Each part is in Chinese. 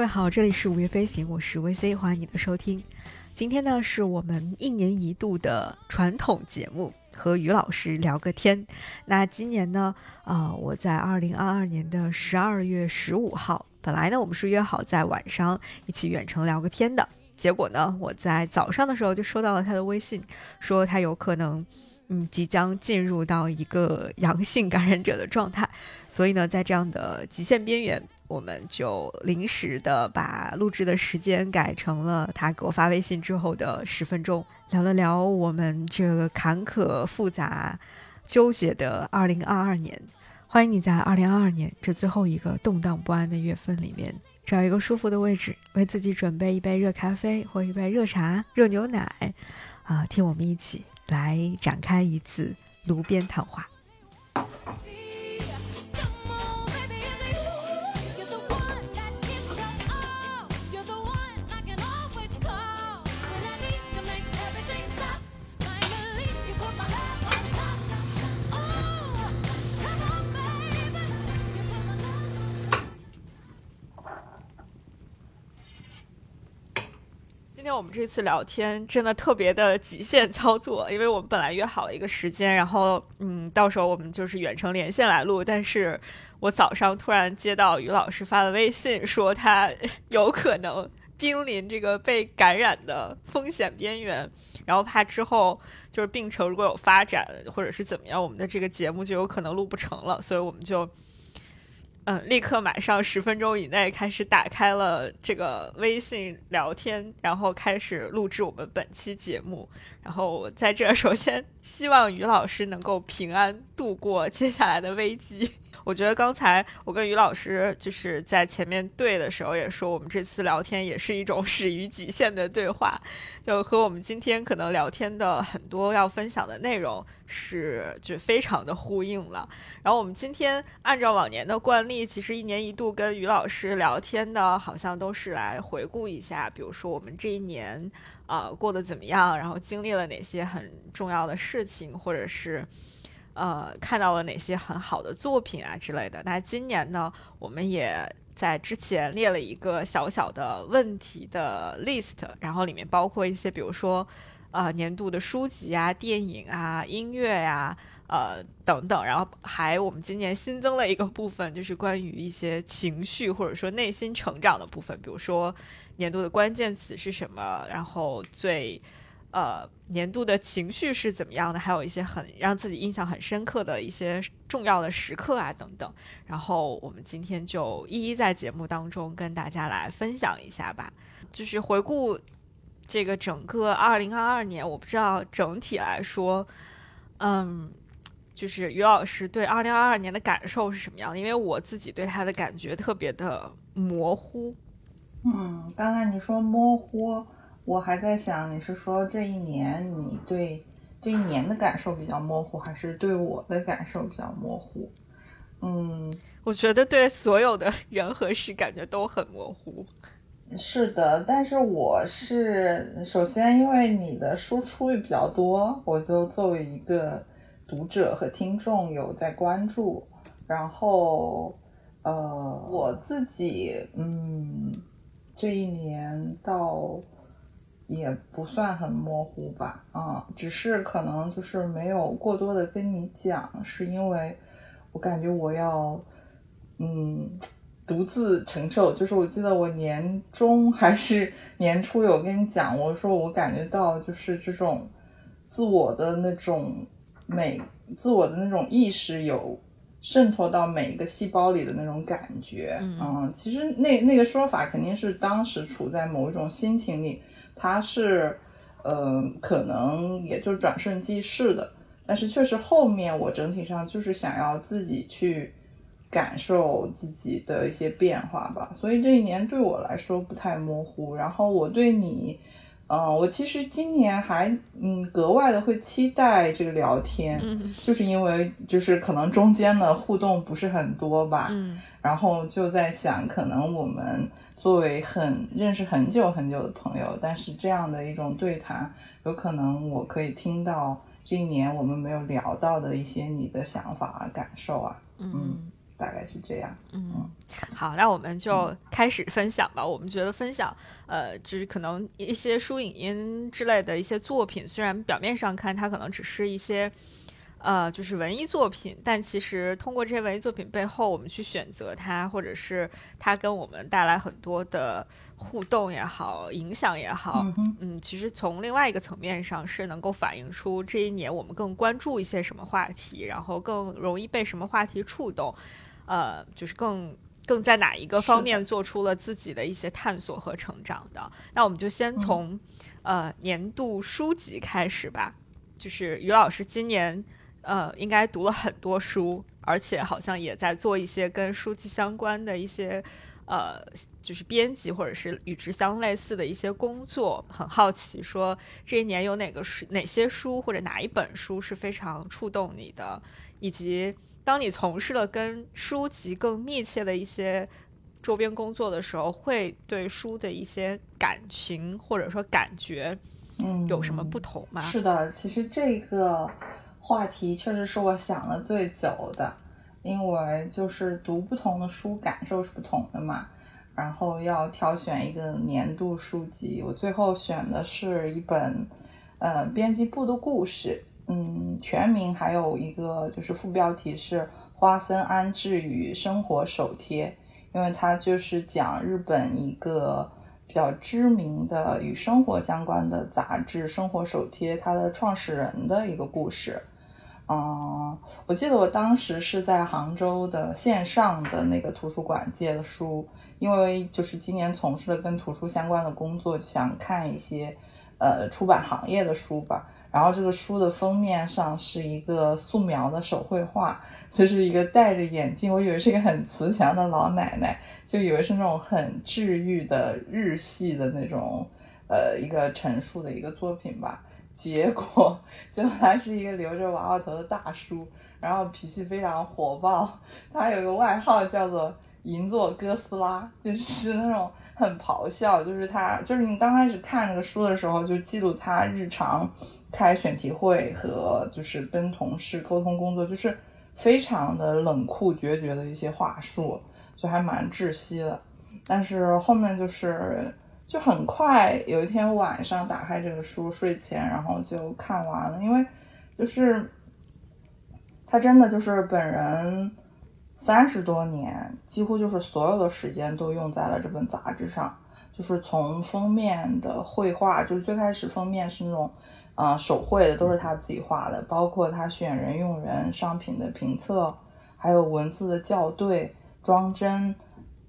各位好，这里是午夜飞行，我是 VC，欢迎你的收听。今天呢，是我们一年一度的传统节目，和于老师聊个天。那今年呢，啊，我在二零二二年的十二月十五号，本来呢，我们是约好在晚上一起远程聊个天的，结果呢，我在早上的时候就收到了他的微信，说他有可能。嗯，即将进入到一个阳性感染者的状态，所以呢，在这样的极限边缘，我们就临时的把录制的时间改成了他给我发微信之后的十分钟，聊了聊我们这个坎坷复杂、纠结的二零二二年。欢迎你在二零二二年这最后一个动荡不安的月份里面，找一个舒服的位置，为自己准备一杯热咖啡或一杯热茶、热牛奶，啊，听我们一起。来展开一次炉边谈话。我们这次聊天真的特别的极限操作，因为我们本来约好了一个时间，然后嗯，到时候我们就是远程连线来录。但是我早上突然接到于老师发的微信，说他 有可能濒临这个被感染的风险边缘，然后怕之后就是病程如果有发展或者是怎么样，我们的这个节目就有可能录不成了，所以我们就。嗯，立刻马上十分钟以内开始打开了这个微信聊天，然后开始录制我们本期节目。然后在这首先希望于老师能够平安度过接下来的危机。我觉得刚才我跟于老师就是在前面对的时候也说，我们这次聊天也是一种始于极限的对话，就和我们今天可能聊天的很多要分享的内容是就非常的呼应了。然后我们今天按照往年的惯例，其实一年一度跟于老师聊天的，好像都是来回顾一下，比如说我们这一年啊过得怎么样，然后经历了哪些很重要的事情，或者是。呃，看到了哪些很好的作品啊之类的。那今年呢，我们也在之前列了一个小小的问题的 list，然后里面包括一些，比如说，呃，年度的书籍啊、电影啊、音乐呀，呃等等。然后还我们今年新增了一个部分，就是关于一些情绪或者说内心成长的部分，比如说年度的关键词是什么，然后最。呃，年度的情绪是怎么样的？还有一些很让自己印象很深刻的一些重要的时刻啊，等等。然后我们今天就一一在节目当中跟大家来分享一下吧。就是回顾这个整个二零二二年，我不知道整体来说，嗯，就是于老师对二零二二年的感受是什么样的？因为我自己对他的感觉特别的模糊。嗯，刚才你说模糊。我还在想，你是说这一年你对这一年的感受比较模糊，还是对我的感受比较模糊？嗯，我觉得对所有的人和事感觉都很模糊。是的，但是我是首先因为你的输出也比较多，我就作为一个读者和听众有在关注。然后，呃，我自己，嗯，这一年到。也不算很模糊吧，啊，只是可能就是没有过多的跟你讲，是因为我感觉我要，嗯，独自承受。就是我记得我年中还是年初有跟你讲，我说我感觉到就是这种自我的那种美，自我的那种意识有渗透到每一个细胞里的那种感觉，嗯，其实那那个说法肯定是当时处在某一种心情里。它是，嗯，可能也就转瞬即逝的，但是确实后面我整体上就是想要自己去感受自己的一些变化吧，所以这一年对我来说不太模糊。然后我对你，嗯，我其实今年还嗯格外的会期待这个聊天，就是因为就是可能中间的互动不是很多吧，嗯，然后就在想可能我们。作为很认识很久很久的朋友，但是这样的一种对谈，有可能我可以听到这一年我们没有聊到的一些你的想法啊、感受啊。嗯，大概是这样。嗯，好，那我们就开始分享吧。我们觉得分享，呃，就是可能一些书影音之类的一些作品，虽然表面上看它可能只是一些。呃，就是文艺作品，但其实通过这些文艺作品背后，我们去选择它，或者是它跟我们带来很多的互动也好，影响也好，嗯，其实从另外一个层面上是能够反映出这一年我们更关注一些什么话题，然后更容易被什么话题触动，呃，就是更更在哪一个方面做出了自己的一些探索和成长的。那我们就先从呃年度书籍开始吧，就是于老师今年。呃，应该读了很多书，而且好像也在做一些跟书籍相关的一些，呃，就是编辑或者是与之相类似的一些工作。很好奇，说这一年有哪个书、哪些书或者哪一本书是非常触动你的，以及当你从事了跟书籍更密切的一些周边工作的时候，会对书的一些感情或者说感觉，嗯，有什么不同吗？是的，其实这个。话题确实是我想的最久的，因为就是读不同的书，感受是不同的嘛。然后要挑选一个年度书籍，我最后选的是一本，呃，编辑部的故事，嗯，全名还有一个就是副标题是花森安治与生活手贴，因为它就是讲日本一个比较知名的与生活相关的杂志《生活手贴》它的创始人的一个故事。嗯，我记得我当时是在杭州的线上的那个图书馆借的书，因为就是今年从事了跟图书相关的工作，想看一些呃出版行业的书吧。然后这个书的封面上是一个素描的手绘画，就是一个戴着眼镜，我以为是一个很慈祥的老奶奶，就以为是那种很治愈的日系的那种呃一个陈述的一个作品吧。结果，结果他是一个留着娃娃头的大叔，然后脾气非常火爆。他有个外号叫做“银座哥斯拉”，就是那种很咆哮。就是他，就是你刚开始看这个书的时候，就记录他日常开选题会和就是跟同事沟通工作，就是非常的冷酷决绝的一些话术，就还蛮窒息的。但是后面就是。就很快，有一天晚上打开这个书，睡前然后就看完了。因为就是他真的就是本人三十多年，几乎就是所有的时间都用在了这本杂志上。就是从封面的绘画，就是最开始封面是那种呃手绘的，都是他自己画的，包括他选人用人、商品的评测，还有文字的校对、装帧。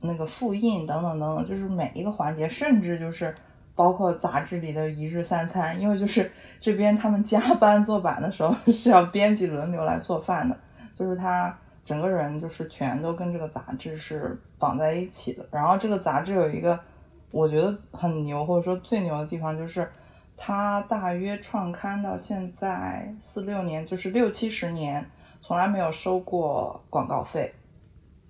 那个复印等等等等，就是每一个环节，甚至就是包括杂志里的一日三餐，因为就是这边他们加班做版的时候 是要编辑轮流来做饭的，就是他整个人就是全都跟这个杂志是绑在一起的。然后这个杂志有一个我觉得很牛或者说最牛的地方，就是它大约创刊到现在四六年，就是六七十年，从来没有收过广告费。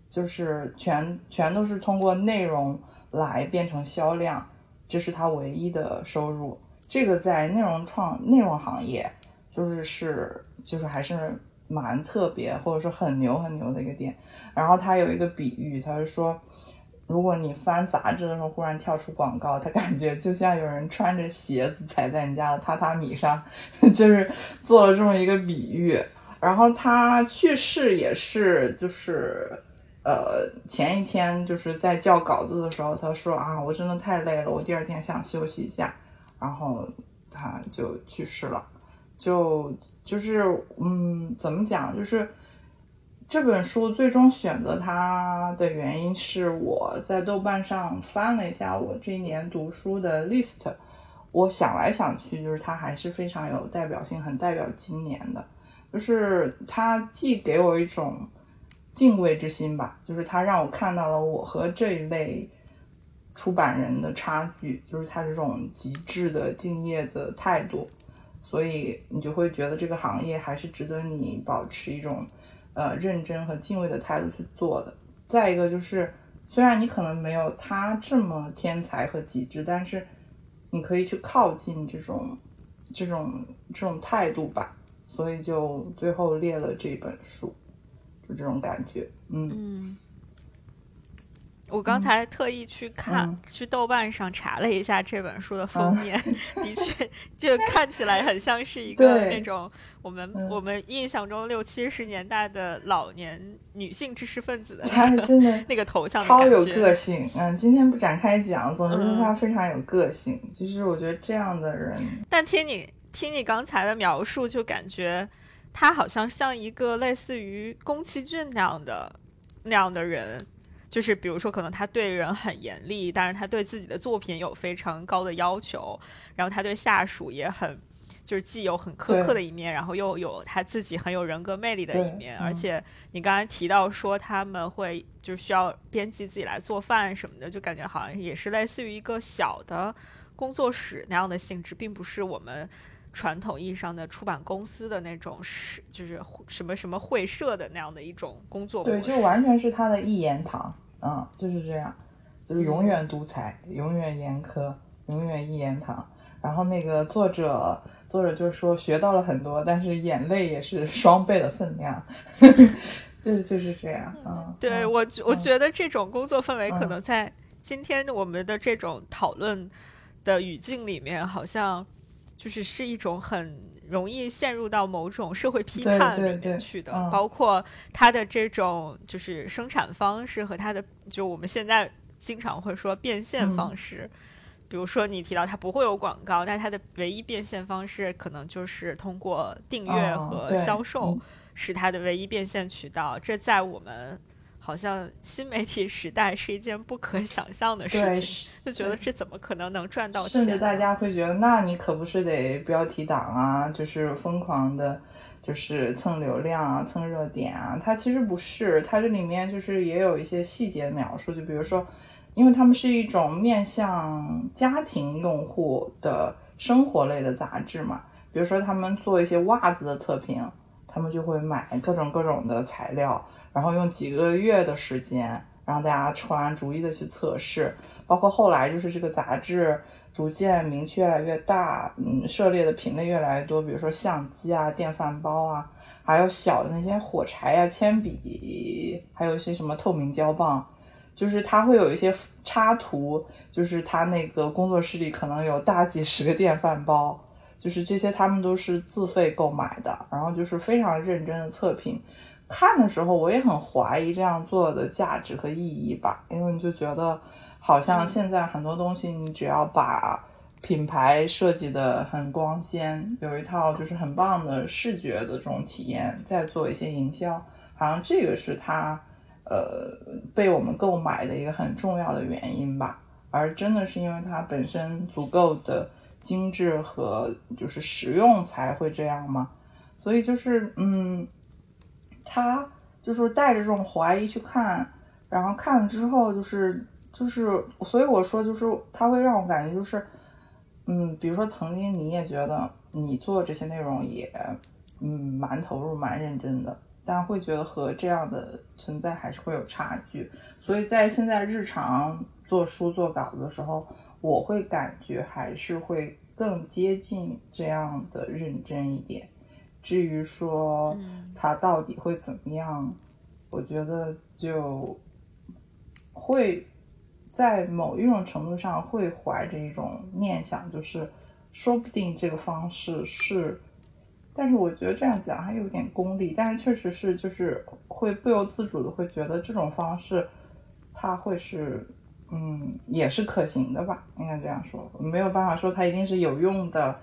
就是全全都是通过内容来变成销量，这是它唯一的收入。这个在内容创内容行业，就是是就是还是蛮特别，或者说很牛很牛的一个点。然后他有一个比喻，他是说，如果你翻杂志的时候忽然跳出广告，他感觉就像有人穿着鞋子踩在你家的榻榻米上，就是做了这么一个比喻。然后他去世也是就是。呃，前一天就是在校稿子的时候，他说啊，我真的太累了，我第二天想休息一下，然后他就去世了。就就是嗯，怎么讲？就是这本书最终选择它的原因是我在豆瓣上翻了一下我这一年读书的 list，我想来想去，就是它还是非常有代表性，很代表今年的。就是它既给我一种。敬畏之心吧，就是他让我看到了我和这一类出版人的差距，就是他这种极致的敬业的态度，所以你就会觉得这个行业还是值得你保持一种呃认真和敬畏的态度去做的。再一个就是，虽然你可能没有他这么天才和极致，但是你可以去靠近这种这种这种态度吧，所以就最后列了这本书。就这种感觉。嗯。我刚才特意去看，去豆瓣上查了一下这本书的封面，的确就看起来很像是一个那种我们我们印象中六七十年代的老年女性知识分子真的那个头像超有个性。嗯，今天不展开讲，总之她非常有个性。其实我觉得这样的人，但听你听你刚才的描述，就感觉她好像像一个类似于宫崎骏那样的那样的人。就是比如说，可能他对人很严厉，但是他对自己的作品有非常高的要求，然后他对下属也很，就是既有很苛刻的一面，然后又有他自己很有人格魅力的一面。而且你刚才提到说他们会就需要编辑自己来做饭什么的，就感觉好像也是类似于一个小的工作室那样的性质，并不是我们传统意义上的出版公司的那种是就是什么什么会社的那样的一种工作。对，就完全是他的一言堂。嗯，就是这样，就是永远独裁，永远严苛，永远一言堂。然后那个作者，作者就说学到了很多，但是眼泪也是 双倍的分量，就是就是这样。嗯，对我我觉得这种工作氛围可能在今天我们的这种讨论的语境里面，好像就是是一种很。容易陷入到某种社会批判里面去的，包括它的这种就是生产方式和它的，就我们现在经常会说变现方式。比如说你提到它不会有广告，但它的唯一变现方式可能就是通过订阅和销售是它的唯一变现渠道。这在我们。好像新媒体时代是一件不可想象的事情，就觉得这怎么可能能赚到钱？甚至大家会觉得，那你可不是得标题党啊，就是疯狂的，就是蹭流量啊，蹭热点啊。它其实不是，它这里面就是也有一些细节描述，就比如说，因为他们是一种面向家庭用户的生活类的杂志嘛，比如说他们做一些袜子的测评，他们就会买各种各种的材料。然后用几个月的时间让大家穿，逐一的去测试，包括后来就是这个杂志逐渐名气越来越大，嗯，涉猎的品类越来越多，比如说相机啊、电饭煲啊，还有小的那些火柴呀、铅笔，还有一些什么透明胶棒，就是它会有一些插图，就是它那个工作室里可能有大几十个电饭煲，就是这些他们都是自费购买的，然后就是非常认真的测评。看的时候，我也很怀疑这样做的价值和意义吧，因为你就觉得好像现在很多东西，你只要把品牌设计的很光鲜，有一套就是很棒的视觉的这种体验，再做一些营销，好像这个是它呃被我们购买的一个很重要的原因吧。而真的是因为它本身足够的精致和就是实用才会这样吗？所以就是嗯。他就是带着这种怀疑去看，然后看了之后就是就是，所以我说就是他会让我感觉就是，嗯，比如说曾经你也觉得你做这些内容也嗯蛮投入蛮认真的，但会觉得和这样的存在还是会有差距，所以在现在日常做书做稿子的时候，我会感觉还是会更接近这样的认真一点。至于说他到底会怎么样，我觉得就会在某一种程度上会怀着一种念想，就是说不定这个方式是，但是我觉得这样讲还有点功利，但是确实是就是会不由自主的会觉得这种方式它会是嗯也是可行的吧，应该这样说，没有办法说它一定是有用的。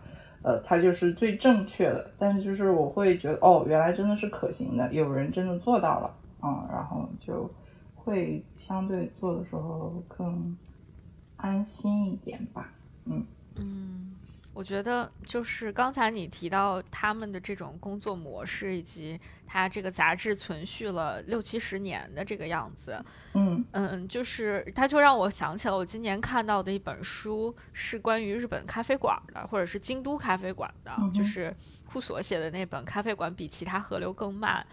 呃，它就是最正确的，但是就是我会觉得，哦，原来真的是可行的，有人真的做到了，嗯，然后就会相对做的时候更安心一点吧，嗯嗯。我觉得就是刚才你提到他们的这种工作模式，以及他这个杂志存续了六七十年的这个样子，嗯嗯，就是他就让我想起了我今年看到的一本书，是关于日本咖啡馆的，或者是京都咖啡馆的，就是库索写的那本《咖啡馆比其他河流更慢》。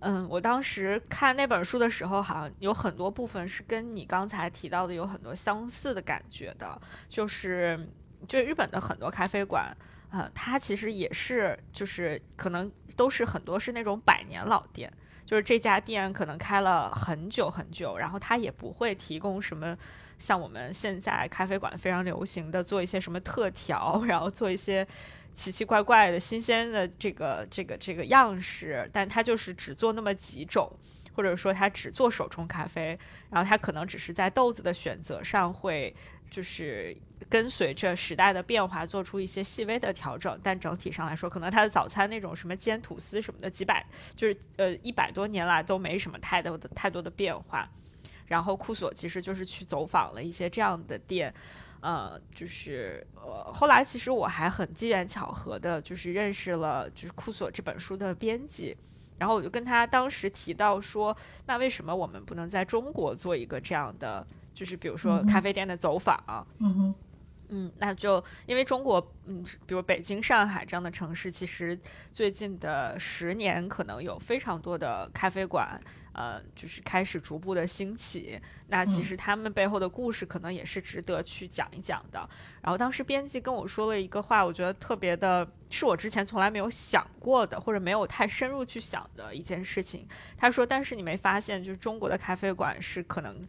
嗯，我当时看那本书的时候，好像有很多部分是跟你刚才提到的有很多相似的感觉的，就是。就日本的很多咖啡馆，呃，它其实也是，就是可能都是很多是那种百年老店，就是这家店可能开了很久很久，然后它也不会提供什么像我们现在咖啡馆非常流行的做一些什么特调，然后做一些奇奇怪怪的新鲜的这个这个这个样式，但它就是只做那么几种。或者说他只做手冲咖啡，然后他可能只是在豆子的选择上会就是跟随着时代的变化做出一些细微的调整，但整体上来说，可能他的早餐那种什么煎吐司什么的，几百就是呃一百多年来都没什么太多的太多的变化。然后库索其实就是去走访了一些这样的店，呃，就是呃后来其实我还很机缘巧合的，就是认识了就是库索这本书的编辑。然后我就跟他当时提到说，那为什么我们不能在中国做一个这样的，就是比如说咖啡店的走访？嗯哼，嗯，那就因为中国，嗯，比如北京、上海这样的城市，其实最近的十年可能有非常多的咖啡馆。呃，就是开始逐步的兴起，那其实他们背后的故事可能也是值得去讲一讲的。然后当时编辑跟我说了一个话，我觉得特别的，是我之前从来没有想过的，或者没有太深入去想的一件事情。他说：“但是你没发现，就是中国的咖啡馆是可能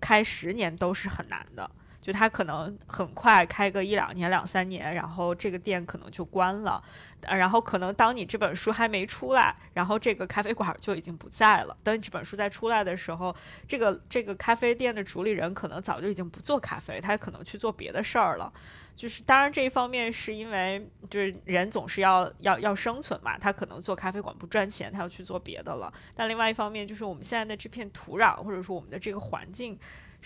开十年都是很难的。”就他可能很快开个一两年、两三年，然后这个店可能就关了，然后可能当你这本书还没出来，然后这个咖啡馆就已经不在了。等你这本书再出来的时候，这个这个咖啡店的主理人可能早就已经不做咖啡，他可能去做别的事儿了。就是当然这一方面是因为就是人总是要要要生存嘛，他可能做咖啡馆不赚钱，他要去做别的了。但另外一方面就是我们现在的这片土壤，或者说我们的这个环境。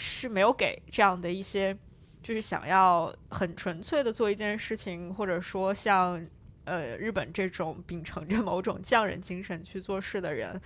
是没有给这样的一些，就是想要很纯粹的做一件事情，或者说像呃日本这种秉承着某种匠人精神去做事的人，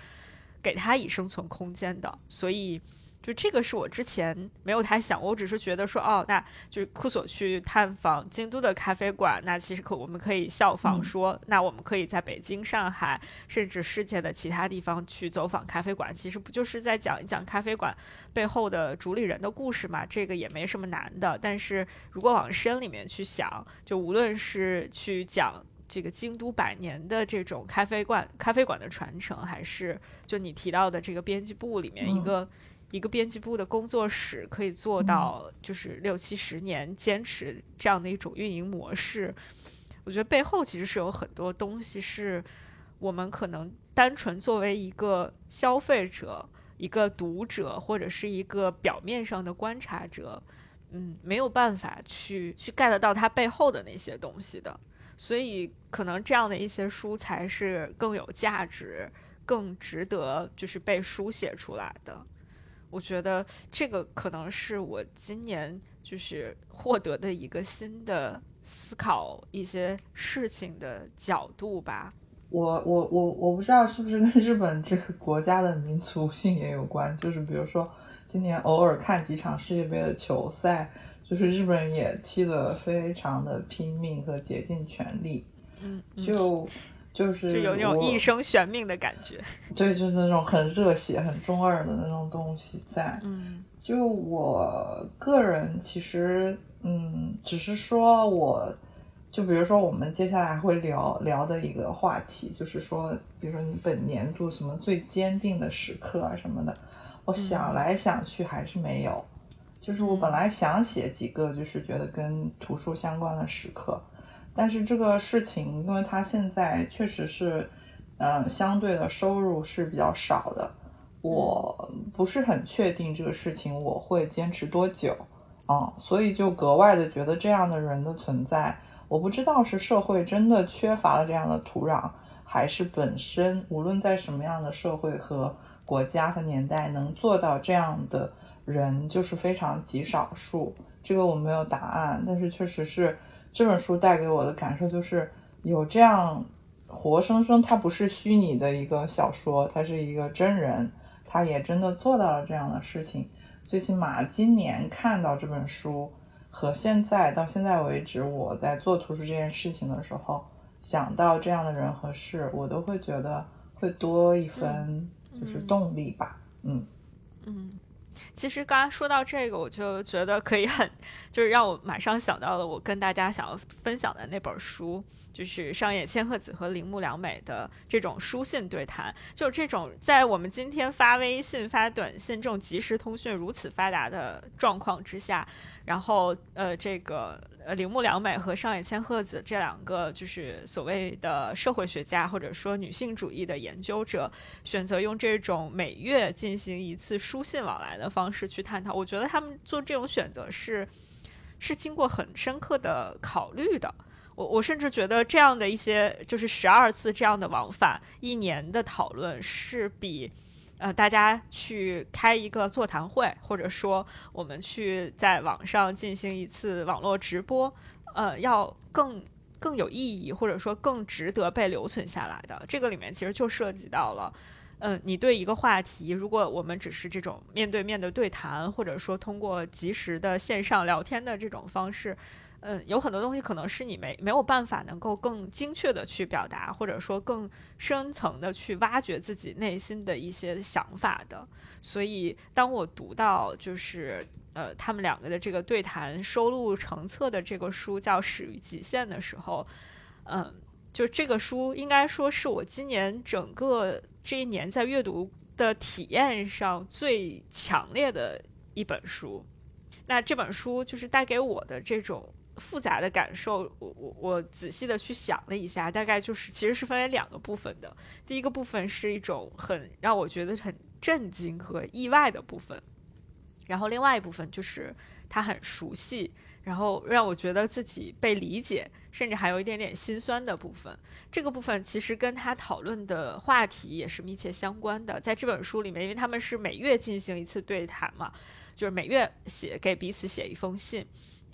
给他以生存空间的，所以。就这个是我之前没有太想过，我只是觉得说，哦，那就是库索去探访京都的咖啡馆，那其实可我们可以效仿说，那我们可以在北京、上海，甚至世界的其他地方去走访咖啡馆，其实不就是在讲一讲咖啡馆背后的主理人的故事嘛？这个也没什么难的。但是如果往深里面去想，就无论是去讲这个京都百年的这种咖啡馆、咖啡馆的传承，还是就你提到的这个编辑部里面一个。一个编辑部的工作室可以做到，就是六七十年坚持这样的一种运营模式。我觉得背后其实是有很多东西，是我们可能单纯作为一个消费者、一个读者或者是一个表面上的观察者，嗯，没有办法去去 get 到它背后的那些东西的。所以，可能这样的一些书才是更有价值、更值得就是被书写出来的。我觉得这个可能是我今年就是获得的一个新的思考一些事情的角度吧。我我我我不知道是不是跟日本这个国家的民族性也有关，就是比如说今年偶尔看几场世界杯的球赛，就是日本人也踢得非常的拼命和竭尽全力，嗯，就。就是就有那种一生悬命的感觉，对，就是那种很热血、很中二的那种东西在。嗯，就我个人其实，嗯，只是说，我就比如说，我们接下来会聊聊的一个话题，就是说，比如说你本年度什么最坚定的时刻啊什么的，我想来想去还是没有。就是我本来想写几个，就是觉得跟图书相关的时刻。但是这个事情，因为他现在确实是，嗯，相对的收入是比较少的，我不是很确定这个事情我会坚持多久，啊，所以就格外的觉得这样的人的存在，我不知道是社会真的缺乏了这样的土壤，还是本身无论在什么样的社会和国家和年代能做到这样的人就是非常极少数，这个我没有答案，但是确实是。这本书带给我的感受就是有这样活生生，它不是虚拟的一个小说，它是一个真人，他也真的做到了这样的事情。最起码今年看到这本书和现在到现在为止，我在做图书这件事情的时候，想到这样的人和事，我都会觉得会多一分就是动力吧。嗯嗯。其实刚刚说到这个，我就觉得可以很，就是让我马上想到了我跟大家想要分享的那本书。就是上野千鹤子和铃木良美的这种书信对谈，就这种在我们今天发微信、发短信这种即时通讯如此发达的状况之下，然后呃，这个呃铃木良美和上野千鹤子这两个就是所谓的社会学家或者说女性主义的研究者，选择用这种每月进行一次书信往来的方式去探讨，我觉得他们做这种选择是是经过很深刻的考虑的。我我甚至觉得这样的一些就是十二次这样的往返，一年的讨论是比，呃，大家去开一个座谈会，或者说我们去在网上进行一次网络直播，呃，要更更有意义，或者说更值得被留存下来的。这个里面其实就涉及到了，嗯，你对一个话题，如果我们只是这种面对面的对谈，或者说通过及时的线上聊天的这种方式。嗯，有很多东西可能是你没没有办法能够更精确的去表达，或者说更深层的去挖掘自己内心的一些想法的。所以，当我读到就是呃他们两个的这个对谈收录成册的这个书叫《始于极限》的时候，嗯，就这个书应该说是我今年整个这一年在阅读的体验上最强烈的一本书。那这本书就是带给我的这种。复杂的感受，我我我仔细的去想了一下，大概就是其实是分为两个部分的。第一个部分是一种很让我觉得很震惊和意外的部分，然后另外一部分就是他很熟悉，然后让我觉得自己被理解，甚至还有一点点心酸的部分。这个部分其实跟他讨论的话题也是密切相关的。在这本书里面，因为他们是每月进行一次对谈嘛，就是每月写给彼此写一封信。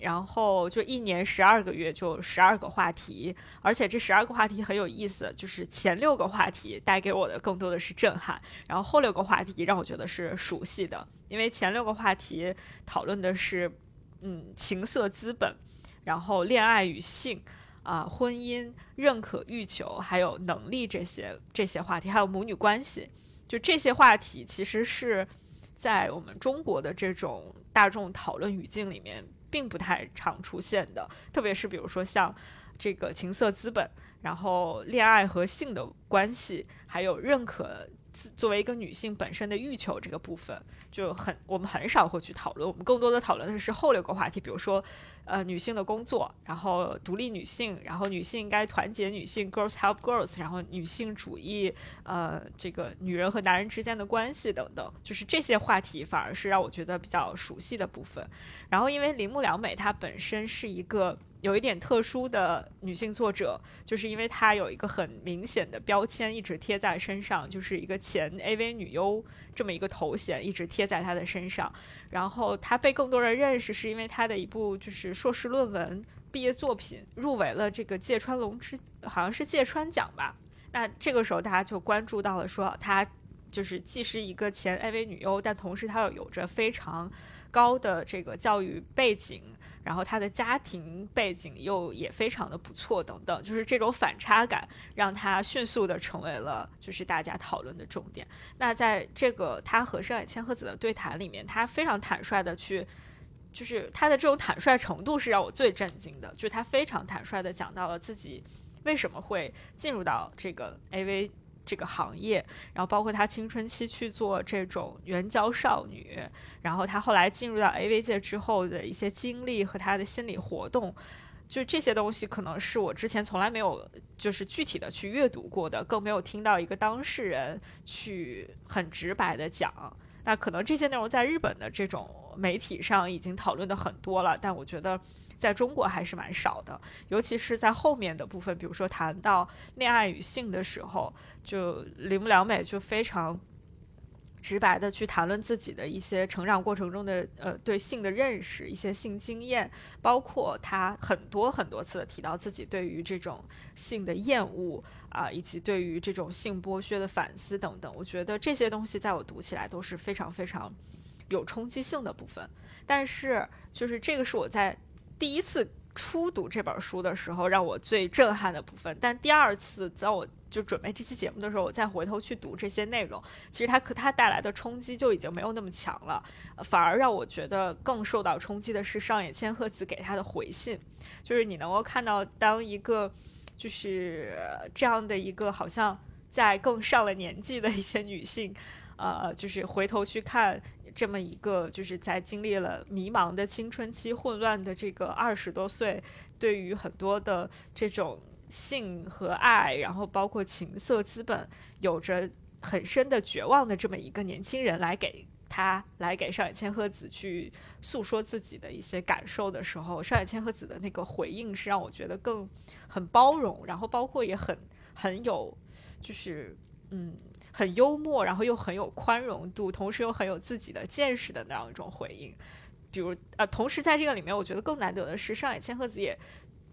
然后就一年十二个月，就十二个话题，而且这十二个话题很有意思，就是前六个话题带给我的更多的是震撼，然后后六个话题让我觉得是熟悉的，因为前六个话题讨论的是，嗯，情色资本，然后恋爱与性，啊，婚姻、认可、欲求，还有能力这些这些话题，还有母女关系，就这些话题其实是在我们中国的这种大众讨论语境里面。并不太常出现的，特别是比如说像这个情色资本，然后恋爱和性的关系，还有认可。作为一个女性本身的欲求这个部分就很，我们很少会去讨论。我们更多的讨论的是后六个话题，比如说，呃，女性的工作，然后独立女性，然后女性应该团结女性，girls help girls，然后女性主义，呃，这个女人和男人之间的关系等等，就是这些话题反而是让我觉得比较熟悉的部分。然后，因为铃木良美她本身是一个。有一点特殊的女性作者，就是因为她有一个很明显的标签一直贴在身上，就是一个前 AV 女优这么一个头衔一直贴在她的身上。然后她被更多人认识，是因为她的一部就是硕士论文毕业作品入围了这个芥川龙之，好像是芥川奖吧。那这个时候大家就关注到了，说她就是既是一个前 AV 女优，但同时她又有着非常高的这个教育背景。然后他的家庭背景又也非常的不错，等等，就是这种反差感让他迅速的成为了就是大家讨论的重点。那在这个他和上野千鹤子的对谈里面，他非常坦率的去，就是他的这种坦率程度是让我最震惊的，就是他非常坦率的讲到了自己为什么会进入到这个 AV。这个行业，然后包括她青春期去做这种援交少女，然后她后来进入到 AV 界之后的一些经历和她的心理活动，就这些东西可能是我之前从来没有就是具体的去阅读过的，更没有听到一个当事人去很直白的讲。那可能这些内容在日本的这种媒体上已经讨论的很多了，但我觉得。在中国还是蛮少的，尤其是在后面的部分，比如说谈到恋爱与性的时候，就铃木良美就非常直白的去谈论自己的一些成长过程中的呃对性的认识，一些性经验，包括他很多很多次的提到自己对于这种性的厌恶啊，以及对于这种性剥削的反思等等。我觉得这些东西在我读起来都是非常非常有冲击性的部分。但是就是这个是我在。第一次初读这本书的时候，让我最震撼的部分。但第二次，在我就准备这期节目的时候，我再回头去读这些内容，其实它可它带来的冲击就已经没有那么强了，反而让我觉得更受到冲击的是上野千鹤子给他的回信，就是你能够看到，当一个就是这样的一个好像在更上了年纪的一些女性，呃，就是回头去看这么一个就是在经历了迷茫的青春期、混乱的这个二十多岁，对于很多的这种性和爱，然后包括情色资本，有着很深的绝望的这么一个年轻人来给。他来给上野千鹤子去诉说自己的一些感受的时候，上野千鹤子的那个回应是让我觉得更很包容，然后包括也很很有，就是嗯很幽默，然后又很有宽容度，同时又很有自己的见识的那样一种回应。比如呃，同时在这个里面，我觉得更难得的是上野千鹤子也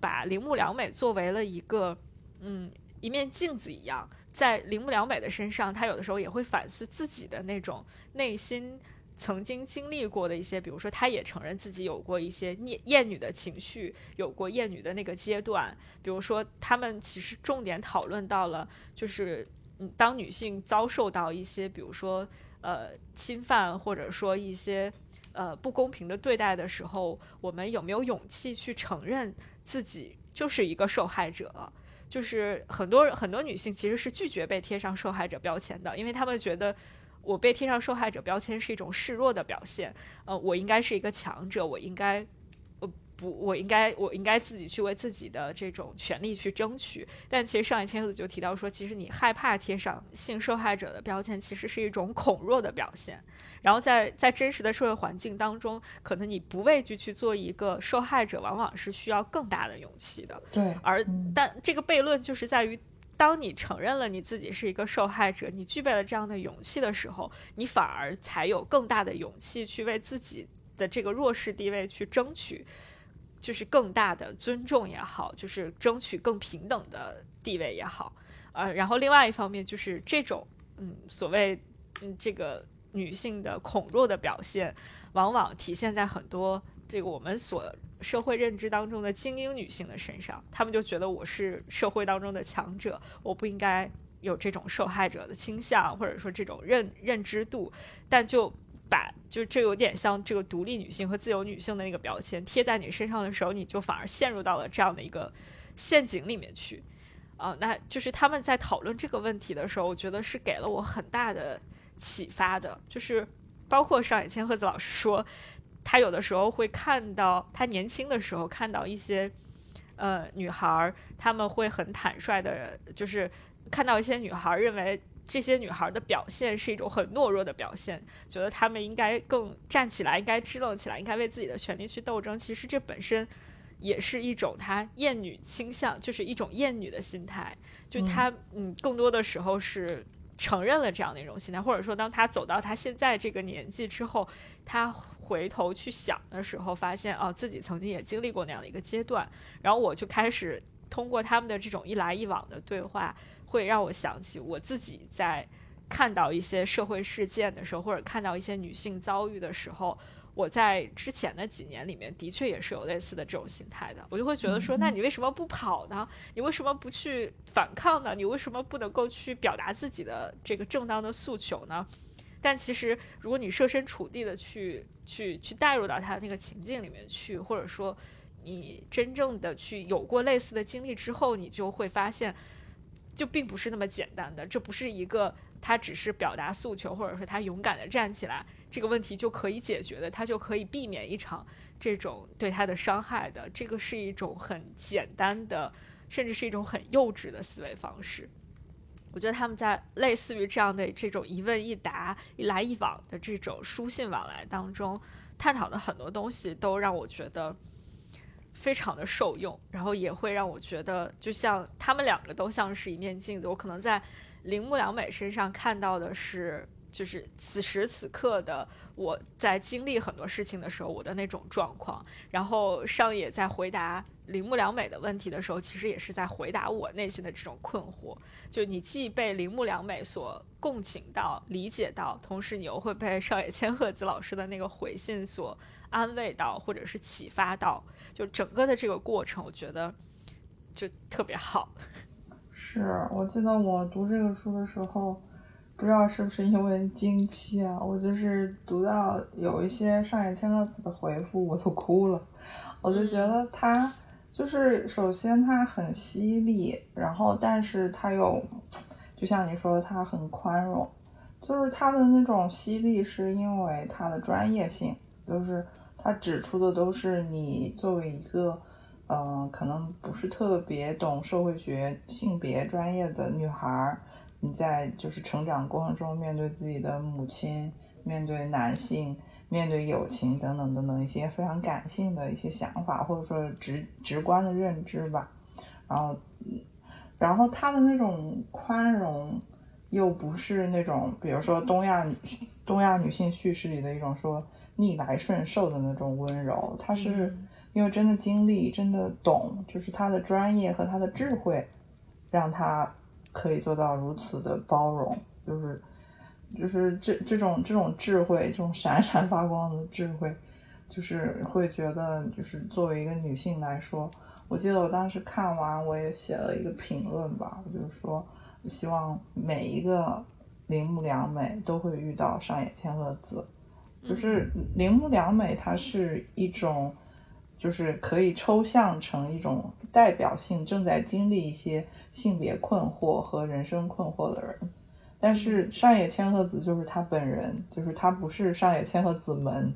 把铃木良美作为了一个嗯一面镜子一样。在铃木良美的身上，她有的时候也会反思自己的那种内心曾经经历过的一些，比如说，她也承认自己有过一些厌厌女的情绪，有过厌女的那个阶段。比如说，他们其实重点讨论到了，就是嗯，当女性遭受到一些，比如说呃侵犯，或者说一些呃不公平的对待的时候，我们有没有勇气去承认自己就是一个受害者？就是很多很多女性其实是拒绝被贴上受害者标签的，因为她们觉得我被贴上受害者标签是一种示弱的表现，呃，我应该是一个强者，我应该。不，我应该，我应该自己去为自己的这种权利去争取。但其实上一千子就提到说，其实你害怕贴上性受害者的标签，其实是一种恐弱的表现。然后在在真实的社会环境当中，可能你不畏惧去做一个受害者，往往是需要更大的勇气的。对。而但这个悖论就是在于，当你承认了你自己是一个受害者，你具备了这样的勇气的时候，你反而才有更大的勇气去为自己的这个弱势地位去争取。就是更大的尊重也好，就是争取更平等的地位也好，呃，然后另外一方面就是这种，嗯，所谓嗯这个女性的恐弱的表现，往往体现在很多这个我们所社会认知当中的精英女性的身上，她们就觉得我是社会当中的强者，我不应该有这种受害者的倾向，或者说这种认认知度，但就。把就这有点像这个独立女性和自由女性的那个标签贴在你身上的时候，你就反而陷入到了这样的一个陷阱里面去，啊，那就是他们在讨论这个问题的时候，我觉得是给了我很大的启发的，就是包括上野千鹤子老师说，他有的时候会看到他年轻的时候看到一些呃女孩，他们会很坦率的，就是看到一些女孩认为。这些女孩的表现是一种很懦弱的表现，觉得她们应该更站起来，应该支棱起来，应该为自己的权利去斗争。其实这本身也是一种她厌女倾向，就是一种厌女的心态。就她，嗯，更多的时候是承认了这样的一种心态，或者说，当她走到她现在这个年纪之后，她回头去想的时候，发现哦，自己曾经也经历过那样的一个阶段。然后我就开始通过他们的这种一来一往的对话。会让我想起我自己在看到一些社会事件的时候，或者看到一些女性遭遇的时候，我在之前的几年里面的确也是有类似的这种心态的。我就会觉得说，那你为什么不跑呢？你为什么不去反抗呢？你为什么不能够去表达自己的这个正当的诉求呢？但其实，如果你设身处地的去去去带入到他的那个情境里面去，或者说你真正的去有过类似的经历之后，你就会发现。就并不是那么简单的，这不是一个他只是表达诉求，或者说他勇敢的站起来，这个问题就可以解决的，他就可以避免一场这种对他的伤害的。这个是一种很简单的，甚至是一种很幼稚的思维方式。我觉得他们在类似于这样的这种一问一答、一来一往的这种书信往来当中，探讨的很多东西，都让我觉得。非常的受用，然后也会让我觉得，就像他们两个都像是一面镜子。我可能在铃木良美身上看到的是，就是此时此刻的我在经历很多事情的时候，我的那种状况。然后上野在回答铃木良美的问题的时候，其实也是在回答我内心的这种困惑。就你既被铃木良美所共情到、理解到，同时你又会被上野千鹤子老师的那个回信所。安慰到，或者是启发到，就整个的这个过程，我觉得就特别好。是我记得我读这个书的时候，不知道是不是因为经期啊，我就是读到有一些上野千鹤子的回复，我都哭了。我就觉得他就是首先他很犀利，然后但是他又，就像你说的，他很宽容。就是他的那种犀利，是因为他的专业性，就是他指出的都是你作为一个，嗯，可能不是特别懂社会学、性别专业的女孩，你在就是成长过程中面对自己的母亲、面对男性、面对友情等等等等一些非常感性的一些想法，或者说直直观的认知吧。然后，然后他的那种宽容。又不是那种，比如说东亚东亚女性叙事里的一种说逆来顺受的那种温柔，他是因为真的经历，真的懂，就是他的专业和他的智慧，让他可以做到如此的包容，就是就是这这种这种智慧，这种闪闪发光的智慧，就是会觉得，就是作为一个女性来说，我记得我当时看完，我也写了一个评论吧，我就是说。希望每一个铃木良美都会遇到上野千鹤子，就是铃木良美，她是一种，就是可以抽象成一种代表性正在经历一些性别困惑和人生困惑的人，但是上野千鹤子就是她本人，就是她不是上野千鹤子们，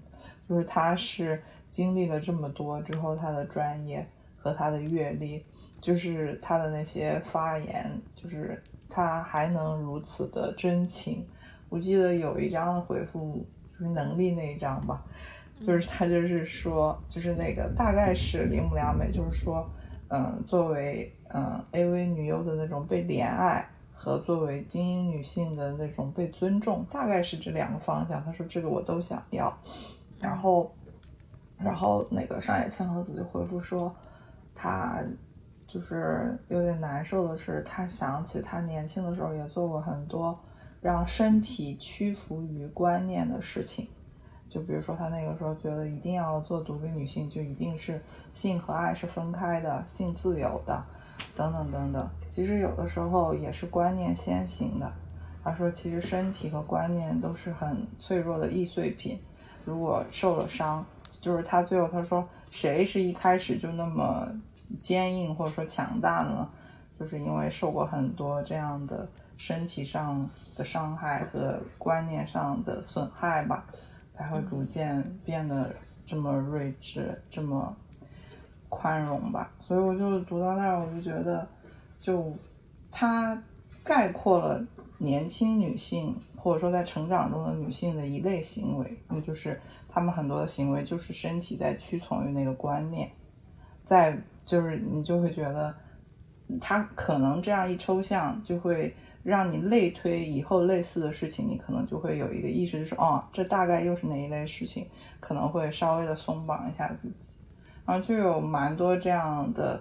就是她是经历了这么多之后，她的专业和她的阅历，就是她的那些发言，就是。他还能如此的真情，我记得有一张回复就是能力那一张吧，就是他就是说，就是那个大概是铃木良美，就是说，嗯，作为嗯 AV 女优的那种被怜爱和作为精英女性的那种被尊重，大概是这两个方向。他说这个我都想要，然后，然后那个上野千鹤子就回复说，他。就是有点难受的是，他想起他年轻的时候也做过很多让身体屈服于观念的事情，就比如说他那个时候觉得一定要做独立女性，就一定是性和爱是分开的，性自由的，等等等等。其实有的时候也是观念先行的。他说，其实身体和观念都是很脆弱的易碎品，如果受了伤，就是他最后他说，谁是一开始就那么。坚硬或者说强大呢，就是因为受过很多这样的身体上的伤害和观念上的损害吧，才会逐渐变得这么睿智、这么宽容吧。所以我就读到那儿，我就觉得，就它概括了年轻女性或者说在成长中的女性的一类行为，那就是她们很多的行为就是身体在屈从于那个观念，在。就是你就会觉得，他可能这样一抽象，就会让你类推以后类似的事情，你可能就会有一个意识，就是哦，这大概又是哪一类事情，可能会稍微的松绑一下自己，然后就有蛮多这样的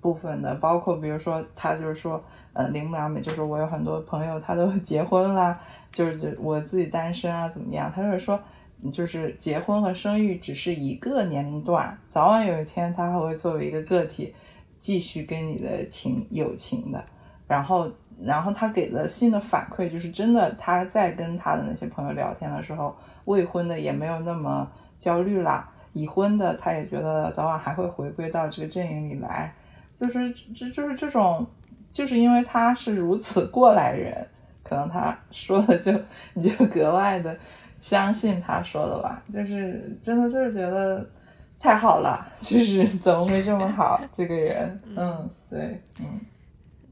部分的，包括比如说他就是说，呃，铃木良美就是我有很多朋友他都结婚啦，就是我自己单身啊怎么样，他就是说。就是结婚和生育只是一个年龄段，早晚有一天他还会作为一个个体继续跟你的情友情的。然后，然后他给的新的反馈就是真的，他在跟他的那些朋友聊天的时候，未婚的也没有那么焦虑啦，已婚的他也觉得早晚还会回归到这个阵营里来。就是这就是这种，就是因为他是如此过来人，可能他说的就你就格外的。相信他说的吧，就是真的，就是觉得太好了，就是怎么会这么好？这个人，嗯，对，嗯，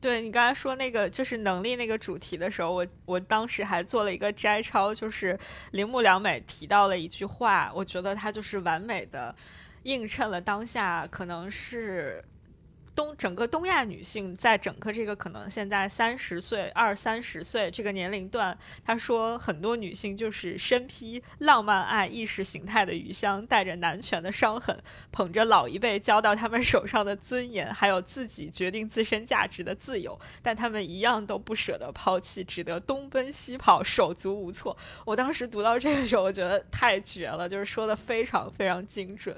对你刚才说那个就是能力那个主题的时候，我我当时还做了一个摘抄，就是铃木良美提到了一句话，我觉得他就是完美的映衬了当下，可能是。东整个东亚女性在整个这个可能现在三十岁二三十岁这个年龄段，她说很多女性就是身披浪漫爱意识形态的余香，带着男权的伤痕，捧着老一辈交到他们手上的尊严，还有自己决定自身价值的自由，但他们一样都不舍得抛弃，只得东奔西跑，手足无措。我当时读到这个时候，我觉得太绝了，就是说的非常非常精准。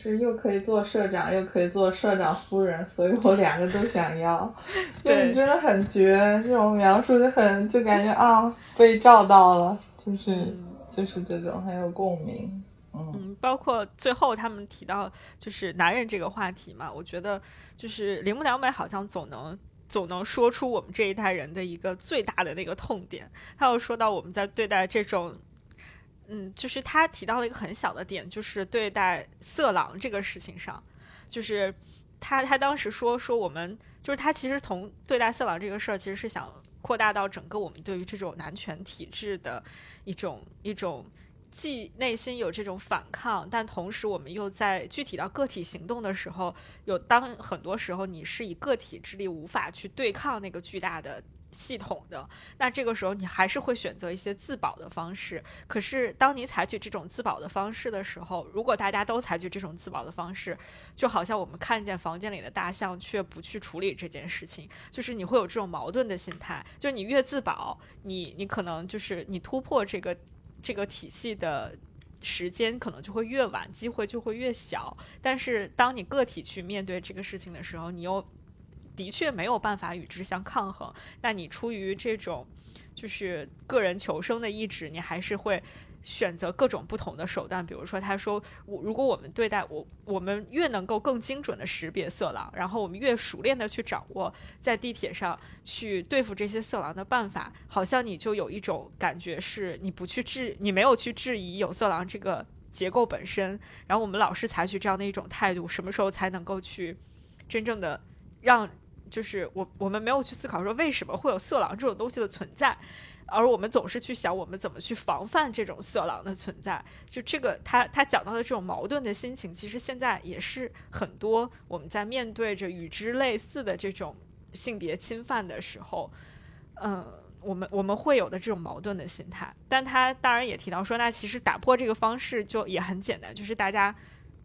是又可以做社长，又可以做社长夫人，所以我两个都想要。对，你真的很绝，这种描述就很就感觉啊被照到了，就是就是这种很有共鸣。嗯，包括最后他们提到就是男人这个话题嘛，我觉得就是铃木良美好像总能总能说出我们这一代人的一个最大的那个痛点。他又说到我们在对待这种，嗯，就是他提到了一个很小的点，就是对待色狼这个事情上，就是他他当时说说我们就是他其实从对待色狼这个事儿，其实是想扩大到整个我们对于这种男权体制的一种一种。既内心有这种反抗，但同时我们又在具体到个体行动的时候，有当很多时候你是以个体之力无法去对抗那个巨大的系统的，那这个时候你还是会选择一些自保的方式。可是当你采取这种自保的方式的时候，如果大家都采取这种自保的方式，就好像我们看见房间里的大象却不去处理这件事情，就是你会有这种矛盾的心态，就你越自保，你你可能就是你突破这个。这个体系的时间可能就会越晚，机会就会越小。但是当你个体去面对这个事情的时候，你又的确没有办法与之相抗衡。那你出于这种就是个人求生的意志，你还是会。选择各种不同的手段，比如说，他说，我如果我们对待我，我们越能够更精准的识别色狼，然后我们越熟练的去掌握在地铁上去对付这些色狼的办法，好像你就有一种感觉是，你不去质，你没有去质疑有色狼这个结构本身，然后我们老是采取这样的一种态度，什么时候才能够去真正的让，就是我我们没有去思考说为什么会有色狼这种东西的存在。而我们总是去想，我们怎么去防范这种色狼的存在？就这个，他他讲到的这种矛盾的心情，其实现在也是很多我们在面对着与之类似的这种性别侵犯的时候，嗯，我们我们会有的这种矛盾的心态。但他当然也提到说，那其实打破这个方式就也很简单，就是大家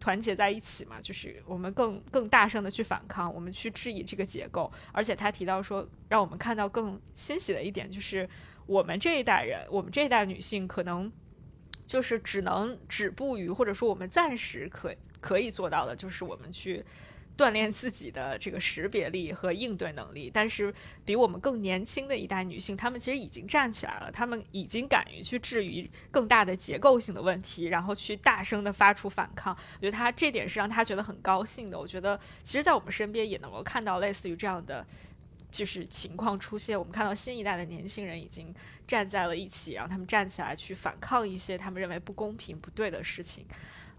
团结在一起嘛，就是我们更更大声的去反抗，我们去质疑这个结构。而且他提到说，让我们看到更欣喜的一点就是。我们这一代人，我们这一代女性，可能就是只能止步于，或者说我们暂时可可以做到的，就是我们去锻炼自己的这个识别力和应对能力。但是，比我们更年轻的一代女性，她们其实已经站起来了，她们已经敢于去质疑更大的结构性的问题，然后去大声的发出反抗。我觉得她这点是让她觉得很高兴的。我觉得，其实，在我们身边也能够看到类似于这样的。就是情况出现，我们看到新一代的年轻人已经站在了一起，然后他们站起来去反抗一些他们认为不公平、不对的事情。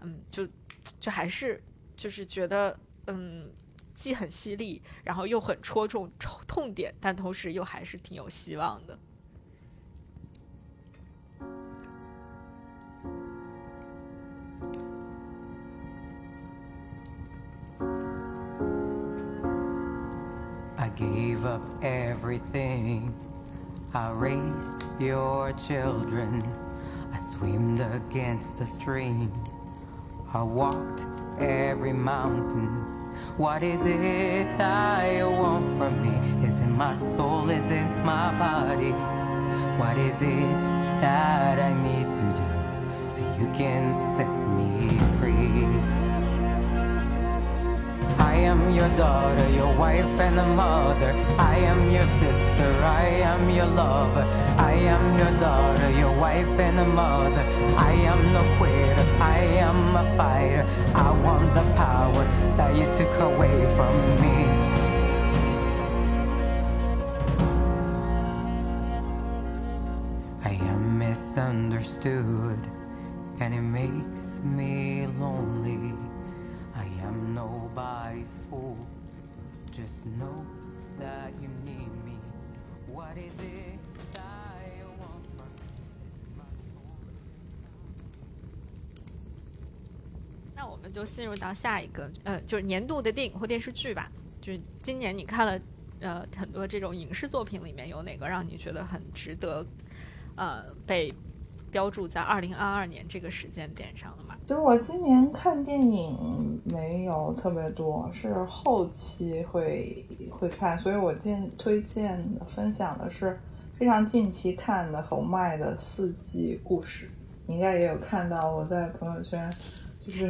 嗯，就就还是就是觉得，嗯，既很犀利，然后又很戳中痛点，但同时又还是挺有希望的。I gave up everything. I raised your children. I swam against the stream. I walked every mountains. What is it that you want from me? Is it my soul? Is it my body? What is it that I need to do so you can set me free? I am your daughter, your wife and a mother. I am your sister, I am your lover. I am your daughter, your wife and a mother. I am no quitter, I am a fighter. I want the power that you took away from me. I am misunderstood, and it makes me lonely. I am nobody's fool. Just know that you need me. What is it 就进入到下一个，呃，就是年度的电影或电视剧吧。就是今年你看了，呃，很多这种影视作品里面有哪个让你觉得很值得，呃，被标注在二零二二年这个时间点上的吗？其实我今年看电影没有特别多，是后期会会看，所以我今推荐分享的是非常近期看的侯麦的《四季故事》，你应该也有看到我在朋友圈，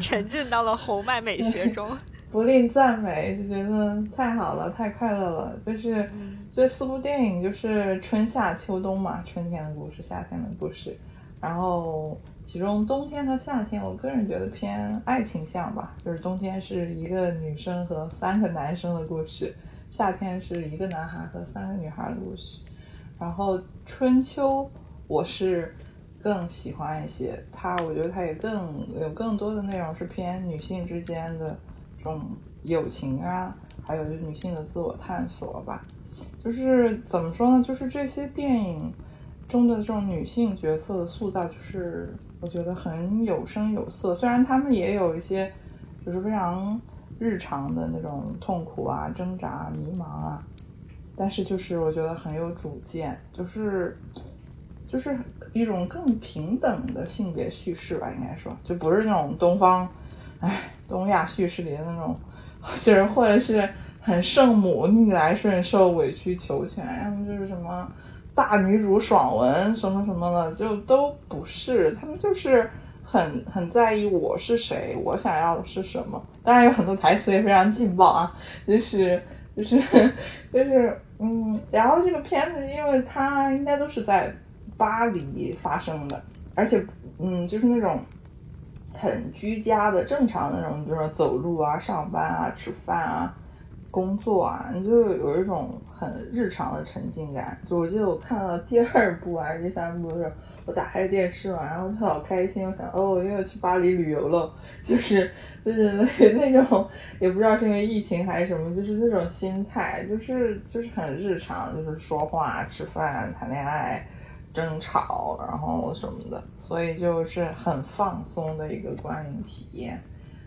沉浸到了侯麦美学中，不吝赞美，就觉得太好了，太快乐了。就是这四部电影就是春夏秋冬嘛，春天的故事，夏天的故事。然后其中冬天和夏天，我个人觉得偏爱情向吧，就是冬天是一个女生和三个男生的故事，夏天是一个男孩和三个女孩的故事。然后春秋我是更喜欢一些，它我觉得它也更有更多的内容是偏女性之间的这种友情啊，还有就是女性的自我探索吧。就是怎么说呢？就是这些电影中的这种女性角色的塑造，就是我觉得很有声有色。虽然她们也有一些就是非常日常的那种痛苦啊、挣扎、迷茫啊，但是就是我觉得很有主见，就是就是一种更平等的性别叙事吧，应该说，就不是那种东方，哎，东亚叙事里的那种，就是或者是。很圣母逆来顺受委曲求全，要么就是什么大女主爽文什么什么的，就都不是。他们就是很很在意我是谁，我想要的是什么。当然有很多台词也非常劲爆啊，就是就是 就是嗯。然后这个片子，因为它应该都是在巴黎发生的，而且嗯，就是那种很居家的正常的那种，就是走路啊、上班啊、吃饭啊。工作啊，你就有一种很日常的沉浸感。就我记得我看到第二部还是第三部的时候，我打开电视嘛，然后就好开心，我想哦，又要去巴黎旅游了。就是就是那那种，也不知道是因为疫情还是什么，就是那种心态，就是就是很日常，就是说话、吃饭、谈恋爱、争吵，然后什么的，所以就是很放松的一个观影体验。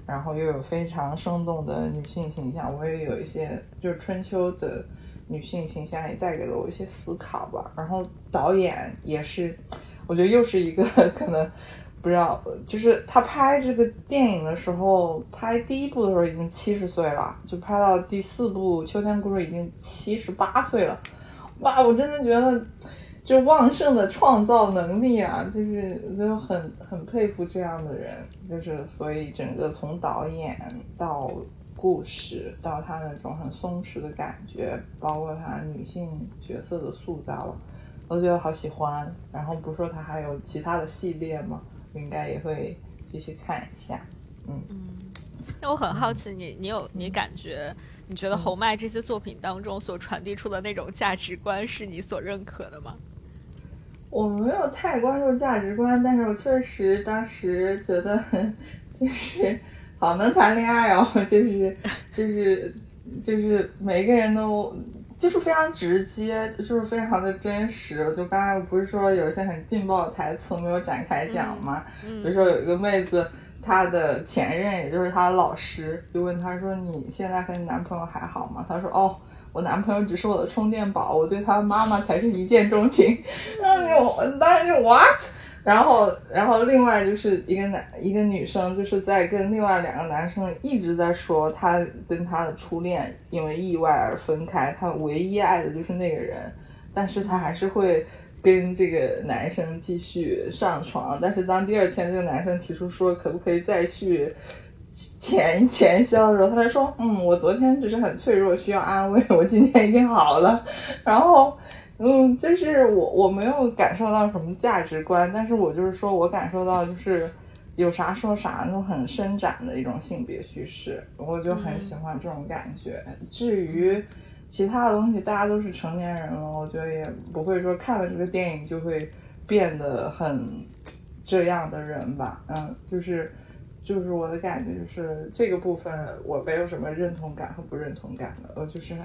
然后又有非常生动的女性形象，我也有一些就是春秋的女性形象也带给了我一些思考吧。然后导演也是，我觉得又是一个可能不知道，就是他拍这个电影的时候，拍第一部的时候已经七十岁了，就拍到第四部《秋天故事》已经七十八岁了。哇，我真的觉得。就旺盛的创造能力啊，就是就很很佩服这样的人，就是所以整个从导演到故事到他那种很松弛的感觉，包括他女性角色的塑造，我觉得好喜欢。然后不说他还有其他的系列吗？应该也会继续看一下。嗯嗯，那我很好奇，你你有你感觉，你觉得侯麦这些作品当中所传递出的那种价值观是你所认可的吗？我没有太关注价值观，但是我确实当时觉得 就是好能谈恋爱哦，就是就是就是每个人都就是非常直接，就是非常的真实。就刚才不是说有一些很劲爆的台词没有展开讲吗？比如说有一个妹子，她的前任也就是她的老师，就问她说：“你现在和你男朋友还好吗？”她说：“哦。”我男朋友只是我的充电宝，我对他妈妈才是一见钟情。然后就当时就 what？然后然后另外就是一个男一个女生就是在跟另外两个男生一直在说她跟她的初恋因为意外而分开，她唯一爱的就是那个人，但是她还是会跟这个男生继续上床。但是当第二天这个男生提出说可不可以再续？前前销的时候，他才说：“嗯，我昨天只是很脆弱，需要安慰。我今天已经好了。”然后，嗯，就是我我没有感受到什么价值观，但是我就是说我感受到就是有啥说啥那种很伸展的一种性别叙事，我就很喜欢这种感觉。至于其他的东西，大家都是成年人了，我觉得也不会说看了这个电影就会变得很这样的人吧。嗯，就是。就是我的感觉，就是这个部分我没有什么认同感和不认同感的，我就是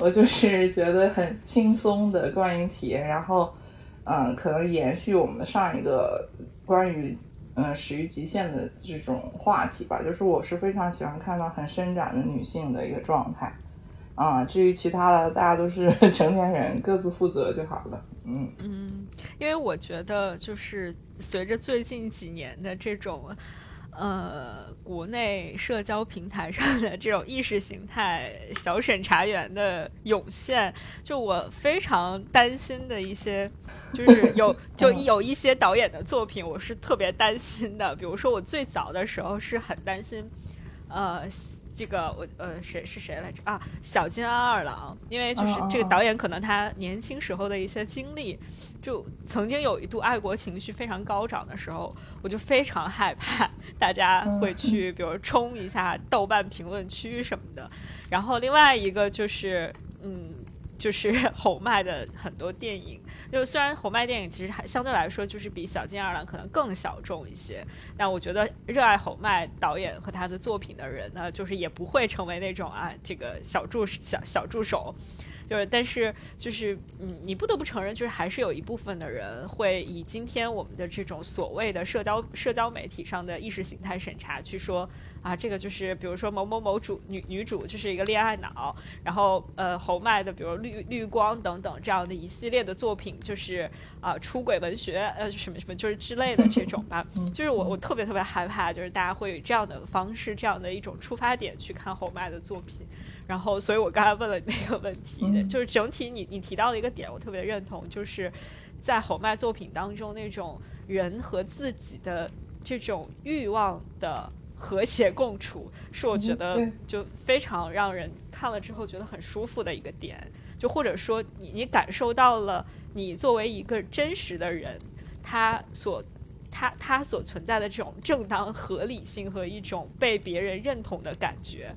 我就是觉得很轻松的观影体验，然后嗯，可能延续我们上一个关于嗯始于极限的这种话题吧，就是我是非常喜欢看到很伸展的女性的一个状态啊，至于其他的，大家都是 成年人，各自负责就好了。嗯嗯，因为我觉得就是随着最近几年的这种。呃，国内社交平台上的这种意识形态小审查员的涌现，就我非常担心的一些，就是有 就有一些导演的作品，我是特别担心的。比如说，我最早的时候是很担心，呃，这个我呃谁是谁来着啊？小津安二郎，因为就是这个导演可能他年轻时候的一些经历，就曾经有一度爱国情绪非常高涨的时候，我就非常害怕大家会去比如冲一下豆瓣评论区什么的。然后另外一个就是嗯。就是 侯麦的很多电影，就虽然红麦电影其实还相对来说就是比小金二郎可能更小众一些，但我觉得热爱红麦导演和他的作品的人呢，就是也不会成为那种啊这个小助小小助手。就是，但是就是，嗯，你不得不承认，就是还是有一部分的人会以今天我们的这种所谓的社交社交媒体上的意识形态审查去说啊，这个就是比如说某某某主女女主就是一个恋爱脑，然后呃侯麦的比如绿绿光等等这样的一系列的作品就是啊出轨文学呃什么什么就是之类的这种吧，就是我我特别特别害怕，就是大家会以这样的方式这样的一种出发点去看侯麦的作品。然后，所以我刚才问了那个问题，就是整体你你提到的一个点，我特别认同，就是在侯麦作品当中那种人和自己的这种欲望的和谐共处，是我觉得就非常让人看了之后觉得很舒服的一个点。就或者说，你你感受到了你作为一个真实的人，他所他他所存在的这种正当合理性和一种被别人认同的感觉。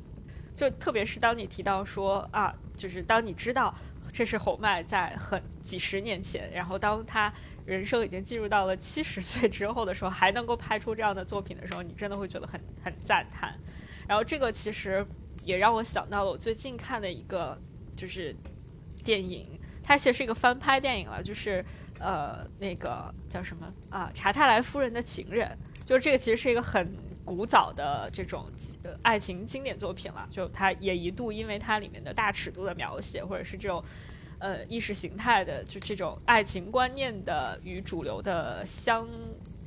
就特别是当你提到说啊，就是当你知道这是侯麦在很几十年前，然后当他人生已经进入到了七十岁之后的时候，还能够拍出这样的作品的时候，你真的会觉得很很赞叹。然后这个其实也让我想到了我最近看的一个就是电影，它其实是一个翻拍电影了，就是呃那个叫什么啊查泰莱夫人的情人，就是这个其实是一个很。古早的这种爱情经典作品了，就它也一度因为它里面的大尺度的描写，或者是这种呃意识形态的就这种爱情观念的与主流的相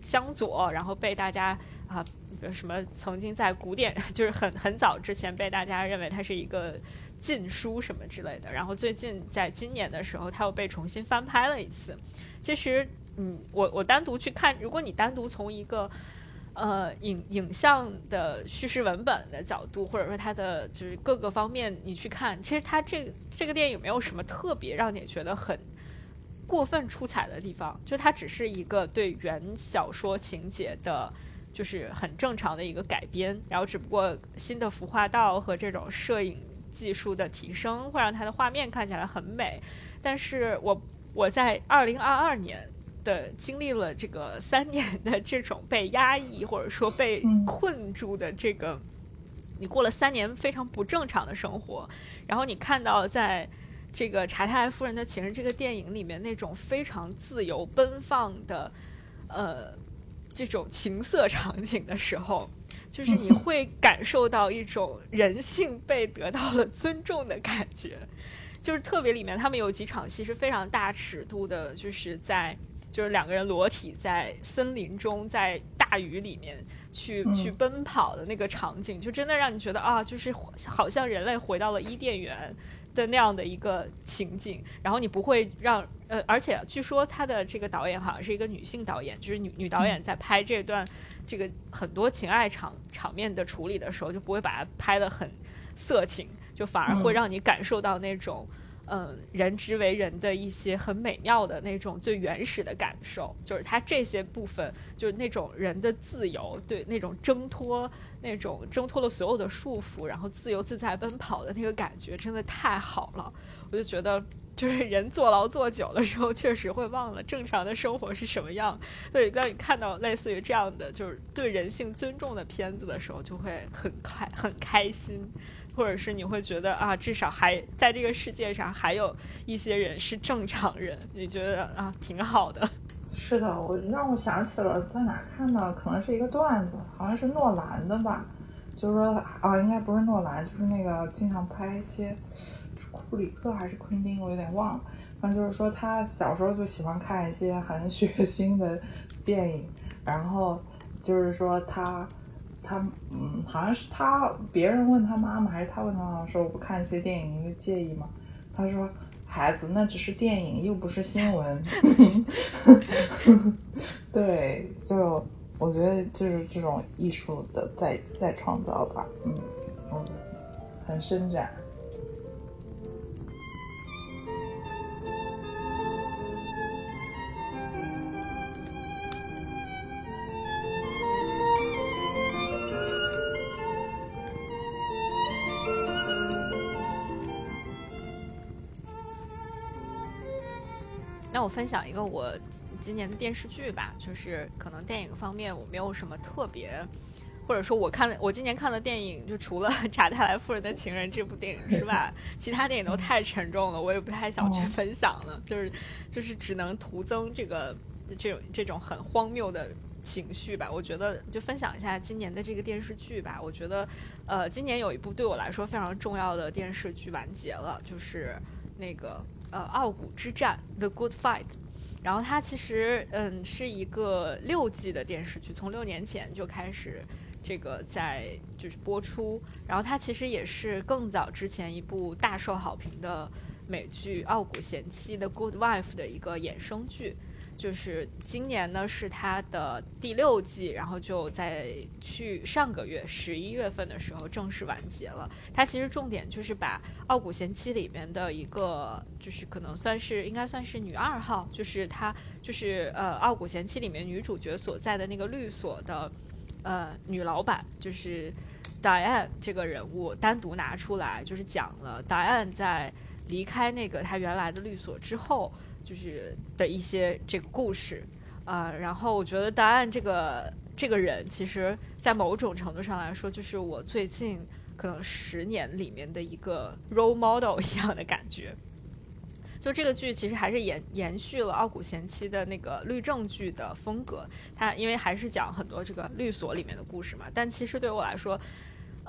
相左，然后被大家啊什么曾经在古典就是很很早之前被大家认为它是一个禁书什么之类的，然后最近在今年的时候，它又被重新翻拍了一次。其实，嗯，我我单独去看，如果你单独从一个呃，影影像的叙事文本的角度，或者说它的就是各个方面，你去看，其实它这这个电影没有什么特别让你觉得很过分出彩的地方，就它只是一个对原小说情节的，就是很正常的一个改编，然后只不过新的服化道和这种摄影技术的提升，会让它的画面看起来很美。但是我我在二零二二年。的经历了这个三年的这种被压抑或者说被困住的这个，你过了三年非常不正常的生活，然后你看到在这个《查泰莱夫人的情人》这个电影里面那种非常自由奔放的呃这种情色场景的时候，就是你 会感受到一种人性被得到了尊重的感觉，就是特别里面他们有几场戏是非常大尺度的，就是在。就是两个人裸体在森林中，在大雨里面去去奔跑的那个场景，就真的让你觉得啊，就是好像人类回到了伊甸园的那样的一个情景。然后你不会让呃，而且据说他的这个导演好像是一个女性导演，就是女女导演在拍这段这个很多情爱场场面的处理的时候，就不会把它拍得很色情，就反而会让你感受到那种。嗯，嗯人之为人的一些很美妙的那种最原始的感受，就是他这些部分，就是那种人的自由，对那种挣脱，那种挣脱了所有的束缚，然后自由自在奔跑的那个感觉，真的太好了。我就觉得，就是人坐牢坐久的时候，确实会忘了正常的生活是什么样。所以当你看到类似于这样的，就是对人性尊重的片子的时候，就会很开很开心。或者是你会觉得啊，至少还在这个世界上还有一些人是正常人，你觉得啊挺好的。是的，我让我想起了在哪看的，可能是一个段子，好像是诺兰的吧，就是说啊，应该不是诺兰，就是那个经常拍一些库里克还是昆汀，我有点忘了。反正就是说他小时候就喜欢看一些很血腥的电影，然后就是说他。他嗯，好像是他，别人问他妈妈，还是他问他妈妈说我不看一些电影，你会介意吗？他说孩子，那只是电影，又不是新闻。对，就我觉得就是这种艺术的再再创造吧，嗯。嗯，很伸展。那我分享一个我今年的电视剧吧，就是可能电影方面我没有什么特别，或者说我看我今年看的电影，就除了《查泰莱夫人的情人》这部电影之外，其他电影都太沉重了，我也不太想去分享了，就是就是只能徒增这个这种这种很荒谬的情绪吧。我觉得就分享一下今年的这个电视剧吧。我觉得呃，今年有一部对我来说非常重要的电视剧完结了，就是那个。呃，傲骨之战，The Good Fight，然后它其实嗯是一个六季的电视剧，从六年前就开始这个在就是播出，然后它其实也是更早之前一部大受好评的美剧《傲骨贤妻》的 Good Wife 的一个衍生剧。就是今年呢是它的第六季，然后就在去上个月十一月份的时候正式完结了。它其实重点就是把《傲骨贤妻》里面的一个，就是可能算是应该算是女二号，就是她就是呃《傲骨贤妻》里面女主角所在的那个律所的呃女老板，就是 Diane 这个人物单独拿出来，就是讲了 Diane 在离开那个她原来的律所之后。就是的一些这个故事，啊，然后我觉得答案这个这个人，其实在某种程度上来说，就是我最近可能十年里面的一个 role model 一样的感觉。就这个剧其实还是延延续了《傲骨贤妻》的那个律政剧的风格，它因为还是讲很多这个律所里面的故事嘛，但其实对我来说。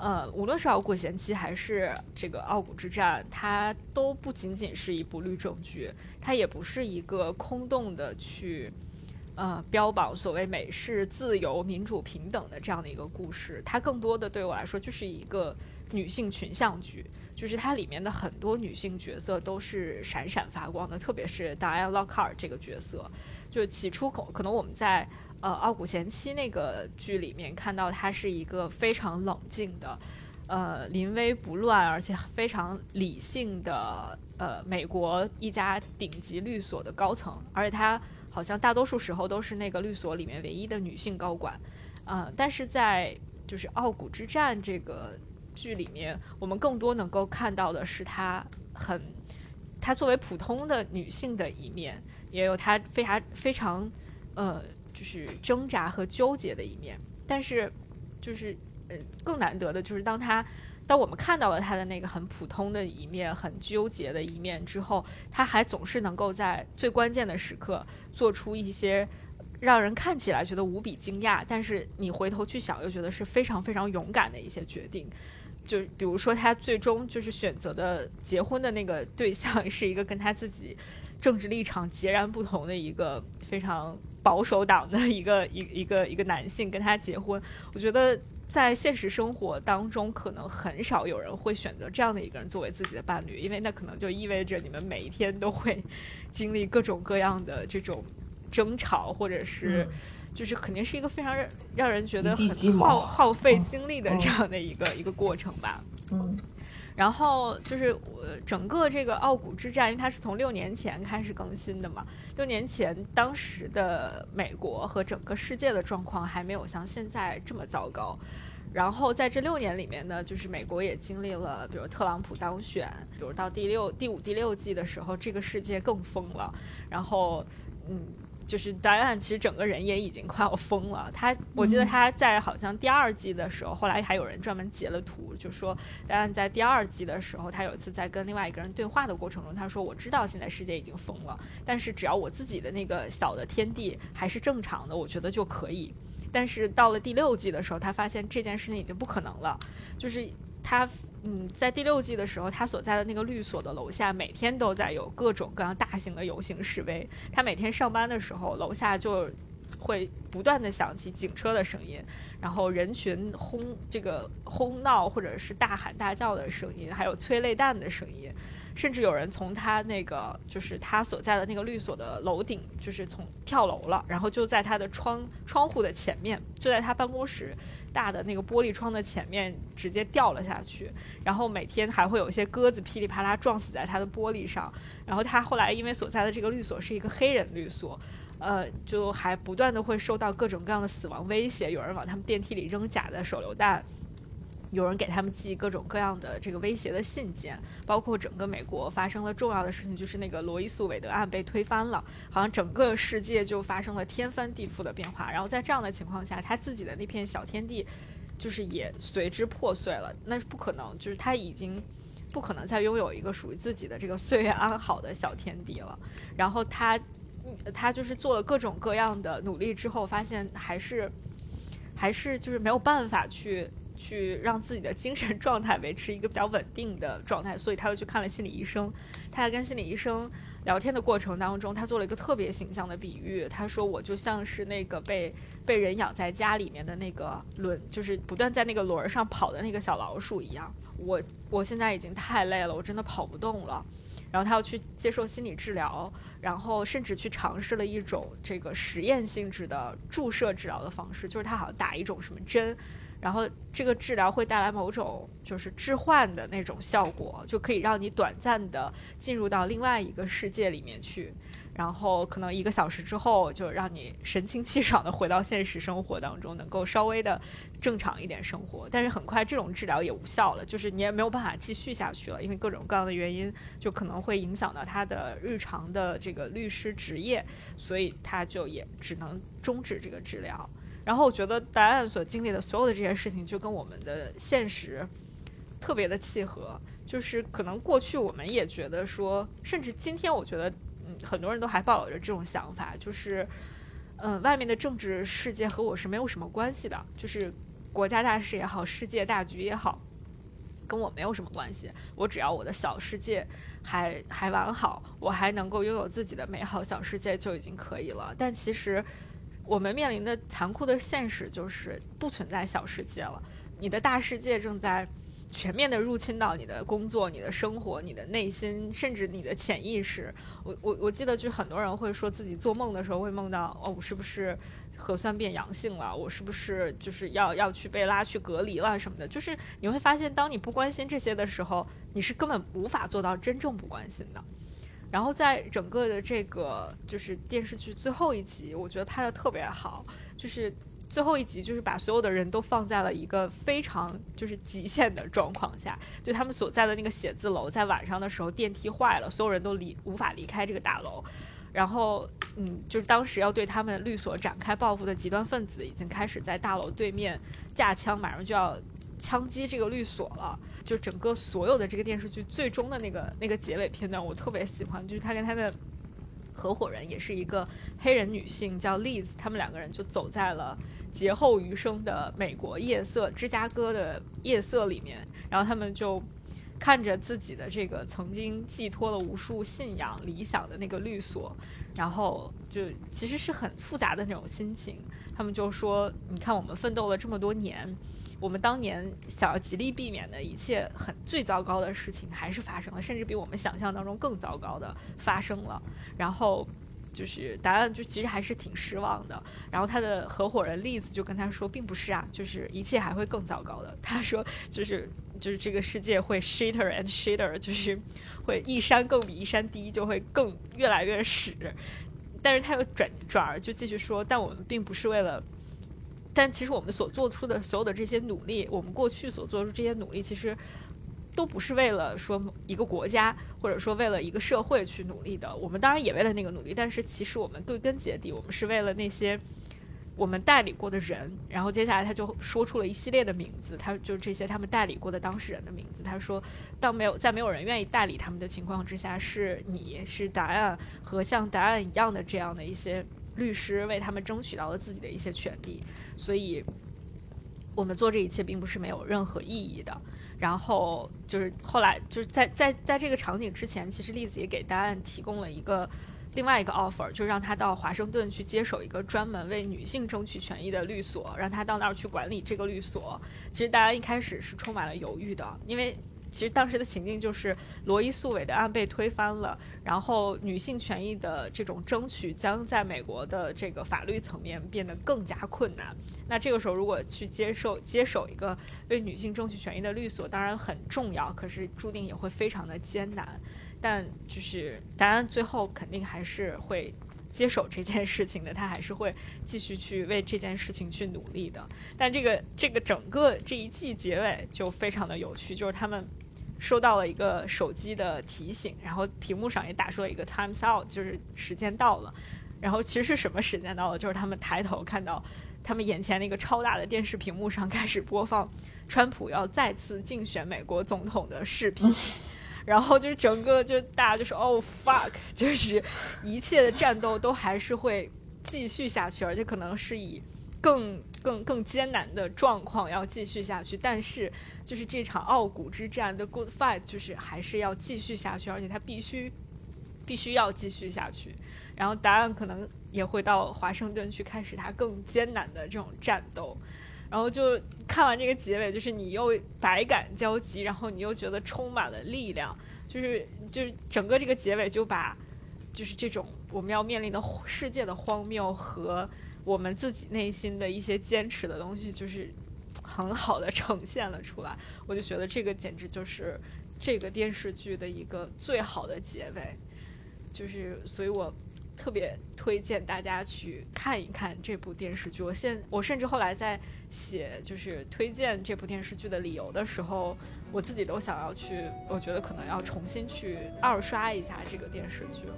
呃，无论是《傲骨贤妻》还是这个《傲骨之战》，它都不仅仅是一部律政剧，它也不是一个空洞的去呃标榜所谓美式自由、民主、平等的这样的一个故事。它更多的对我来说就是一个女性群像剧，就是它里面的很多女性角色都是闪闪发光的，特别是 Diane Lockhart 这个角色。就起初可可能我们在。呃，《傲骨贤妻》那个剧里面看到她是一个非常冷静的，呃，临危不乱，而且非常理性的，呃，美国一家顶级律所的高层，而且她好像大多数时候都是那个律所里面唯一的女性高管，呃，但是在就是《傲骨之战》这个剧里面，我们更多能够看到的是她很，她作为普通的女性的一面，也有她非常非常，呃。就是挣扎和纠结的一面，但是，就是呃，更难得的就是当他，当我们看到了他的那个很普通的一面、很纠结的一面之后，他还总是能够在最关键的时刻做出一些让人看起来觉得无比惊讶，但是你回头去想又觉得是非常非常勇敢的一些决定。就比如说，他最终就是选择的结婚的那个对象是一个跟他自己政治立场截然不同的一个非常。保守党的一个一 一个一个男性跟他结婚，我觉得在现实生活当中，可能很少有人会选择这样的一个人作为自己的伴侣，因为那可能就意味着你们每一天都会 经历各种各样的这种争吵，或者是就是肯定是一个非常让人觉得很耗耗费精力的这样的一个一个过程吧。嗯。然后就是我整个这个傲骨之战，因为它是从六年前开始更新的嘛。六年前当时的美国和整个世界的状况还没有像现在这么糟糕。然后在这六年里面呢，就是美国也经历了，比如特朗普当选，比如到第六、第五、第六季的时候，这个世界更疯了。然后，嗯。就是戴安，其实整个人也已经快要疯了。他，我记得他在好像第二季的时候，后来还有人专门截了图，就说戴安在第二季的时候，他有一次在跟另外一个人对话的过程中，他说：“我知道现在世界已经疯了，但是只要我自己的那个小的天地还是正常的，我觉得就可以。”但是到了第六季的时候，他发现这件事情已经不可能了，就是他。嗯，在第六季的时候，他所在的那个律所的楼下，每天都在有各种各样大型的游行示威。他每天上班的时候，楼下就会不断的响起警车的声音，然后人群轰这个轰闹或者是大喊大叫的声音，还有催泪弹的声音。甚至有人从他那个就是他所在的那个律所的楼顶，就是从跳楼了，然后就在他的窗窗户的前面，就在他办公室大的那个玻璃窗的前面直接掉了下去。然后每天还会有一些鸽子噼里啪啦撞死在他的玻璃上。然后他后来因为所在的这个律所是一个黑人律所，呃，就还不断的会受到各种各样的死亡威胁，有人往他们电梯里扔假的手榴弹。有人给他们寄各种各样的这个威胁的信件，包括整个美国发生了重要的事情，就是那个罗伊诉韦德案被推翻了，好像整个世界就发生了天翻地覆的变化。然后在这样的情况下，他自己的那片小天地，就是也随之破碎了。那是不可能，就是他已经不可能再拥有一个属于自己的这个岁月安好的小天地了。然后他，他就是做了各种各样的努力之后，发现还是，还是就是没有办法去。去让自己的精神状态维持一个比较稳定的状态，所以他又去看了心理医生。他在跟心理医生聊天的过程当中，他做了一个特别形象的比喻。他说：“我就像是那个被被人养在家里面的那个轮，就是不断在那个轮上跑的那个小老鼠一样。我我现在已经太累了，我真的跑不动了。然后他要去接受心理治疗，然后甚至去尝试了一种这个实验性质的注射治疗的方式，就是他好像打一种什么针。”然后这个治疗会带来某种就是置换的那种效果，就可以让你短暂的进入到另外一个世界里面去，然后可能一个小时之后就让你神清气爽的回到现实生活当中，能够稍微的正常一点生活。但是很快这种治疗也无效了，就是你也没有办法继续下去了，因为各种各样的原因，就可能会影响到他的日常的这个律师职业，所以他就也只能终止这个治疗。然后我觉得答案所经历的所有的这些事情，就跟我们的现实特别的契合。就是可能过去我们也觉得说，甚至今天我觉得，嗯，很多人都还抱有着这种想法，就是，嗯，外面的政治世界和我是没有什么关系的，就是国家大事也好，世界大局也好，跟我没有什么关系。我只要我的小世界还还完好，我还能够拥有自己的美好小世界就已经可以了。但其实。我们面临的残酷的现实就是不存在小世界了，你的大世界正在全面的入侵到你的工作、你的生活、你的内心，甚至你的潜意识。我我我记得就很多人会说自己做梦的时候会梦到哦，我是不是核酸变阳性了？我是不是就是要要去被拉去隔离了什么的？就是你会发现，当你不关心这些的时候，你是根本无法做到真正不关心的。然后在整个的这个就是电视剧最后一集，我觉得拍的特别好，就是最后一集就是把所有的人都放在了一个非常就是极限的状况下，就他们所在的那个写字楼在晚上的时候电梯坏了，所有人都离无法离开这个大楼，然后嗯，就是当时要对他们律所展开报复的极端分子已经开始在大楼对面架枪，马上就要枪击这个律所了。就整个所有的这个电视剧最终的那个那个结尾片段，我特别喜欢，就是他跟他的合伙人也是一个黑人女性叫 Liz，他们两个人就走在了劫后余生的美国夜色，芝加哥的夜色里面，然后他们就看着自己的这个曾经寄托了无数信仰理想的那个律所，然后就其实是很复杂的那种心情，他们就说：“你看，我们奋斗了这么多年。”我们当年想要极力避免的一切很最糟糕的事情还是发生了，甚至比我们想象当中更糟糕的发生了。然后就是答案就其实还是挺失望的。然后他的合伙人栗子就跟他说，并不是啊，就是一切还会更糟糕的。他说就是就是这个世界会 shitter and shitter，就是会一山更比一山低，就会更越来越屎。但是他又转转而就继续说，但我们并不是为了。但其实我们所做出的所有的这些努力，我们过去所做出这些努力，其实都不是为了说一个国家，或者说为了一个社会去努力的。我们当然也为了那个努力，但是其实我们归根结底，我们是为了那些我们代理过的人。然后接下来他就说出了一系列的名字，他就这些他们代理过的当事人的名字。他说，当没有在没有人愿意代理他们的情况之下，是你是答案和像答案一样的这样的一些。律师为他们争取到了自己的一些权利，所以我们做这一切并不是没有任何意义的。然后就是后来就是在在在这个场景之前，其实栗子也给答案提供了一个另外一个 offer，就让他到华盛顿去接手一个专门为女性争取权益的律所，让他到那儿去管理这个律所。其实大家一开始是充满了犹豫的，因为。其实当时的情境就是罗伊诉韦的案被推翻了，然后女性权益的这种争取将在美国的这个法律层面变得更加困难。那这个时候如果去接受接手一个为女性争取权益的律所，当然很重要，可是注定也会非常的艰难。但就是当然最后肯定还是会接手这件事情的，他还是会继续去为这件事情去努力的。但这个这个整个这一季结尾就非常的有趣，就是他们。收到了一个手机的提醒，然后屏幕上也打出了一个 “times out”，就是时间到了。然后其实是什么时间到了？就是他们抬头看到他们眼前那个超大的电视屏幕上开始播放川普要再次竞选美国总统的视频，然后就是整个就大家就说 “oh fuck”，就是一切的战斗都还是会继续下去，而且可能是以更。更更艰难的状况要继续下去，但是就是这场傲骨之战的 good fight 就是还是要继续下去，而且它必须必须要继续下去。然后答案可能也会到华盛顿去开始它更艰难的这种战斗。然后就看完这个结尾，就是你又百感交集，然后你又觉得充满了力量，就是就是整个这个结尾就把就是这种我们要面临的世界的荒谬和。我们自己内心的一些坚持的东西，就是很好的呈现了出来。我就觉得这个简直就是这个电视剧的一个最好的结尾，就是所以我特别推荐大家去看一看这部电视剧。我现我甚至后来在写就是推荐这部电视剧的理由的时候，我自己都想要去，我觉得可能要重新去二刷一下这个电视剧了。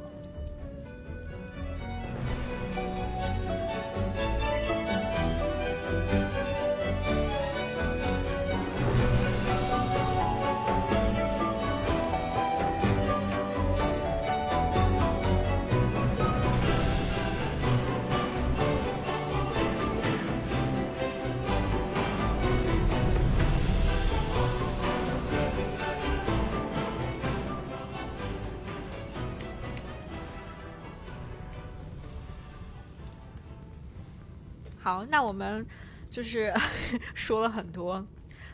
好，那我们就是 说了很多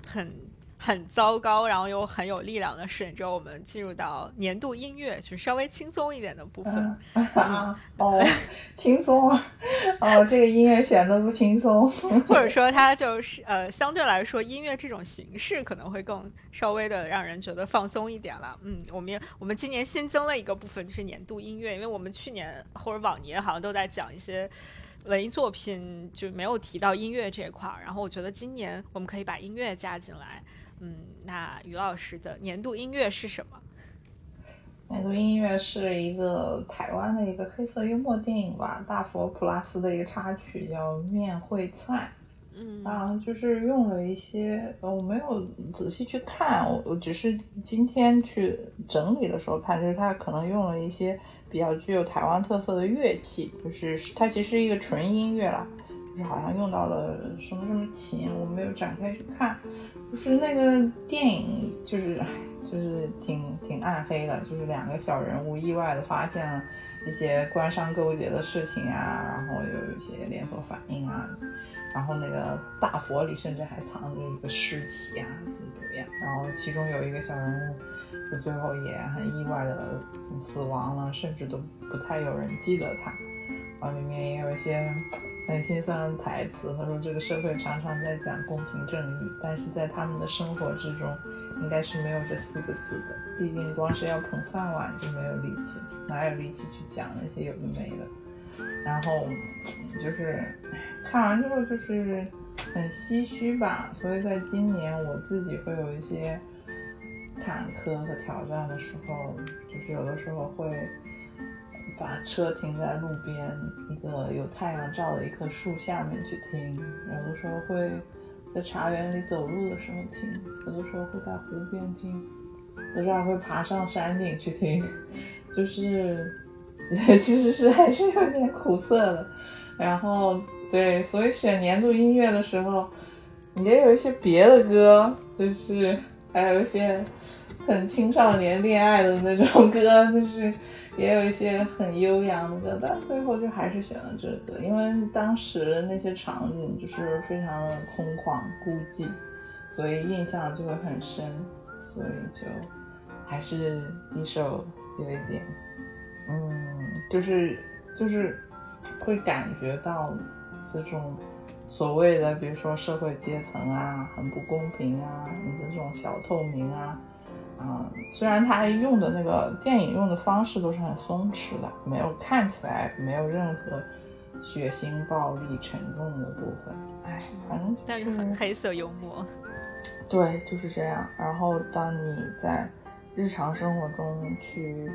很很糟糕，然后又很有力量的事情之后，我们进入到年度音乐，就是稍微轻松一点的部分。哦，轻松啊！哦，这个音乐显得不轻松，或者说它就是呃，相对来说，音乐这种形式可能会更稍微的让人觉得放松一点了。嗯，我们我们今年新增了一个部分，就是年度音乐，因为我们去年或者往年好像都在讲一些。文艺作品就没有提到音乐这块儿，然后我觉得今年我们可以把音乐加进来。嗯，那于老师的年度音乐是什么？年度音乐是一个台湾的一个黑色幽默电影吧，《大佛普拉斯》的一个插曲，叫《面会菜》。嗯啊，就是用了一些，呃，我没有仔细去看，我我只是今天去整理的时候看，就是他可能用了一些。比较具有台湾特色的乐器，就是它其实是一个纯音乐啦，就是好像用到了什么什么琴，我没有展开去看。就是那个电影，就是就是挺挺暗黑的，就是两个小人物意外的发现了一些官商勾结的事情啊，然后有一些连锁反应啊，然后那个大佛里甚至还藏着一个尸体啊，怎么怎么样，然后其中有一个小人物。就最后也很意外的死亡了，甚至都不太有人记得他。然后里面也有一些很心酸的台词。他说：“这个社会常常在讲公平正义，但是在他们的生活之中，应该是没有这四个字的。毕竟光是要捧饭碗就没有力气，哪有力气去讲那些有的没的？然后就是看完之后就是很唏嘘吧。所以在今年我自己会有一些。”坎坷和挑战的时候，就是有的时候会把车停在路边一个有太阳照的一棵树下面去听，有的时候会在茶园里走路的时候听，有的时候会在湖边听，有时候还会爬上山顶去听，就是 其实是还是有点苦涩的。然后对，所以选年度音乐的时候，也有一些别的歌，就是还有一些。很青少年恋爱的那种歌，就是也有一些很悠扬的歌，但最后就还是选了这个，因为当时那些场景就是非常的空旷孤寂，所以印象就会很深，所以就还是一首有一点，嗯，就是就是会感觉到这种。所谓的，比如说社会阶层啊，很不公平啊，你的这种小透明啊，啊，虽然他用的那个电影用的方式都是很松弛的，没有看起来没有任何血腥、暴力、沉重的部分，哎，反正但是很黑色幽默。对，就是这样。然后当你在日常生活中去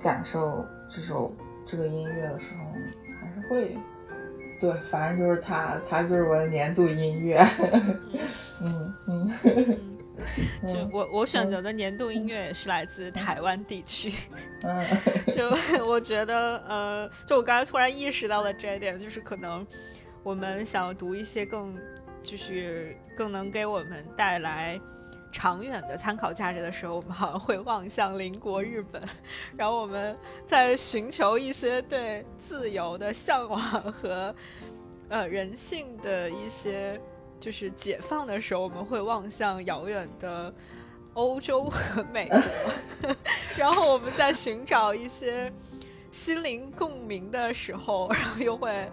感受这首这个音乐的时候，还是会。对，反正就是他，他就是我的年度音乐。嗯 嗯，就我我选择的年度音乐也是来自台湾地区。嗯，就我觉得，呃，就我刚才突然意识到了这一点，就是可能我们想要读一些更，就是更能给我们带来。长远的参考价值的时候，我们好像会望向邻国日本，然后我们在寻求一些对自由的向往和呃人性的一些就是解放的时候，我们会望向遥远的欧洲和美国，然后我们在寻找一些心灵共鸣的时候，然后又会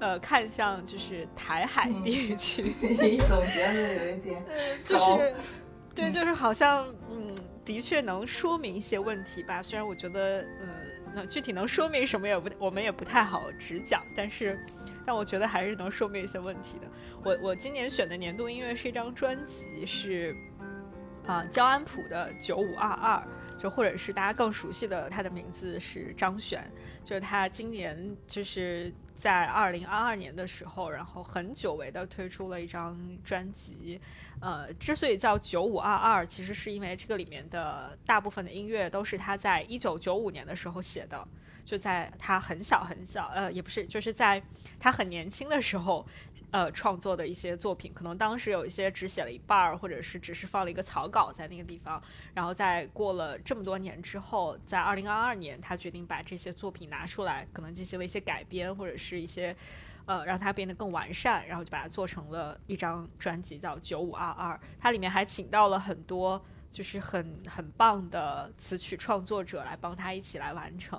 呃看向就是台海地区。你总结的有一点，就是。对，就是好像，嗯，的确能说明一些问题吧。虽然我觉得，呃，那具体能说明什么也不，我们也不太好直讲。但是，但我觉得还是能说明一些问题的。我我今年选的年度音乐是一张专辑，是啊，焦安普的《九五二二》，就或者是大家更熟悉的，他的名字是张悬，就是他今年就是在二零二二年的时候，然后很久违的推出了一张专辑。呃，之所以叫九五二二，其实是因为这个里面的大部分的音乐都是他在一九九五年的时候写的，就在他很小很小，呃，也不是，就是在他很年轻的时候，呃，创作的一些作品，可能当时有一些只写了一半儿，或者是只是放了一个草稿在那个地方，然后在过了这么多年之后，在二零二二年，他决定把这些作品拿出来，可能进行了一些改编，或者是一些。呃，让它变得更完善，然后就把它做成了一张专辑，叫《九五二二》。它里面还请到了很多就是很很棒的词曲创作者来帮他一起来完成，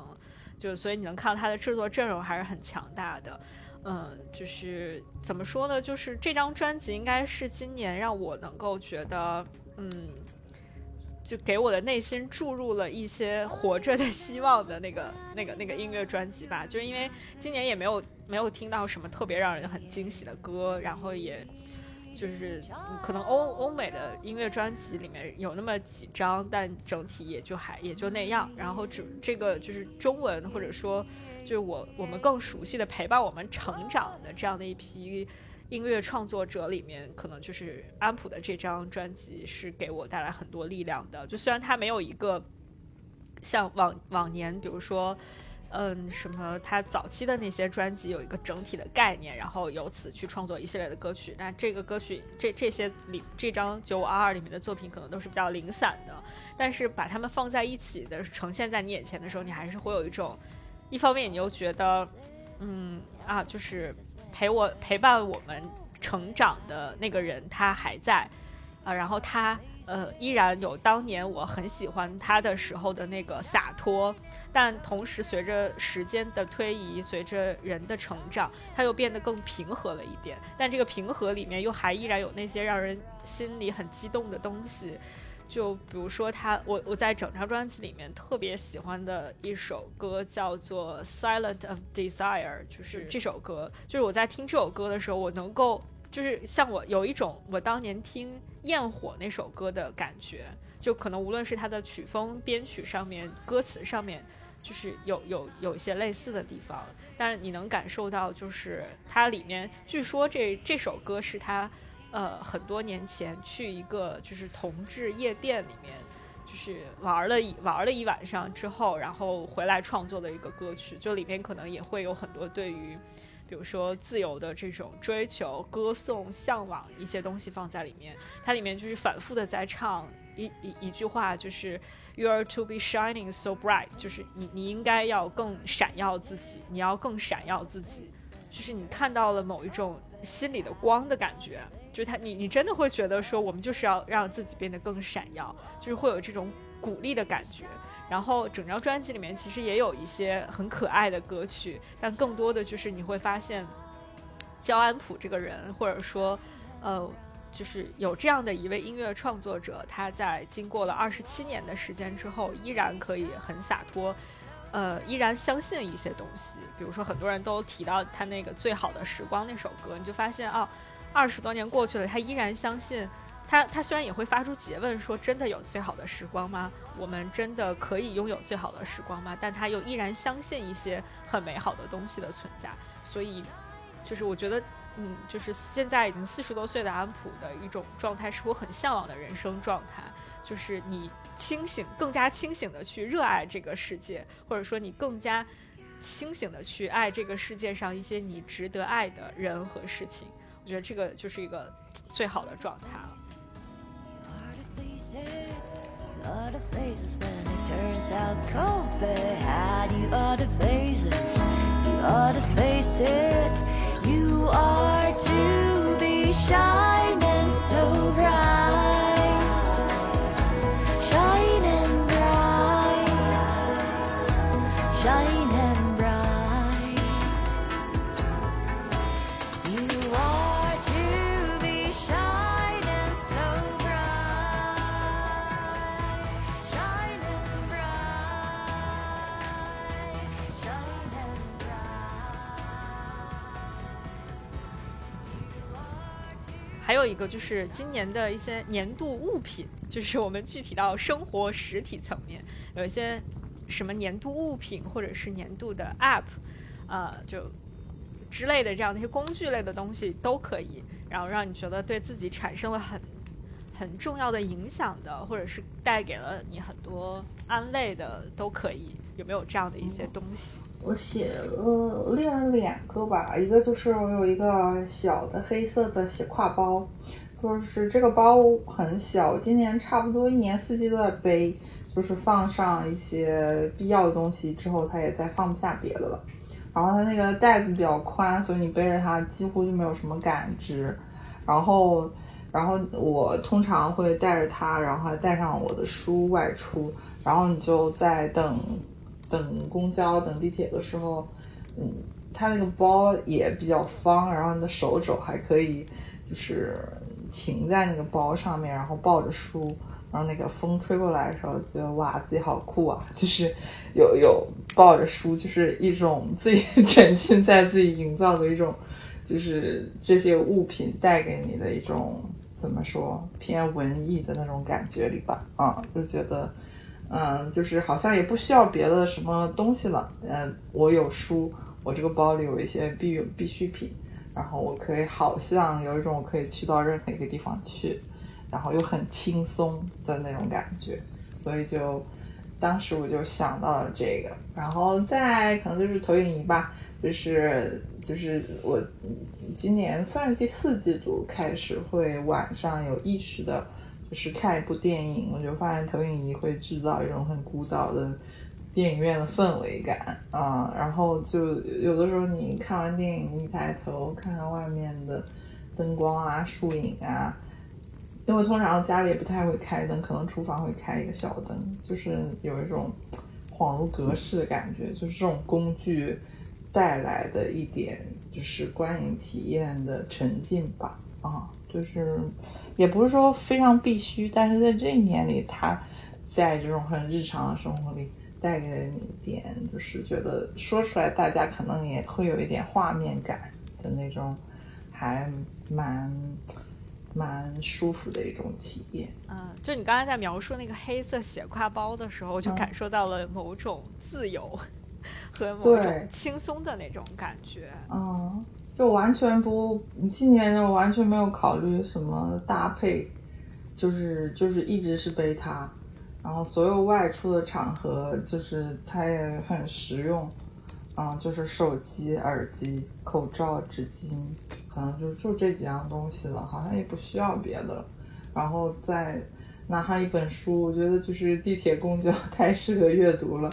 就所以你能看到他的制作阵容还是很强大的。嗯，就是怎么说呢？就是这张专辑应该是今年让我能够觉得，嗯。就给我的内心注入了一些活着的希望的那个、那个、那个音乐专辑吧。就是因为今年也没有没有听到什么特别让人很惊喜的歌，然后也就是可能欧欧美的音乐专辑里面有那么几张，但整体也就还也就那样。然后这这个就是中文或者说就是我我们更熟悉的陪伴我们成长的这样的一批。音乐创作者里面，可能就是安普的这张专辑是给我带来很多力量的。就虽然他没有一个像往往年，比如说，嗯，什么他早期的那些专辑有一个整体的概念，然后由此去创作一系列的歌曲。那这个歌曲这这些里这张九五二二里面的作品可能都是比较零散的。但是把它们放在一起的呈现在你眼前的时候，你还是会有一种，一方面你又觉得，嗯啊，就是。陪我陪伴我们成长的那个人，他还在，啊，然后他呃依然有当年我很喜欢他的时候的那个洒脱，但同时随着时间的推移，随着人的成长，他又变得更平和了一点。但这个平和里面又还依然有那些让人心里很激动的东西。就比如说他，我我在整张专辑里面特别喜欢的一首歌叫做《Silent of Desire》，就是这首歌，就是我在听这首歌的时候，我能够就是像我有一种我当年听《焰火》那首歌的感觉，就可能无论是它的曲风、编曲上面、歌词上面，就是有有有一些类似的地方，但是你能感受到，就是它里面据说这这首歌是他。呃，很多年前去一个就是同志夜店里面，就是玩了一玩了一晚上之后，然后回来创作的一个歌曲，就里面可能也会有很多对于，比如说自由的这种追求、歌颂、向往一些东西放在里面。它里面就是反复的在唱一一一句话，就是 “You are to be shining so bright”，就是你你应该要更闪耀自己，你要更闪耀自己，就是你看到了某一种心里的光的感觉，就是他你你真的会觉得说，我们就是要让自己变得更闪耀，就是会有这种鼓励的感觉。然后整张专辑里面其实也有一些很可爱的歌曲，但更多的就是你会发现，焦安普这个人，或者说，呃，就是有这样的一位音乐创作者，他在经过了二十七年的时间之后，依然可以很洒脱，呃，依然相信一些东西。比如说，很多人都提到他那个《最好的时光》那首歌，你就发现啊，二十多年过去了，他依然相信。他他虽然也会发出诘问，说真的有最好的时光吗？我们真的可以拥有最好的时光吗？但他又依然相信一些很美好的东西的存在。所以，就是我觉得，嗯，就是现在已经四十多岁的安普的一种状态，是我很向往的人生状态。就是你清醒，更加清醒的去热爱这个世界，或者说你更加清醒的去爱这个世界上一些你值得爱的人和事情。我觉得这个就是一个最好的状态了。You ought to face it when it turns out cold bad. You ought to face it. You ought to face it. You are to be shining so bright. 还有一个就是今年的一些年度物品，就是我们具体到生活实体层面，有一些什么年度物品或者是年度的 App，呃，就之类的这样的一些工具类的东西都可以，然后让你觉得对自己产生了很很重要的影响的，或者是带给了你很多安慰的，都可以。有没有这样的一些东西？我写了列了两个吧，一个就是我有一个小的黑色的斜挎包，就是这个包很小，今年差不多一年四季都在背，就是放上一些必要的东西之后，它也再放不下别的了。然后它那个袋子比较宽，所以你背着它几乎就没有什么感知。然后，然后我通常会带着它，然后还带上我的书外出，然后你就在等。等公交、等地铁的时候，嗯，它那个包也比较方，然后你的手肘还可以，就是停在那个包上面，然后抱着书，然后那个风吹过来的时候，觉得哇，自己好酷啊！就是有有抱着书，就是一种自己 沉浸在自己营造的一种，就是这些物品带给你的一种怎么说偏文艺的那种感觉里吧，啊，就觉得。嗯，就是好像也不需要别的什么东西了。嗯，我有书，我这个包里有一些必必需品，然后我可以好像有一种我可以去到任何一个地方去，然后又很轻松的那种感觉。所以就当时我就想到了这个，然后再可能就是投影仪吧，就是就是我今年算是第四季度开始会晚上有意识的。就是看一部电影，我就发现投影仪会制造一种很古早的电影院的氛围感啊。然后就有的时候你看完电影，一抬头看看外面的灯光啊、树影啊，因为通常家里也不太会开灯，可能厨房会开一个小灯，就是有一种恍如隔世的感觉。就是这种工具带来的一点，就是观影体验的沉浸吧啊。就是，也不是说非常必须，但是在这一年里，他在这种很日常的生活里带给了你一点，就是觉得说出来大家可能也会有一点画面感的那种，还蛮蛮舒服的一种体验。嗯，就你刚才在描述那个黑色斜挎包的时候，我就感受到了某种自由 和某种轻松的那种感觉。嗯。就完全不，今年我完全没有考虑什么搭配，就是就是一直是背它，然后所有外出的场合，就是它也很实用，嗯，就是手机、耳机、口罩、纸巾，可能就就这几样东西了，好像也不需要别的。然后再拿上一本书，我觉得就是地铁、公交 太适合阅读了。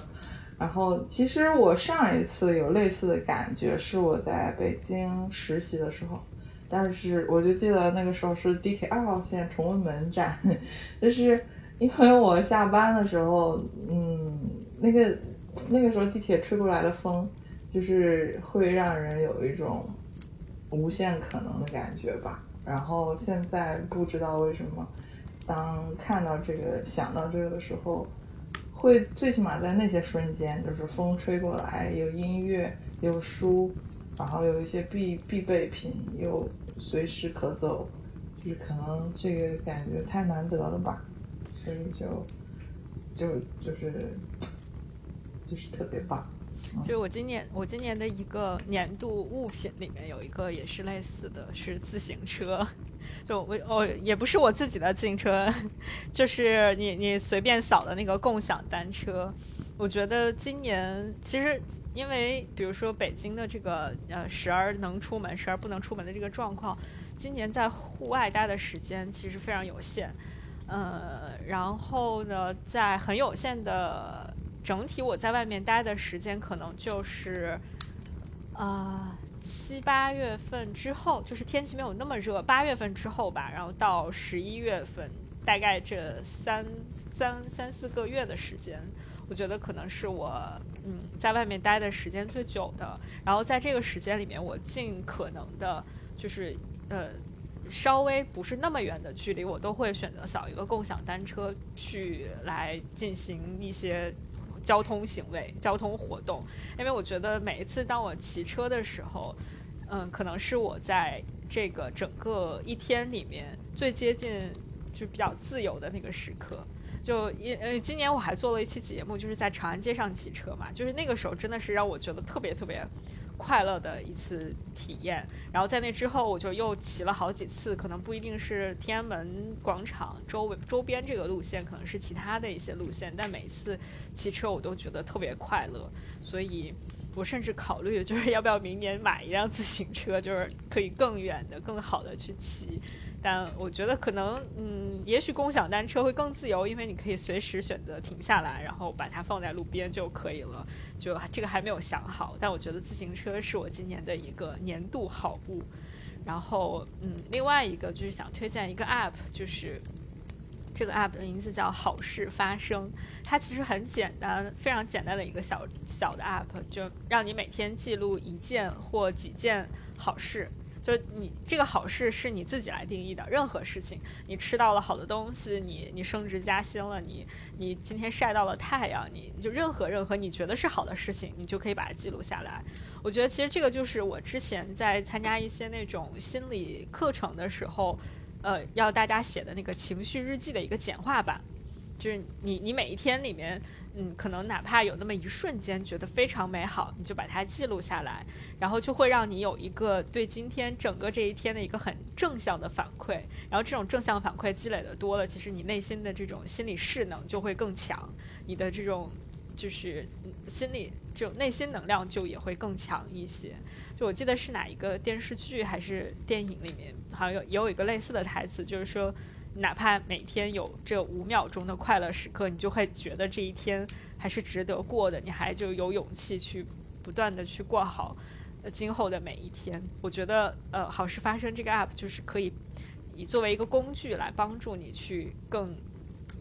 然后，其实我上一次有类似的感觉是我在北京实习的时候，但是我就记得那个时候是地铁二号线崇文门站，就是因为我下班的时候，嗯，那个那个时候地铁吹过来的风，就是会让人有一种无限可能的感觉吧。然后现在不知道为什么，当看到这个、想到这个的时候。会最起码在那些瞬间，就是风吹过来，有音乐，有书，然后有一些必必备品，又随时可走，就是可能这个感觉太难得了吧，所以就就就是就是特别棒。就是我今年我今年的一个年度物品里面有一个也是类似的，是自行车。就我哦，也不是我自己的自行车，就是你你随便扫的那个共享单车。我觉得今年其实因为比如说北京的这个呃时而能出门时而不能出门的这个状况，今年在户外待的时间其实非常有限。呃，然后呢，在很有限的整体我在外面待的时间可能就是啊。七八月份之后，就是天气没有那么热。八月份之后吧，然后到十一月份，大概这三三三四个月的时间，我觉得可能是我嗯在外面待的时间最久的。然后在这个时间里面，我尽可能的，就是呃稍微不是那么远的距离，我都会选择扫一个共享单车去来进行一些。交通行为、交通活动，因为我觉得每一次当我骑车的时候，嗯，可能是我在这个整个一天里面最接近就比较自由的那个时刻。就因呃，今年我还做了一期节目，就是在长安街上骑车嘛，就是那个时候真的是让我觉得特别特别。快乐的一次体验，然后在那之后，我就又骑了好几次，可能不一定是天安门广场周围周边这个路线，可能是其他的一些路线，但每次骑车我都觉得特别快乐，所以我甚至考虑就是要不要明年买一辆自行车，就是可以更远的、更好的去骑。但我觉得可能，嗯，也许共享单车会更自由，因为你可以随时选择停下来，然后把它放在路边就可以了。就这个还没有想好，但我觉得自行车是我今年的一个年度好物。然后，嗯，另外一个就是想推荐一个 App，就是这个 App 的名字叫“好事发生”，它其实很简单，非常简单的一个小小的 App，就让你每天记录一件或几件好事。就你这个好事是你自己来定义的，任何事情，你吃到了好的东西，你你升职加薪了，你你今天晒到了太阳，你就任何任何你觉得是好的事情，你就可以把它记录下来。我觉得其实这个就是我之前在参加一些那种心理课程的时候，呃，要大家写的那个情绪日记的一个简化版，就是你你每一天里面。嗯，可能哪怕有那么一瞬间觉得非常美好，你就把它记录下来，然后就会让你有一个对今天整个这一天的一个很正向的反馈。然后这种正向反馈积累的多了，其实你内心的这种心理势能就会更强，你的这种就是心理这种内心能量就也会更强一些。就我记得是哪一个电视剧还是电影里面，好像有也有一个类似的台词，就是说。哪怕每天有这五秒钟的快乐时刻，你就会觉得这一天还是值得过的，你还就有勇气去不断的去过好今后的每一天。我觉得，呃，好事发生这个 app 就是可以以作为一个工具来帮助你去更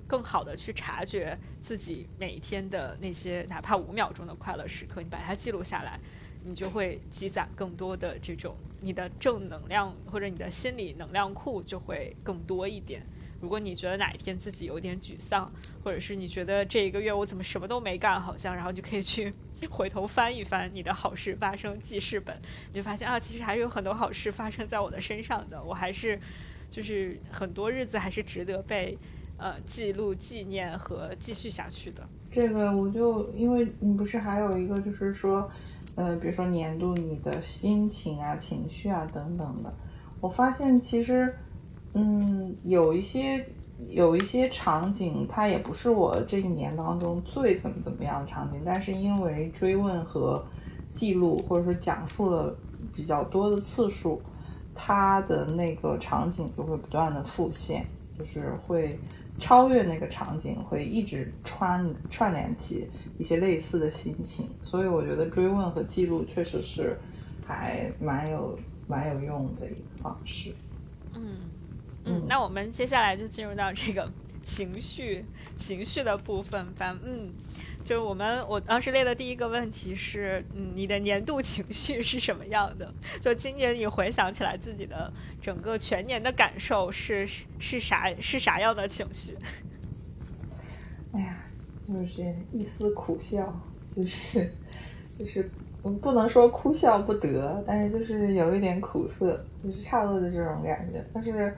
更好的去察觉自己每一天的那些哪怕五秒钟的快乐时刻，你把它记录下来，你就会积攒更多的这种。你的正能量或者你的心理能量库就会更多一点。如果你觉得哪一天自己有点沮丧，或者是你觉得这一个月我怎么什么都没干，好像，然后就可以去 回头翻一翻你的好事发生记事本，你就发现啊，其实还是有很多好事发生在我的身上的。我还是就是很多日子还是值得被呃记录、纪念和继续下去的。这个我就因为你不是还有一个就是说。呃，比如说年度你的心情啊、情绪啊等等的，我发现其实，嗯，有一些有一些场景，它也不是我这一年当中最怎么怎么样的场景，但是因为追问和记录或者说讲述了比较多的次数，它的那个场景就会不断的复现，就是会超越那个场景，会一直串串联起一些类似的心情。所以我觉得追问和记录确实是还蛮有蛮有用的一个方式。嗯嗯，那我们接下来就进入到这个情绪情绪的部分吧。嗯。就我们，我当时列的第一个问题是，嗯，你的年度情绪是什么样的？就今年你回想起来自己的整个全年的感受是是啥是啥样的情绪？哎呀，就是一丝苦笑，就是 就是我们不能说哭笑不得，但是就是有一点苦涩，就是差不多的这种感觉，但是。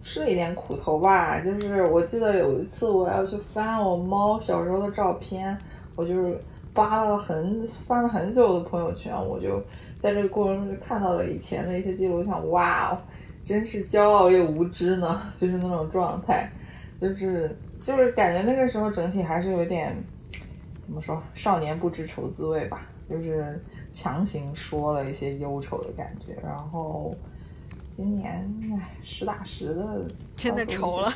吃了一点苦头吧，就是我记得有一次我要去翻我猫小时候的照片，我就是扒了很翻了很久的朋友圈，我就在这个过程中就看到了以前的一些记录，我想哇，真是骄傲又无知呢，就是那种状态，就是就是感觉那个时候整体还是有点怎么说，少年不知愁滋味吧，就是强行说了一些忧愁的感觉，然后。今年唉，实打实的，真的愁了。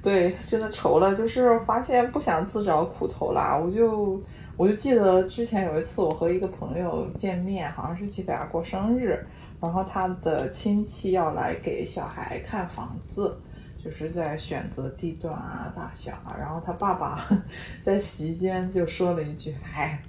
对，真的愁了，就是发现不想自找苦头啦。我就我就记得之前有一次，我和一个朋友见面，好像是去给他过生日，然后他的亲戚要来给小孩看房子，就是在选择地段啊、大小啊。然后他爸爸 在席间就说了一句：“哎，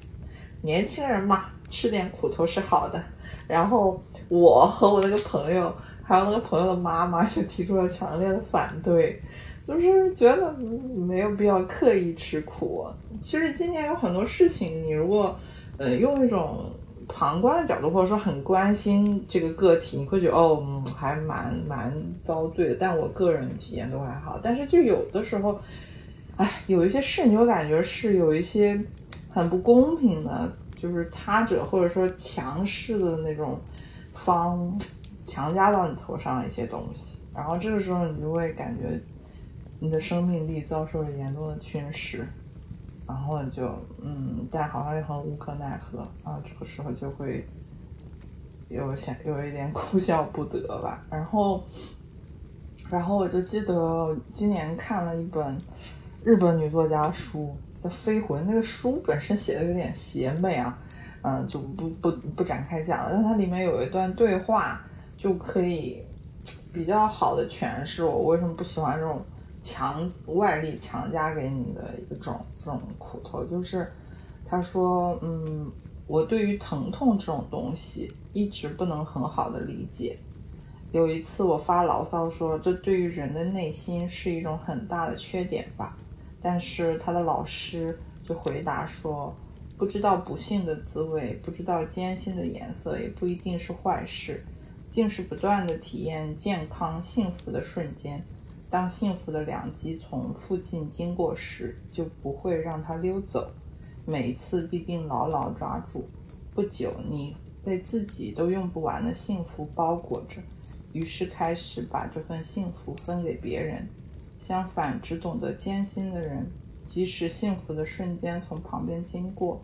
年轻人嘛，吃点苦头是好的。”然后我和我那个朋友。还有那个朋友的妈妈就提出了强烈的反对，就是觉得没有必要刻意吃苦。其实今年有很多事情，你如果呃用一种旁观的角度，或者说很关心这个个体，你会觉得哦，还蛮蛮遭罪的。但我个人体验都还好。但是就有的时候，哎，有一些事你就感觉是有一些很不公平的，就是他者或者说强势的那种方。强加到你头上的一些东西，然后这个时候你就会感觉你的生命力遭受了严重的侵蚀，然后就嗯，但好像又很无可奈何啊，这个时候就会有想有一点哭笑不得吧。然后，然后我就记得今年看了一本日本女作家书，叫《飞魂》，那个书本身写的有点邪魅啊，嗯，就不不不展开讲了。但它里面有一段对话。就可以比较好的诠释我为什么不喜欢这种强外力强加给你的一种这种苦头，就是他说，嗯，我对于疼痛这种东西一直不能很好的理解。有一次我发牢骚说，这对于人的内心是一种很大的缺点吧，但是他的老师就回答说，不知道不幸的滋味，不知道艰辛的颜色，也不一定是坏事。竟是不断的体验健康幸福的瞬间，当幸福的良机从附近经过时，就不会让它溜走，每一次必定牢牢抓住。不久，你被自己都用不完的幸福包裹着，于是开始把这份幸福分给别人。相反，只懂得艰辛的人，即使幸福的瞬间从旁边经过，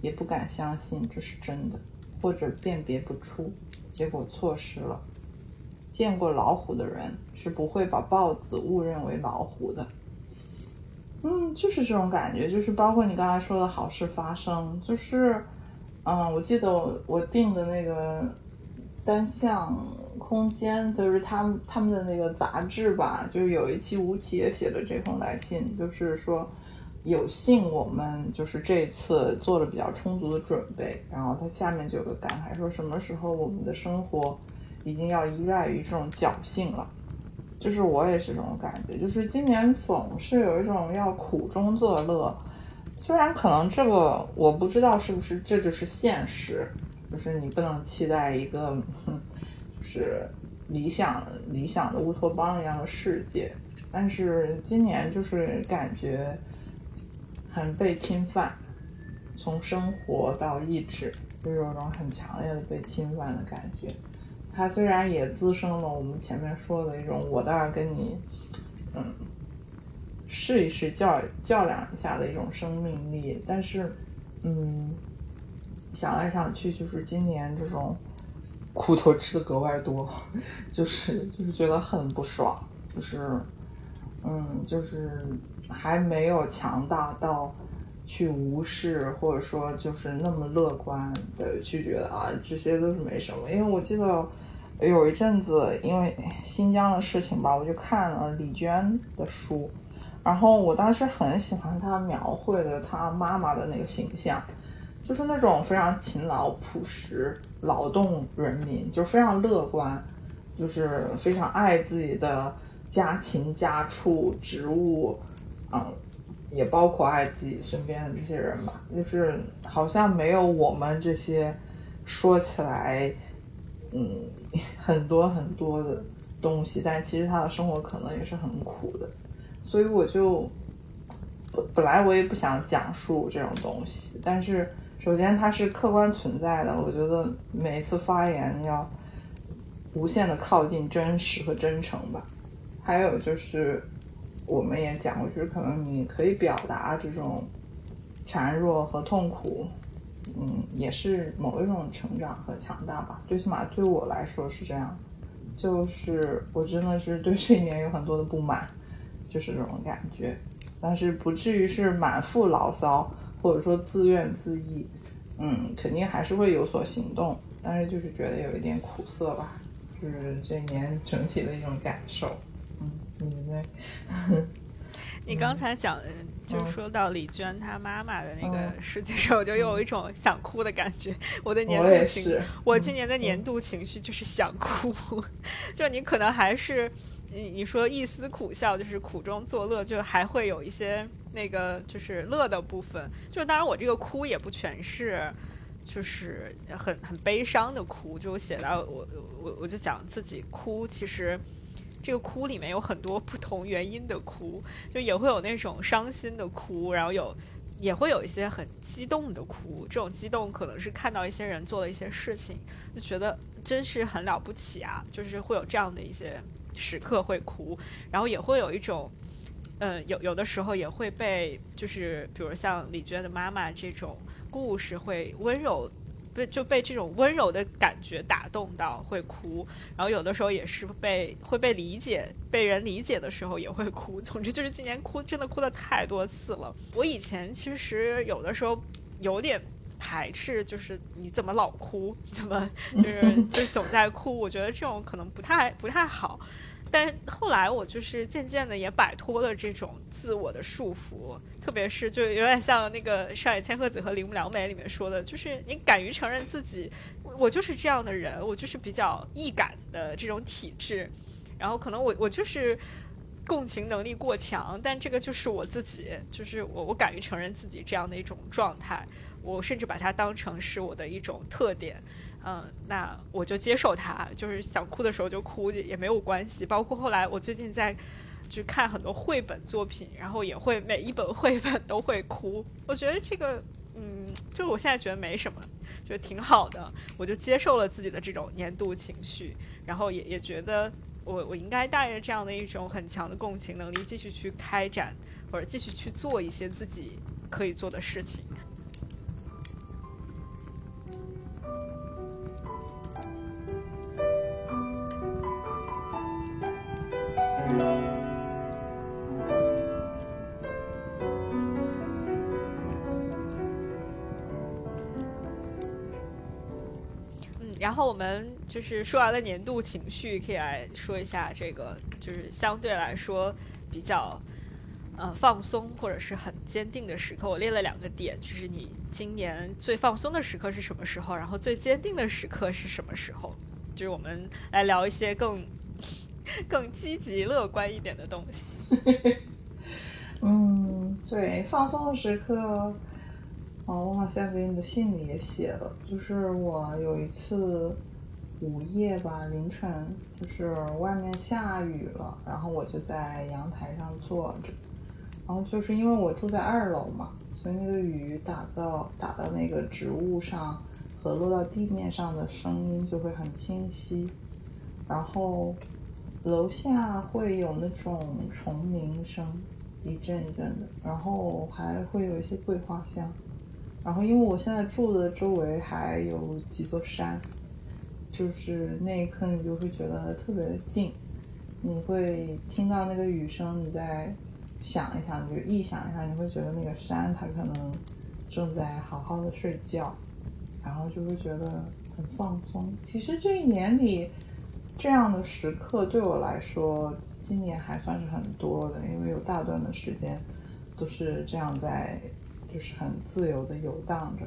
也不敢相信这是真的，或者辨别不出。结果错失了。见过老虎的人是不会把豹子误认为老虎的。嗯，就是这种感觉，就是包括你刚才说的好事发生，就是，嗯，我记得我订的那个单向空间，就是他们他们的那个杂志吧，就是有一期吴奇也写了这封来信，就是说。有幸我们就是这次做了比较充足的准备，然后他下面就有个感慨，说什么时候我们的生活已经要依赖于这种侥幸了，就是我也是这种感觉，就是今年总是有一种要苦中作乐，虽然可能这个我不知道是不是这就是现实，就是你不能期待一个就是理想理想的乌托邦一样的世界，但是今年就是感觉。很被侵犯，从生活到意志，就有种很强烈的被侵犯的感觉。它虽然也滋生了我们前面说的一种，我倒要跟你，嗯，试一试较较量一下的一种生命力，但是，嗯，想来想去，就是今年这种苦头吃的格外多，就是就是觉得很不爽，就是。嗯，就是还没有强大到去无视，或者说就是那么乐观的去觉得啊这些都是没什么。因为我记得有一阵子，因为新疆的事情吧，我就看了李娟的书，然后我当时很喜欢她描绘的她妈妈的那个形象，就是那种非常勤劳、朴实、劳动人民，就非常乐观，就是非常爱自己的。家禽家畜植物，嗯，也包括爱自己身边的这些人吧，就是好像没有我们这些说起来，嗯，很多很多的东西，但其实他的生活可能也是很苦的，所以我就本来我也不想讲述这种东西，但是首先它是客观存在的，我觉得每一次发言要无限的靠近真实和真诚吧。还有就是，我们也讲过，就是可能你可以表达这种孱弱和痛苦，嗯，也是某一种成长和强大吧。最起码对我来说是这样。就是我真的是对这一年有很多的不满，就是这种感觉。但是不至于是满腹牢骚，或者说自怨自艾。嗯，肯定还是会有所行动，但是就是觉得有一点苦涩吧，就是这一年整体的一种感受。嗯，对。你刚才讲，就说到李娟她妈妈的那个事情时候，我就有一种想哭的感觉。我的年度情，我今年的年度情绪就是想哭。就你可能还是你你说一丝苦笑，就是苦中作乐，就还会有一些那个就是乐的部分。就当然我这个哭也不全是，就是很很悲伤的哭。就我写到我我我就讲自己哭，其实。这个哭里面有很多不同原因的哭，就也会有那种伤心的哭，然后有也会有一些很激动的哭。这种激动可能是看到一些人做了一些事情，就觉得真是很了不起啊，就是会有这样的一些时刻会哭。然后也会有一种，嗯，有有的时候也会被就是比如像李娟的妈妈这种故事会温柔。被就被这种温柔的感觉打动到会哭，然后有的时候也是被会被理解，被人理解的时候也会哭。总之就是今年哭真的哭的太多次了。我以前其实有的时候有点排斥，就是你怎么老哭，怎么 就是就总在哭。我觉得这种可能不太不太好。但后来我就是渐渐的也摆脱了这种自我的束缚，特别是就有点像那个上野千鹤子和铃木良美里面说的，就是你敢于承认自己，我就是这样的人，我就是比较易感的这种体质，然后可能我我就是共情能力过强，但这个就是我自己，就是我我敢于承认自己这样的一种状态，我甚至把它当成是我的一种特点。嗯，那我就接受他，就是想哭的时候就哭，也没有关系。包括后来我最近在，就看很多绘本作品，然后也会每一本绘本都会哭。我觉得这个，嗯，就我现在觉得没什么，就挺好的。我就接受了自己的这种年度情绪，然后也也觉得我我应该带着这样的一种很强的共情能力，继续去开展或者继续去做一些自己可以做的事情。嗯然后我们就是说完了年度情绪，可以来说一下这个，就是相对来说比较呃放松或者是很坚定的时刻。我列了两个点，就是你今年最放松的时刻是什么时候，然后最坚定的时刻是什么时候？就是我们来聊一些更 更积极乐观一点的东西。嗯，对，放松的时刻。哦，我好像给你的信里也写了，就是我有一次午夜吧，凌晨，就是外面下雨了，然后我就在阳台上坐着，然后就是因为我住在二楼嘛，所以那个雨打到打到那个植物上和落到地面上的声音就会很清晰，然后楼下会有那种虫鸣声，一阵一阵的，然后还会有一些桂花香。然后，因为我现在住的周围还有几座山，就是那一刻你就会觉得特别的静，你会听到那个雨声，你再想一想，你就臆想一下，你会觉得那个山它可能正在好好的睡觉，然后就会觉得很放松。其实这一年里，这样的时刻对我来说，今年还算是很多的，因为有大段的时间都是这样在，就是很自由的游荡着。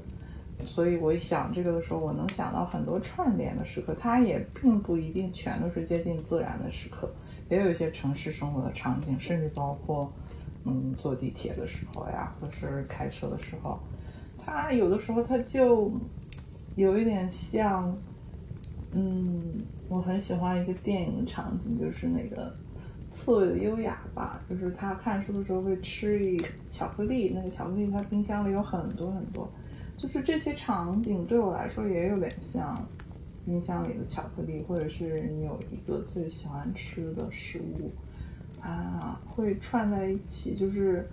所以我一想这个的时候，我能想到很多串联的时刻，它也并不一定全都是接近自然的时刻，也有一些城市生活的场景，甚至包括，嗯，坐地铁的时候呀，或是开车的时候，它有的时候它就有一点像，嗯，我很喜欢一个电影的场景，就是那个刺猬的优雅吧，就是他看书的时候会吃一巧克力，那个巧克力他冰箱里有很多很多。就是这些场景对我来说也有点像冰箱里的巧克力，或者是你有一个最喜欢吃的食物啊，会串在一起。就是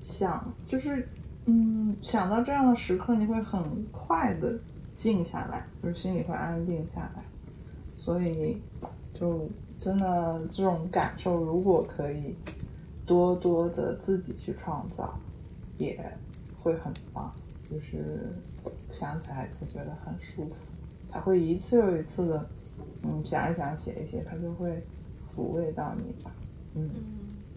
想，就是嗯，想到这样的时刻，你会很快的静下来，就是心里会安定下来。所以，就真的这种感受，如果可以多多的自己去创造，也会很棒。就是想起来会觉得很舒服，他会一次又一次的，嗯，想一想，写一写，他就会抚慰到你吧。嗯，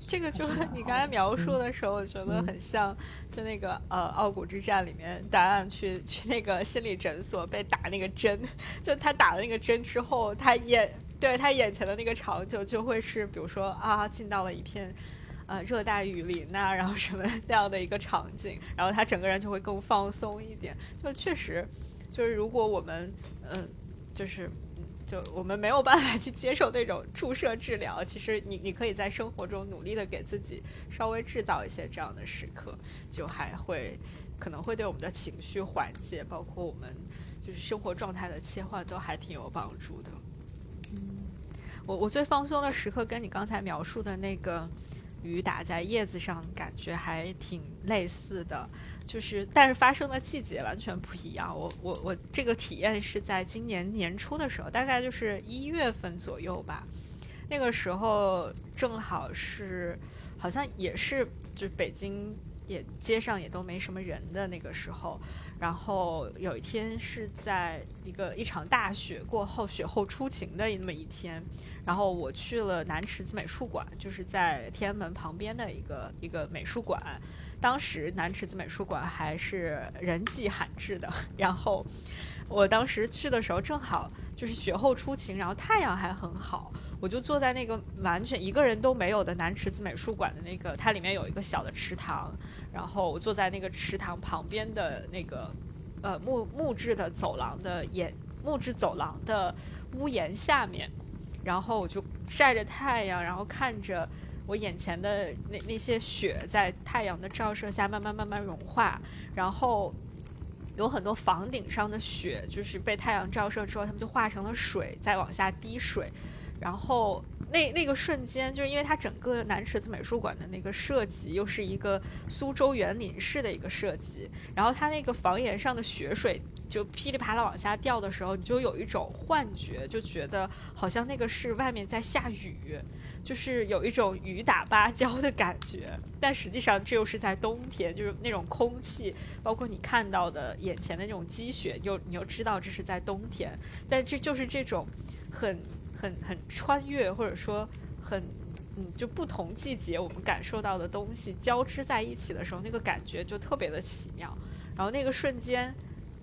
这个就你刚才描述的时候，我觉得很像，就那个呃《傲骨之战》里面，答案去去那个心理诊所被打那个针，就他打了那个针之后，他眼对他眼前的那个场景就会是，比如说啊，进到了一片。呃，热带雨林呐，然后什么那样的一个场景，然后他整个人就会更放松一点。就确实，就是如果我们，嗯，就是，就我们没有办法去接受那种注射治疗，其实你你可以在生活中努力的给自己稍微制造一些这样的时刻，就还会可能会对我们的情绪缓解，包括我们就是生活状态的切换都还挺有帮助的。嗯，我我最放松的时刻跟你刚才描述的那个。雨打在叶子上，感觉还挺类似的，就是但是发生的季节完全不一样。我我我这个体验是在今年年初的时候，大概就是一月份左右吧。那个时候正好是，好像也是，就北京也街上也都没什么人的那个时候。然后有一天是在一个一场大雪过后，雪后初晴的那么一天。然后我去了南池子美术馆，就是在天安门旁边的一个一个美术馆。当时南池子美术馆还是人迹罕至的。然后我当时去的时候正好就是雪后初晴，然后太阳还很好。我就坐在那个完全一个人都没有的南池子美术馆的那个，它里面有一个小的池塘。然后我坐在那个池塘旁边的那个呃木木质的走廊的檐木质走廊的屋檐下面。然后我就晒着太阳，然后看着我眼前的那那些雪在太阳的照射下慢慢慢慢融化，然后有很多房顶上的雪就是被太阳照射之后，它们就化成了水，再往下滴水，然后那那个瞬间，就是因为它整个南池子美术馆的那个设计又是一个苏州园林式的一个设计，然后它那个房檐上的雪水。就噼里啪啦往下掉的时候，你就有一种幻觉，就觉得好像那个是外面在下雨，就是有一种雨打芭蕉的感觉。但实际上这又是在冬天，就是那种空气，包括你看到的眼前的那种积雪，又你又知道这是在冬天。但这就是这种很很很穿越，或者说很嗯，就不同季节我们感受到的东西交织在一起的时候，那个感觉就特别的奇妙。然后那个瞬间。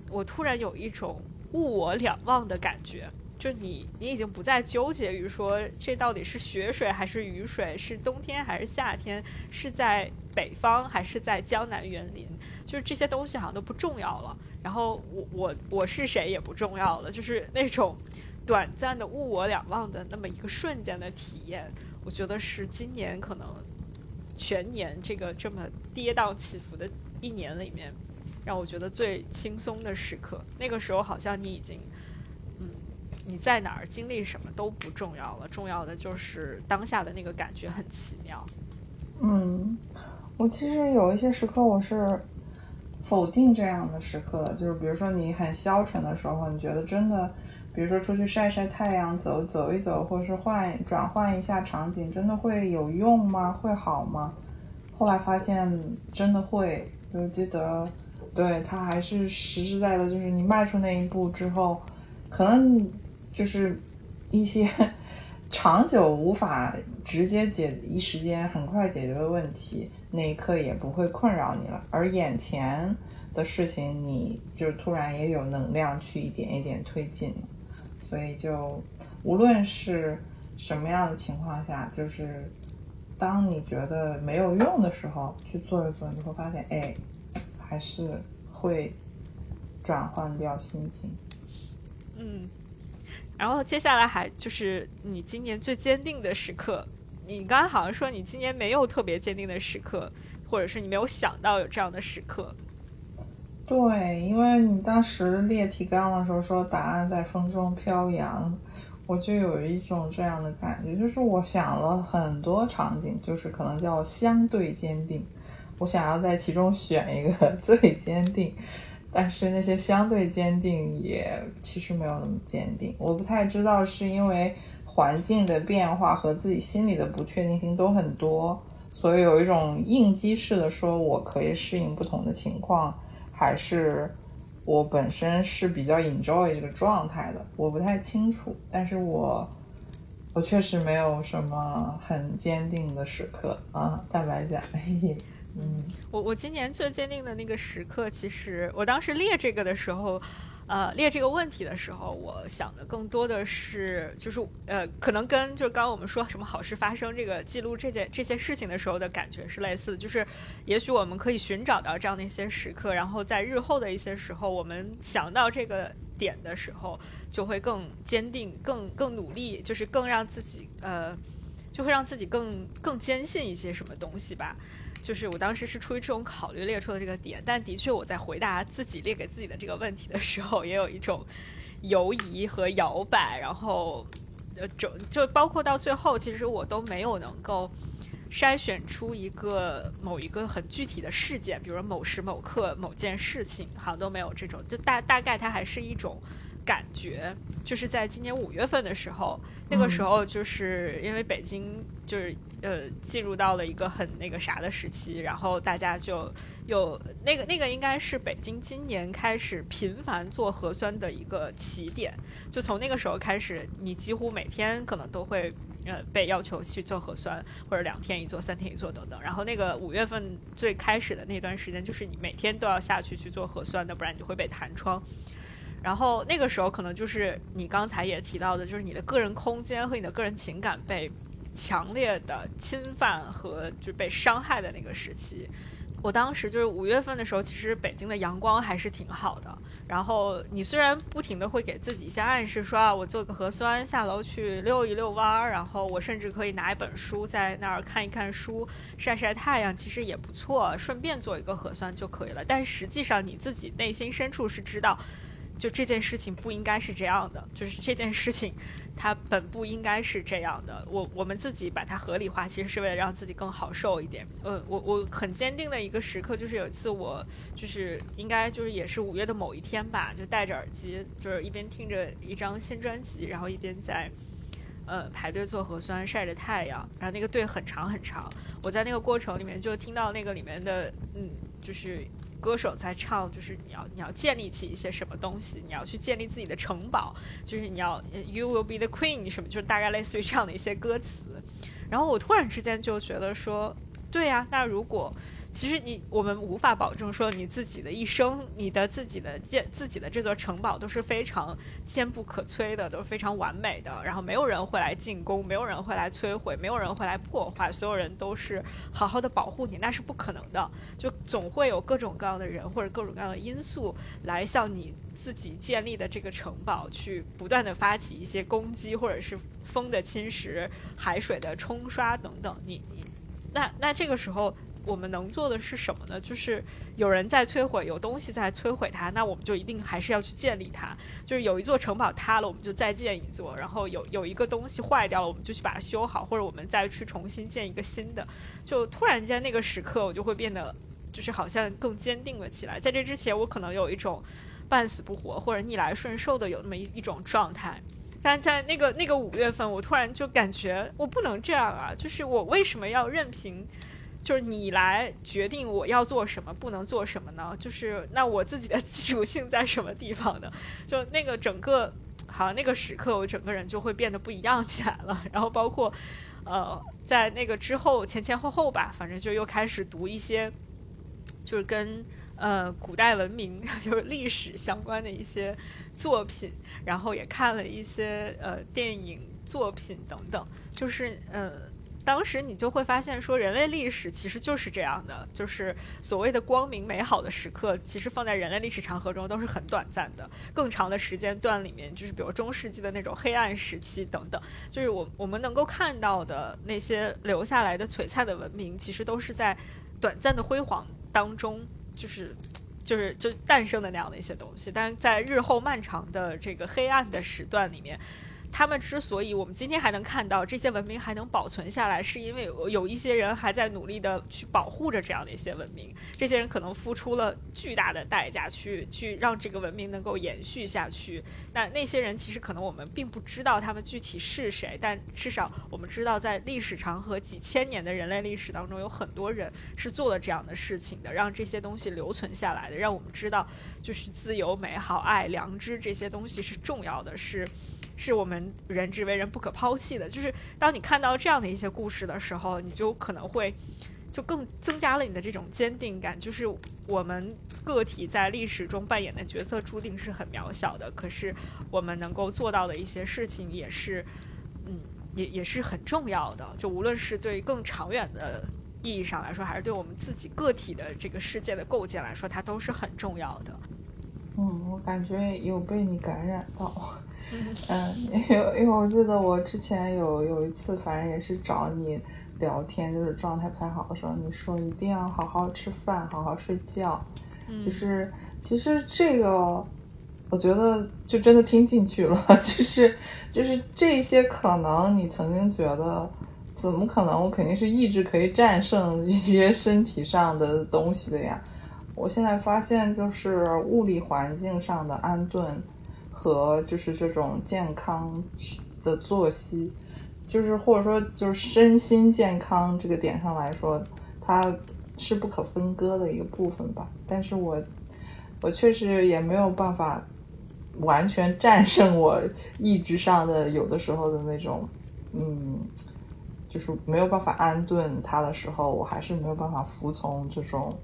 我突然有一种物我两忘的感觉，就你，你已经不再纠结于说这到底是雪水还是雨水，是冬天还是夏天，是在北方还是在江南园林，就是这些东西好像都不重要了。然后我我我是谁也不重要了，就是那种短暂的物我两忘的那么一个瞬间的体验，我觉得是今年可能全年这个这么跌宕起伏的一年里面。让我觉得最轻松的时刻，那个时候好像你已经，嗯，你在哪儿经历什么都不重要了，重要的就是当下的那个感觉很奇妙。嗯，我其实有一些时刻我是否定这样的时刻，就是比如说你很消沉的时候，你觉得真的比如说出去晒晒太阳，走走一走，或者是换转换一下场景，真的会有用吗？会好吗？后来发现真的会，就记得，对它还是实实在在，就是你迈出那一步之后，可能就是一些 长久无法直接解一时间很快解决的问题，那一刻也不会困扰你了，而眼前的事情，你就突然也有能量去一点一点推进。所以，就无论是什么样的情况下，就是当你觉得没有用的时候，去做一做，你会发现，哎，还是会转换掉心情。嗯，然后接下来还就是你今年最坚定的时刻。你刚刚好像说你今年没有特别坚定的时刻，或者是你没有想到有这样的时刻。对，因为你当时列提纲的时候说答案在风中飘扬，我就有一种这样的感觉，就是我想了很多场景，就是可能叫相对坚定，我想要在其中选一个 最坚定，但是那些相对坚定也其实没有那么坚定，我不太知道是因为环境的变化和自己心里的不确定性都很多，所以有一种应激式的说我可以适应不同的情况。还是我本身是比较 enjoy 这个状态的，我不太清楚，但是我我确实没有什么很坚定的时刻啊，大白讲，嘿嘿嗯，我我今年最坚定的那个时刻，其实我当时列这个的时候。呃，列这个问题的时候，我想的更多的是，就是呃，可能跟就是刚刚我们说什么好事发生这个记录这件这些事情的时候的感觉是类似的，就是也许我们可以寻找到这样的一些时刻，然后在日后的一些时候，我们想到这个点的时候，就会更坚定、更更努力，就是更让自己呃，就会让自己更更坚信一些什么东西吧。就是我当时是出于这种考虑列出的这个点，但的确我在回答自己列给自己的这个问题的时候，也有一种犹疑和摇摆，然后呃，就就包括到最后，其实我都没有能够筛选出一个某一个很具体的事件，比如说某时某刻某件事情，好像都没有这种，就大大概它还是一种感觉，就是在今年五月份的时候，那个时候就是因为北京就是。呃，进入到了一个很那个啥的时期，然后大家就有那个那个应该是北京今年开始频繁做核酸的一个起点，就从那个时候开始，你几乎每天可能都会呃被要求去做核酸，或者两天一做、三天一做等等。然后那个五月份最开始的那段时间，就是你每天都要下去去做核酸的，不然你就会被弹窗。然后那个时候可能就是你刚才也提到的，就是你的个人空间和你的个人情感被。强烈的侵犯和就被伤害的那个时期，我当时就是五月份的时候，其实北京的阳光还是挺好的。然后你虽然不停的会给自己一些暗示，说啊，我做个核酸，下楼去溜一溜弯儿，然后我甚至可以拿一本书在那儿看一看书，晒晒太阳，其实也不错，顺便做一个核酸就可以了。但实际上你自己内心深处是知道。就这件事情不应该是这样的，就是这件事情，它本不应该是这样的。我我们自己把它合理化，其实是为了让自己更好受一点。呃，我我很坚定的一个时刻，就是有一次我就是应该就是也是五月的某一天吧，就戴着耳机，就是一边听着一张新专辑，然后一边在呃排队做核酸，晒着太阳，然后那个队很长很长。我在那个过程里面就听到那个里面的嗯，就是。歌手在唱，就是你要你要建立起一些什么东西，你要去建立自己的城堡，就是你要 You will be the queen 什么，就是大概类似于这样的一些歌词。然后我突然之间就觉得说，对呀，那如果。其实你我们无法保证说你自己的一生，你的自己的建自己的这座城堡都是非常坚不可摧的，都是非常完美的。然后没有人会来进攻，没有人会来摧毁，没有人会来破坏，所有人都是好好的保护你，那是不可能的。就总会有各种各样的人或者各种各样的因素来向你自己建立的这个城堡去不断的发起一些攻击，或者是风的侵蚀、海水的冲刷等等。你你那那这个时候。我们能做的是什么呢？就是有人在摧毁，有东西在摧毁它，那我们就一定还是要去建立它。就是有一座城堡塌了，我们就再建一座；然后有有一个东西坏掉了，我们就去把它修好，或者我们再去重新建一个新的。就突然间那个时刻，我就会变得就是好像更坚定了起来。在这之前，我可能有一种半死不活或者逆来顺受的有那么一一种状态。但在那个那个五月份，我突然就感觉我不能这样啊！就是我为什么要任凭，就是你来决定我要做什么，不能做什么呢？就是那我自己的 自主性在什么地方呢？就那个整个，好像那个时刻，我整个人就会变得不一样起来了。然后包括，呃，在那个之后前前后后吧，反正就又开始读一些，就是跟。呃，古代文明 就是历史相关的一些作品，然后也看了一些呃电影作品等等，就是呃，当时你就会发现说，人类历史其实就是这样的，就是所谓的光明美好的时刻，其实放在人类历史长河中都是很短暂的，更长的时间段里面，就是比如中世纪的那种黑暗时期等等，就是我我们能够看到的那些留下来的璀璨的文明，其实都是在短暂的辉煌当中。就是，就是就诞生的那样的一些东西，但是在日后漫长的这个黑暗的时段里面。他们之所以我们今天还能看到这些文明还能保存下来，是因为有一些人还在努力的去保护着这样的一些文明。这些人可能付出了巨大的代价去去让这个文明能够延续下去。那那些人其实可能我们并不知道他们具体是谁，但至少我们知道，在历史长河几千年的人类历史当中，有很多人是做了这样的事情的，让这些东西留存下来的，让我们知道，就是自由、美好、爱、良知这些东西是重要的，是。是我们人之为人不可抛弃的。就是当你看到这样的一些故事的时候，你就可能会就更增加了你的这种坚定感。就是我们个体在历史中扮演的角色注定是很渺小的，可是我们能够做到的一些事情也是，嗯，也也是很重要的。就无论是对更长远的意义上来说，还是对我们自己个体的这个世界的构建来说，它都是很重要的。嗯，我感觉有被你感染到。嗯，因为因为我记得我之前有有一次，反正也是找你聊天，就是状态不太好的时候，你说一定要好好吃饭，好好睡觉。就是其实这个，我觉得就真的听进去了。就是就是这些可能你曾经觉得怎么可能，我肯定是意志可以战胜一些身体上的东西的呀。我现在发现，就是物理环境上的安顿。和就是这种健康的作息，就是或者说就是身心健康这个点上来说，它是不可分割的一个部分吧。但是我我确实也没有办法完全战胜我意志上的有的时候的那种，嗯，就是没有办法安顿它的时候，我还是没有办法服从这种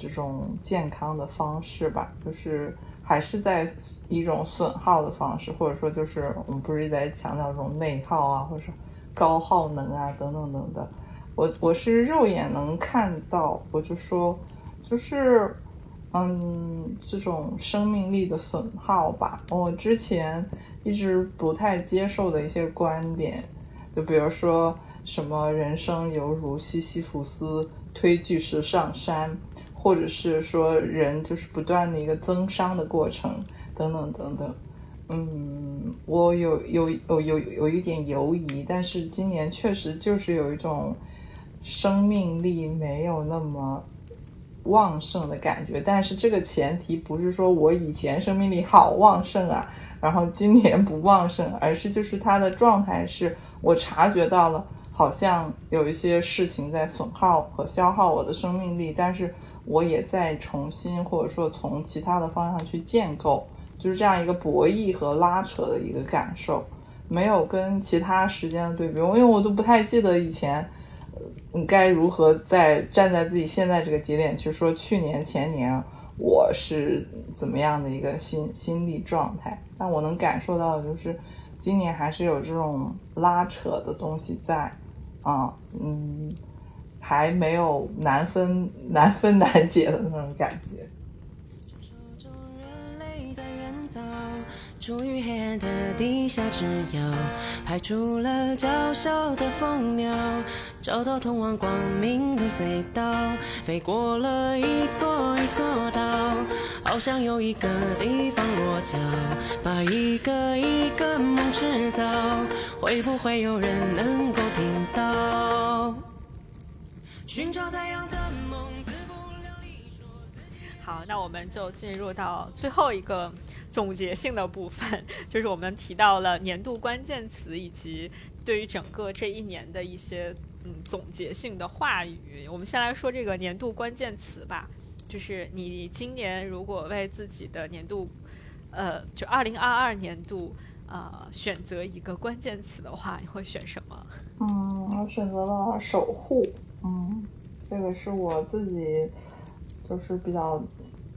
这种健康的方式吧，就是还是在。一种损耗的方式，或者说就是我们不是一直在强调这种内耗啊，或者是高耗能啊等等等等。我我是肉眼能看到，我就说就是嗯这种生命力的损耗吧。我之前一直不太接受的一些观点，就比如说什么人生犹如西西弗斯推巨石上山，或者是说人就是不断的一个增伤的过程。等等等等，嗯，我有有有有有一点犹疑，但是今年确实就是有一种生命力没有那么旺盛的感觉。但是这个前提不是说我以前生命力好旺盛啊，然后今年不旺盛，而是就是它的状态是我察觉到了，好像有一些事情在损耗和消耗我的生命力，但是我也在重新或者说从其他的方向去建构。就是这样一个博弈和拉扯的一个感受，没有跟其他时间的对比，因为我都不太记得以前，你该如何在站在自己现在这个节点去说去年前年我是怎么样的一个心心理状态，但我能感受到的就是今年还是有这种拉扯的东西在，啊，嗯，还没有难分 难分难解的那种感觉。处于黑暗的地下之遥，排除了娇小的蜂鸟，找到通往光明的隧道，飞过了一座一座岛，好想有一个地方落脚，把一个一个梦制造，会不会有人能够听？寻找太阳的梦。好，那我们就进入到最后一个总结性的部分，就是我们提到了年度关键词以及对于整个这一年的一些嗯总结性的话语。我们先来说这个年度关键词吧，就是你今年如果为自己的年度，呃，就二零二二年度，呃，选择一个关键词的话，你会选什么？嗯，我选择了守护。嗯，这个是我自己就是比较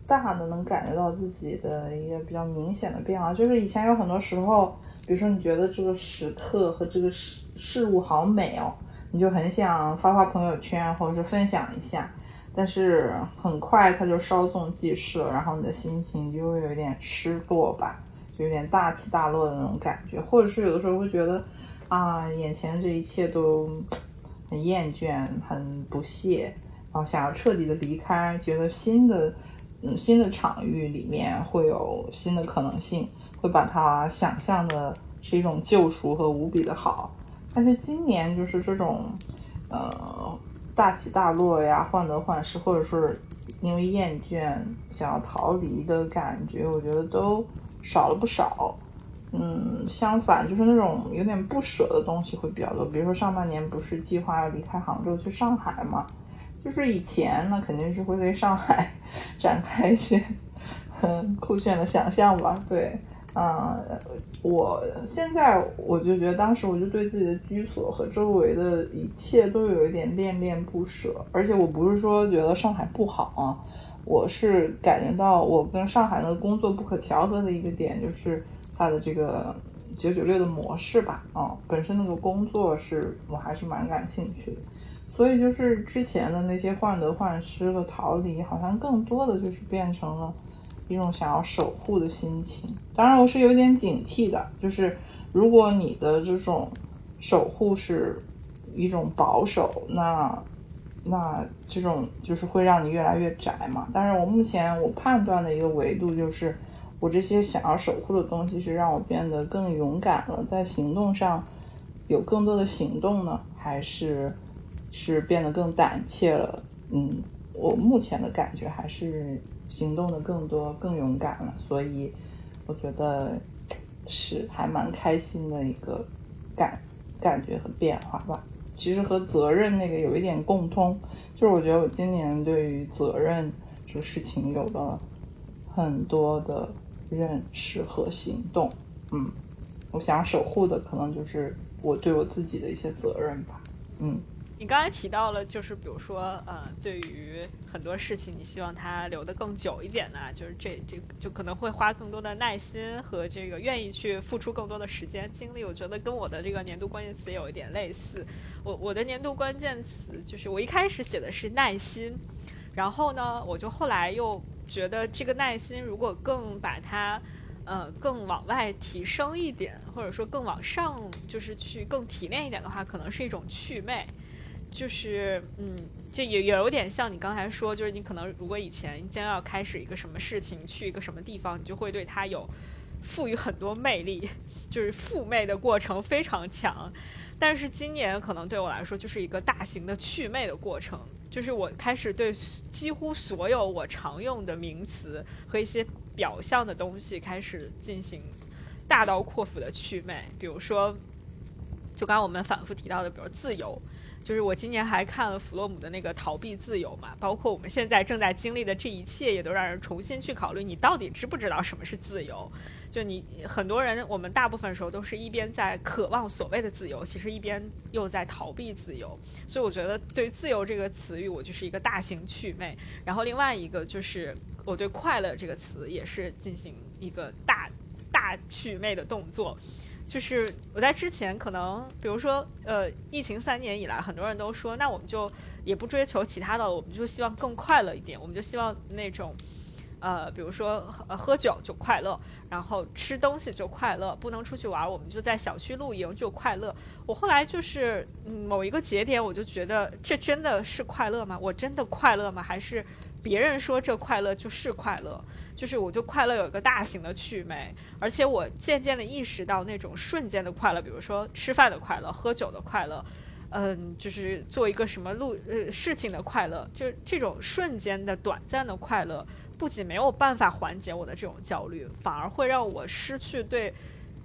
大的能感觉到自己的一个比较明显的变化。就是以前有很多时候，比如说你觉得这个时刻和这个事事物好美哦，你就很想发发朋友圈或者是分享一下，但是很快它就稍纵即逝了，然后你的心情就会有点失落吧，就有点大起大落的那种感觉，或者是有的时候会觉得啊，眼前这一切都。很厌倦，很不屑，然后想要彻底的离开，觉得新的，嗯，新的场域里面会有新的可能性，会把它想象的是一种救赎和无比的好。但是今年就是这种，呃，大起大落呀，患得患失，或者是因为厌倦想要逃离的感觉，我觉得都少了不少。嗯，相反，就是那种有点不舍的东西会比较多。比如说上半年不是计划要离开杭州去上海嘛，就是以前呢肯定是会对上海 展开一些很 酷炫的想象吧。对，嗯，我现在我就觉得当时我就对自己的居所和周围的一切都有一点恋恋不舍。而且我不是说觉得上海不好啊，我是感觉到我跟上海的工作不可调和的一个点就是。他的这个九九六的模式吧，啊，本身那个工作是我还是蛮感兴趣的，所以就是之前的那些患得患失和逃离，好像更多的就是变成了一种想要守护的心情。当然，我是有点警惕的，就是如果你的这种守护是一种保守，那那这种就是会让你越来越窄嘛。但是我目前我判断的一个维度就是。我这些想要守护的东西是让我变得更勇敢了，在行动上有更多的行动呢，还是是变得更胆怯了？嗯，我目前的感觉还是行动的更多、更勇敢了，所以我觉得是还蛮开心的一个感感觉和变化吧。其实和责任那个有一点共通，就是我觉得我今年对于责任这个事情有了很多的。认识和行动，嗯，我想守护的可能就是我对我自己的一些责任吧，嗯。你刚才提到了，就是比如说，呃，对于很多事情，你希望它留得更久一点呢，就是这这就可能会花更多的耐心和这个愿意去付出更多的时间精力。我觉得跟我的这个年度关键词有一点类似。我我的年度关键词就是我一开始写的是耐心，然后呢，我就后来又。觉得这个耐心，如果更把它，呃，更往外提升一点，或者说更往上，就是去更提炼一点的话，可能是一种趣味。就是，嗯，这也也有点像你刚才说，就是你可能如果以前将要开始一个什么事情，去一个什么地方，你就会对它有赋予很多魅力，就是赴魅的过程非常强。但是今年可能对我来说，就是一个大型的祛魅的过程。就是我开始对几乎所有我常用的名词和一些表象的东西开始进行大刀阔斧的祛魅，比如说，就刚刚我们反复提到的，比如自由。就是我今年还看了弗洛姆的那个逃避自由嘛，包括我们现在正在经历的这一切，也都让人重新去考虑你到底知不知道什么是自由。就你很多人，我们大部分时候都是一边在渴望所谓的自由，其实一边又在逃避自由。所以我觉得对于自由这个词语，我就是一个大型祛魅。然后另外一个就是我对快乐这个词也是进行一个大大祛魅的动作。就是我在之前可能，比如说，呃，疫情三年以来，很多人都说，那我们就也不追求其他的，我们就希望更快乐一点，我们就希望那种，呃，比如说喝喝酒就快乐，然后吃东西就快乐，不能出去玩，我们就在小区露营就快乐。我后来就是嗯某一个节点，我就觉得这真的是快乐吗？我真的快乐吗？还是别人说这快乐就是快乐？就是我就快乐有一个大型的趣味，而且我渐渐的意识到那种瞬间的快乐，比如说吃饭的快乐、喝酒的快乐，嗯，就是做一个什么路呃事情的快乐，就是这种瞬间的短暂的快乐，不仅没有办法缓解我的这种焦虑，反而会让我失去对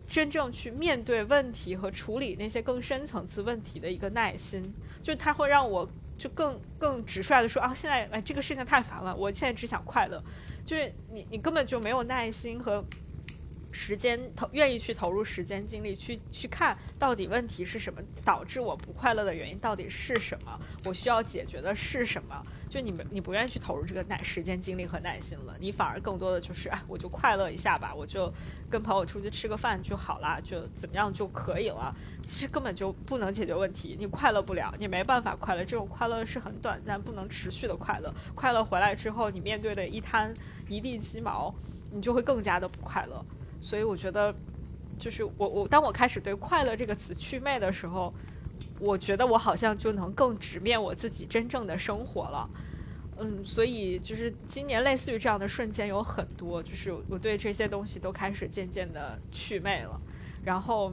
真正去面对问题和处理那些更深层次问题的一个耐心。就它会让我就更更直率的说啊，现在哎这个事情太烦了，我现在只想快乐。就是你你根本就没有耐心和。时间投愿意去投入时间精力去去看到底问题是什么导致我不快乐的原因到底是什么我需要解决的是什么。就你们你不愿意去投入这个耐时间精力和耐心了你反而更多的就是哎我就快乐一下吧我就跟朋友出去吃个饭就好了就怎么样就可以了。其实根本就不能解决问题你快乐不了你没办法快乐这种快乐是很短暂不能持续的快乐。快乐回来之后你面对的一滩一地鸡毛你就会更加的不快乐。所以我觉得，就是我我当我开始对“快乐”这个词祛魅的时候，我觉得我好像就能更直面我自己真正的生活了。嗯，所以就是今年类似于这样的瞬间有很多，就是我对这些东西都开始渐渐的祛魅了。然后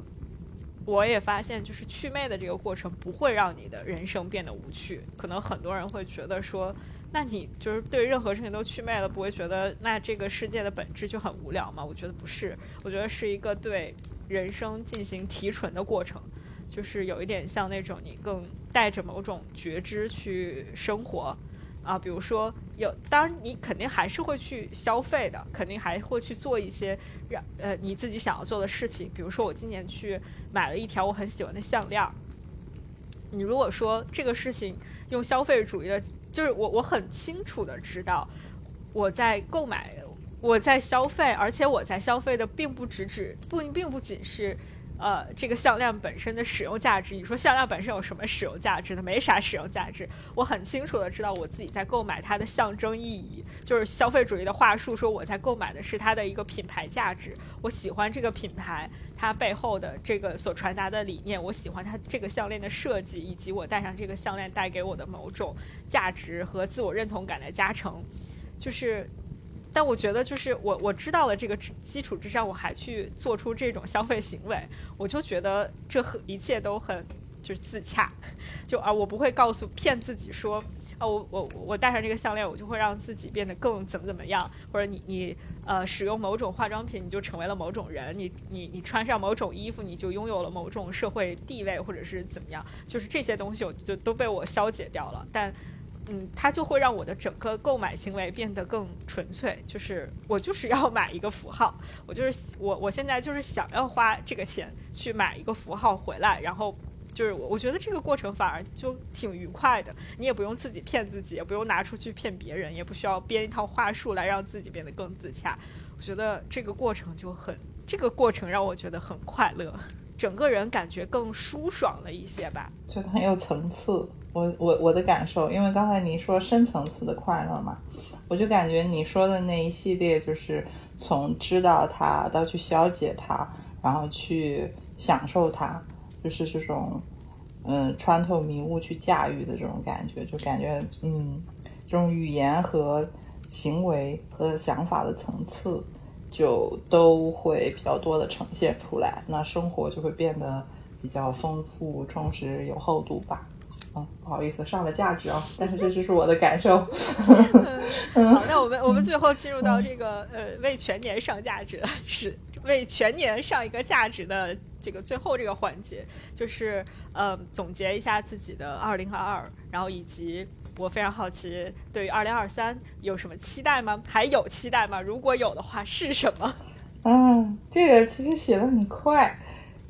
我也发现，就是祛魅的这个过程不会让你的人生变得无趣。可能很多人会觉得说。那你就是对任何事情都祛魅了，不会觉得那这个世界的本质就很无聊吗？我觉得不是，我觉得是一个对人生进行提纯的过程，就是有一点像那种你更带着某种觉知去生活啊。比如说有，当然你肯定还是会去消费的，肯定还会去做一些让呃你自己想要做的事情。比如说我今年去买了一条我很喜欢的项链。你如果说这个事情用消费主义的。就是我，我很清楚的知道，我在购买，我在消费，而且我在消费的并不只只不，并不仅是。呃，这个项链本身的使用价值，你说项链本身有什么使用价值呢？没啥使用价值。我很清楚的知道我自己在购买它的象征意义，就是消费主义的话术说我在购买的是它的一个品牌价值。我喜欢这个品牌，它背后的这个所传达的理念，我喜欢它这个项链的设计，以及我戴上这个项链带给我的某种价值和自我认同感的加成，就是。但我觉得，就是我我知道了这个基础之上，我还去做出这种消费行为，我就觉得这一切都很就是自洽，就啊，我不会告诉骗自己说啊，我我我戴上这个项链，我就会让自己变得更怎么怎么样，或者你你呃使用某种化妆品，你就成为了某种人，你你你穿上某种衣服，你就拥有了某种社会地位，或者是怎么样，就是这些东西，就都被我消解掉了，但。嗯，它就会让我的整个购买行为变得更纯粹，就是我就是要买一个符号，我就是我我现在就是想要花这个钱去买一个符号回来，然后就是我我觉得这个过程反而就挺愉快的，你也不用自己骗自己，也不用拿出去骗别人，也不需要编一套话术来让自己变得更自洽，我觉得这个过程就很，这个过程让我觉得很快乐，整个人感觉更舒爽了一些吧，觉得很有层次。我我我的感受，因为刚才你说深层次的快乐嘛，我就感觉你说的那一系列，就是从知道它到去消解它，然后去享受它，就是这种嗯穿透迷雾去驾驭的这种感觉，就感觉嗯这种语言和行为和想法的层次就都会比较多的呈现出来，那生活就会变得比较丰富、充实、有厚度吧。不好意思，上了价值啊，但是这就是我的感受。好，那我们我们最后进入到这个呃为全年上价值，是为全年上一个价值的这个最后这个环节，就是呃总结一下自己的二零二二，然后以及我非常好奇对于二零二三有什么期待吗？还有期待吗？如果有的话是什么？嗯，这个其实写的很快。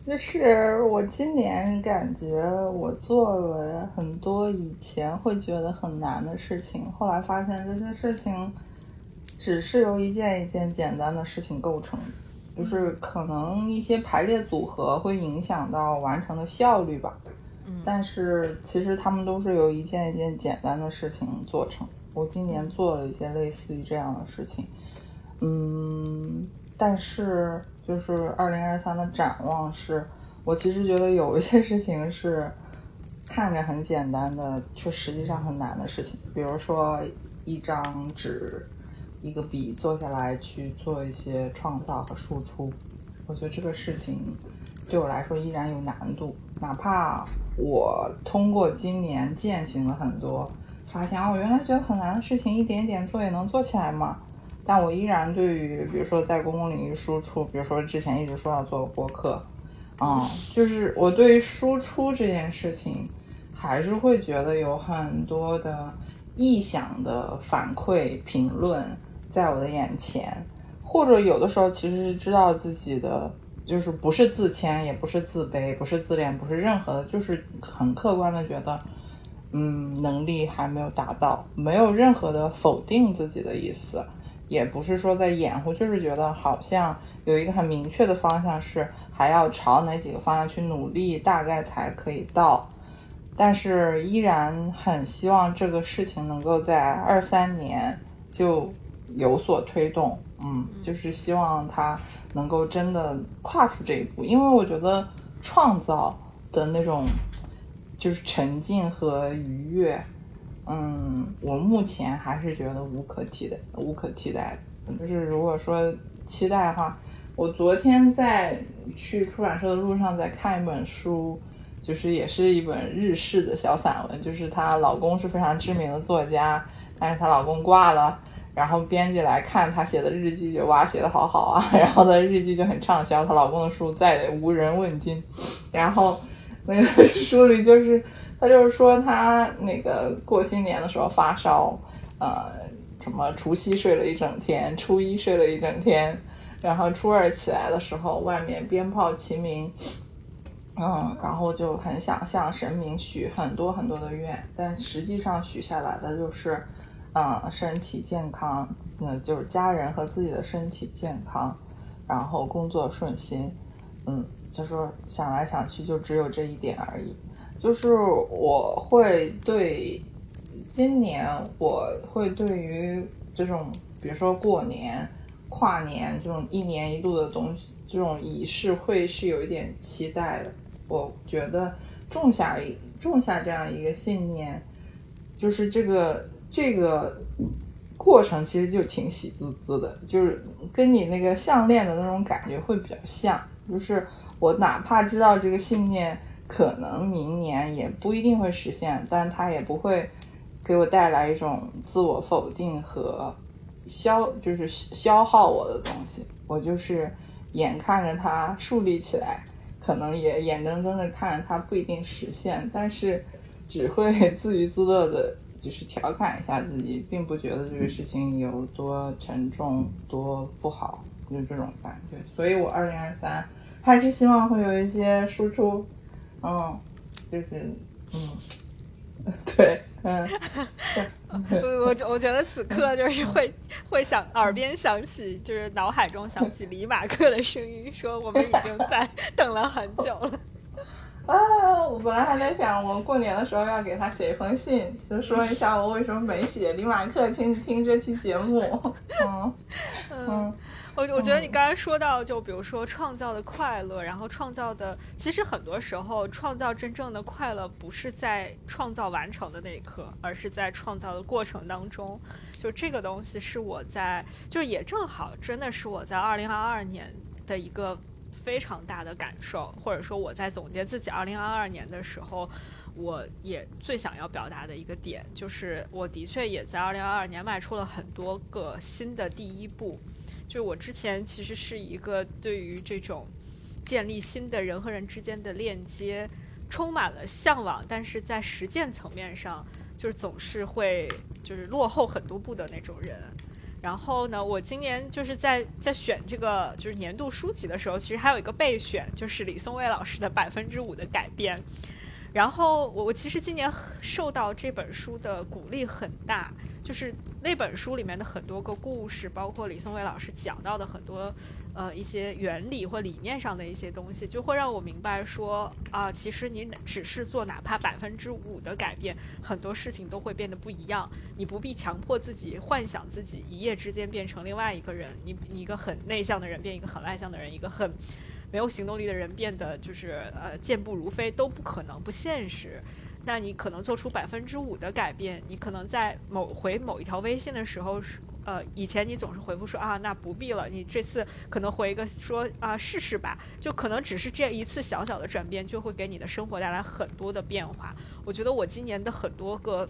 就是我今年感觉我做了很多以前会觉得很难的事情，后来发现这些事情只是由一件一件简单的事情构成，就是可能一些排列组合会影响到完成的效率吧。但是其实他们都是由一件一件简单的事情做成。我今年做了一些类似于这样的事情，嗯，但是。就是二零二三的展望是，我其实觉得有一些事情是看着很简单的，却实际上很难的事情。比如说一张纸、一个笔，坐下来去做一些创造和输出，我觉得这个事情对我来说依然有难度。哪怕我通过今年践行了很多，发现哦，原来觉得很难的事情，一点点做也能做起来嘛。但我依然对于，比如说在公共领域输出，比如说之前一直说要做播客，嗯，就是我对于输出这件事情，还是会觉得有很多的臆想的反馈评论在我的眼前，或者有的时候其实是知道自己的，就是不是自谦，也不是自卑，不是自恋，不是任何的，就是很客观的觉得，嗯，能力还没有达到，没有任何的否定自己的意思。也不是说在掩护，就是觉得好像有一个很明确的方向，是还要朝哪几个方向去努力，大概才可以到。但是依然很希望这个事情能够在二三年就有所推动，嗯，就是希望它能够真的跨出这一步，因为我觉得创造的那种就是沉浸和愉悦。嗯，我目前还是觉得无可替代，无可替代。就是如果说期待的话，我昨天在去出版社的路上在看一本书，就是也是一本日式的小散文，就是她老公是非常知名的作家，但是她老公挂了，然后编辑来看她写的日记，就哇写的好好啊，然后的日记就很畅销，她老公的书再也无人问津，然后那个书里就是。他就是说，他那个过新年的时候发烧，呃，什么除夕睡了一整天，初一睡了一整天，然后初二起来的时候，外面鞭炮齐鸣，嗯，然后就很想向神明许很多很多的愿，但实际上许下来的就是，嗯，身体健康，那就是家人和自己的身体健康，然后工作顺心，嗯，就说想来想去就只有这一点而已。就是我会对今年我会对于这种，比如说过年、跨年这种一年一度的东西，这种仪式会是有一点期待的。我觉得种下一种下这样一个信念，就是这个这个过程其实就挺喜滋滋的，就是跟你那个项链的那种感觉会比较像。就是我哪怕知道这个信念。可能明年也不一定会实现，但它也不会给我带来一种自我否定和消，就是消耗我的东西。我就是眼看着它树立起来，可能也眼睁睁的看着它不一定实现，但是只会 自娱自乐的，就是调侃一下自己，并不觉得这个事情有多沉重、多不好，就这种感觉。所以我二零二三还是希望会有一些输出。嗯，就是，嗯，对，嗯，我我我觉得此刻就是会会想耳边响起，就是脑海中响起李马克的声音，说我们已经在等了很久了。啊，我本来还在想，我过年的时候要给他写一封信，就说一下我为什么没写。李马克，请你听这期节目。嗯嗯。我我觉得你刚才说到，就比如说创造的快乐，然后创造的，其实很多时候创造真正的快乐不是在创造完成的那一刻，而是在创造的过程当中。就这个东西是我在，就也正好真的是我在二零二二年的一个非常大的感受，或者说我在总结自己二零二二年的时候，我也最想要表达的一个点，就是我的确也在二零二二年迈出了很多个新的第一步。就是我之前其实是一个对于这种建立新的人和人之间的链接充满了向往，但是在实践层面上就是总是会就是落后很多步的那种人。然后呢，我今年就是在在选这个就是年度书籍的时候，其实还有一个备选，就是李松蔚老师的《百分之五的改变》。然后我我其实今年受到这本书的鼓励很大。就是那本书里面的很多个故事，包括李松蔚老师讲到的很多，呃，一些原理或理念上的一些东西，就会让我明白说啊，其实你只是做哪怕百分之五的改变，很多事情都会变得不一样。你不必强迫自己幻想自己一夜之间变成另外一个人，你你一个很内向的人变一个很外向的人，一个很没有行动力的人变得就是呃健步如飞都不可能，不现实。那你可能做出百分之五的改变，你可能在某回某一条微信的时候，呃，以前你总是回复说啊，那不必了。你这次可能回一个说啊，试试吧，就可能只是这一次小小的转变，就会给你的生活带来很多的变化。我觉得我今年的很多个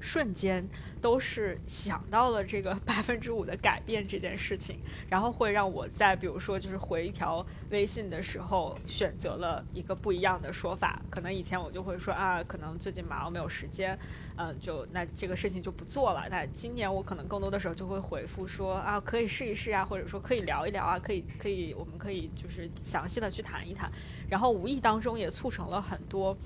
瞬间都是想到了这个 百分之五的改变这件事情，然后会让我在比如说就是回一条微信的时候选择了一个不一样的说法。可能以前我就会说啊，可能最近忙没有时间，嗯，就那这个事情就不做了。那今年我可能更多的时候就会回复说啊，可以试一试啊，或者说可以聊一聊啊，可以可以，我们可以就是详细的去谈一谈。然后无意当中也促成了很多。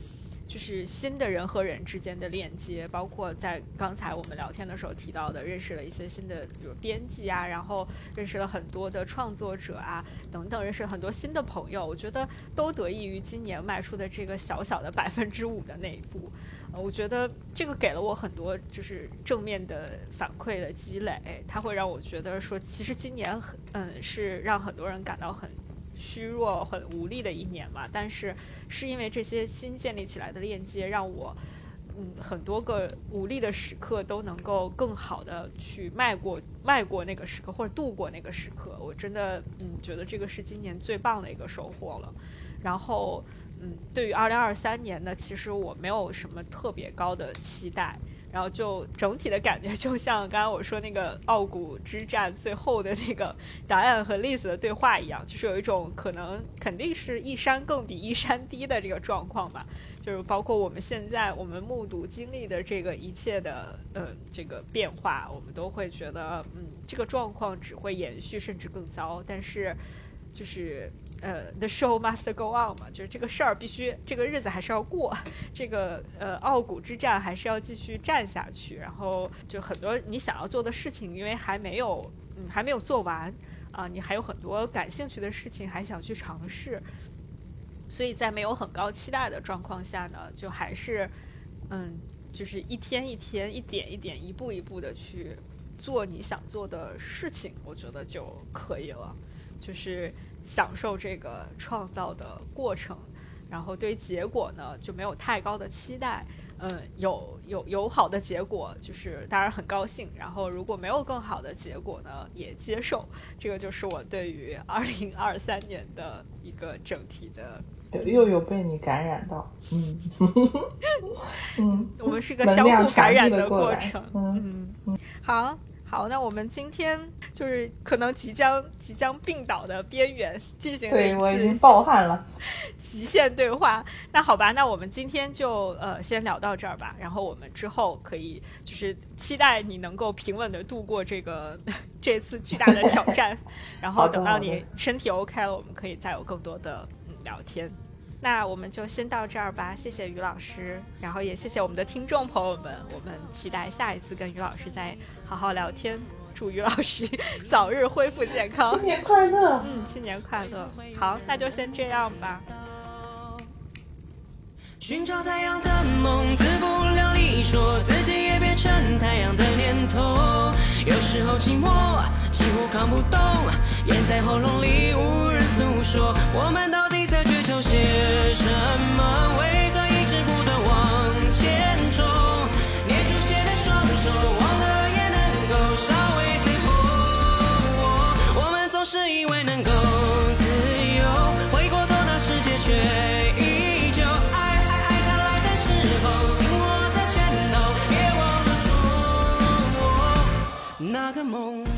就是新的人和人之间的链接，包括在刚才我们聊天的时候提到的，认识了一些新的，比如编辑啊，然后认识了很多的创作者啊，等等，认识很多新的朋友。我觉得都得益于今年迈出的这个小小的百分之五的那一步。我觉得这个给了我很多就是正面的反馈的积累，它会让我觉得说，其实今年很嗯是让很多人感到很。虚弱、很无力的一年嘛，但是是因为这些新建立起来的链接，让我嗯很多个无力的时刻都能够更好的去迈过迈过那个时刻，或者度过那个时刻。我真的嗯觉得这个是今年最棒的一个收获了。然后嗯，对于二零二三年呢，其实我没有什么特别高的期待。然后就整体的感觉，就像刚刚我说那个傲骨之战最后的那个答案和栗子的对话一样，就是有一种可能肯定是一山更比一山低的这个状况吧。就是包括我们现在我们目睹经历的这个一切的嗯这个变化，我们都会觉得嗯这个状况只会延续甚至更糟。但是就是。呃，the show must go on 嘛，就是这个事儿必须，这个日子还是要过，这个呃傲骨之战还是要继续战下去。然后就很多你想要做的事情，因为还没有，嗯，还没有做完啊，你还有很多感兴趣的事情还想去尝试。所以在没有很高期待的状况下呢，就还是，嗯，就是一天一天、一点一点、一步一步的去做你想做的事情，我觉得就可以了，就是。享受这个创造的过程，然后对结果呢就没有太高的期待。嗯，有有有好的结果，就是当然很高兴。然后如果没有更好的结果呢，也接受。这个就是我对于 二零二三年的一个整体的。对，又有被你感染到。嗯 嗯，我们是个相互感染的过程。嗯嗯，好。好，那我们今天就是可能即将即将病倒的边缘进行对我已经暴汗了，极限对话。那好吧，那我们今天就呃先聊到这儿吧。然后我们之后可以就是期待你能够平稳的度过这个这次巨大的挑战。然后等到你身体 OK 了，我们可以再有更多的嗯聊天。那我们就先到这儿吧，谢谢于老师，然后也谢谢我们的听众朋友们，我们期待下一次跟于老师再好好聊天，祝于老师 早日恢复健康，新年快乐，嗯，新年快乐，好，那就先这样吧。寻找太阳的梦，自不量力，说自己也变成太阳的念头，有时候寂寞几乎扛不动，咽在喉咙里无人诉说，我们到底说些什么？为何一直不断往前冲？捏出血的双手，忘了也能够稍微退后。我们总是以为能够自由，回过头那世界却依旧。爱爱爱他来的时候，紧握的拳头别忘了捉。那个梦。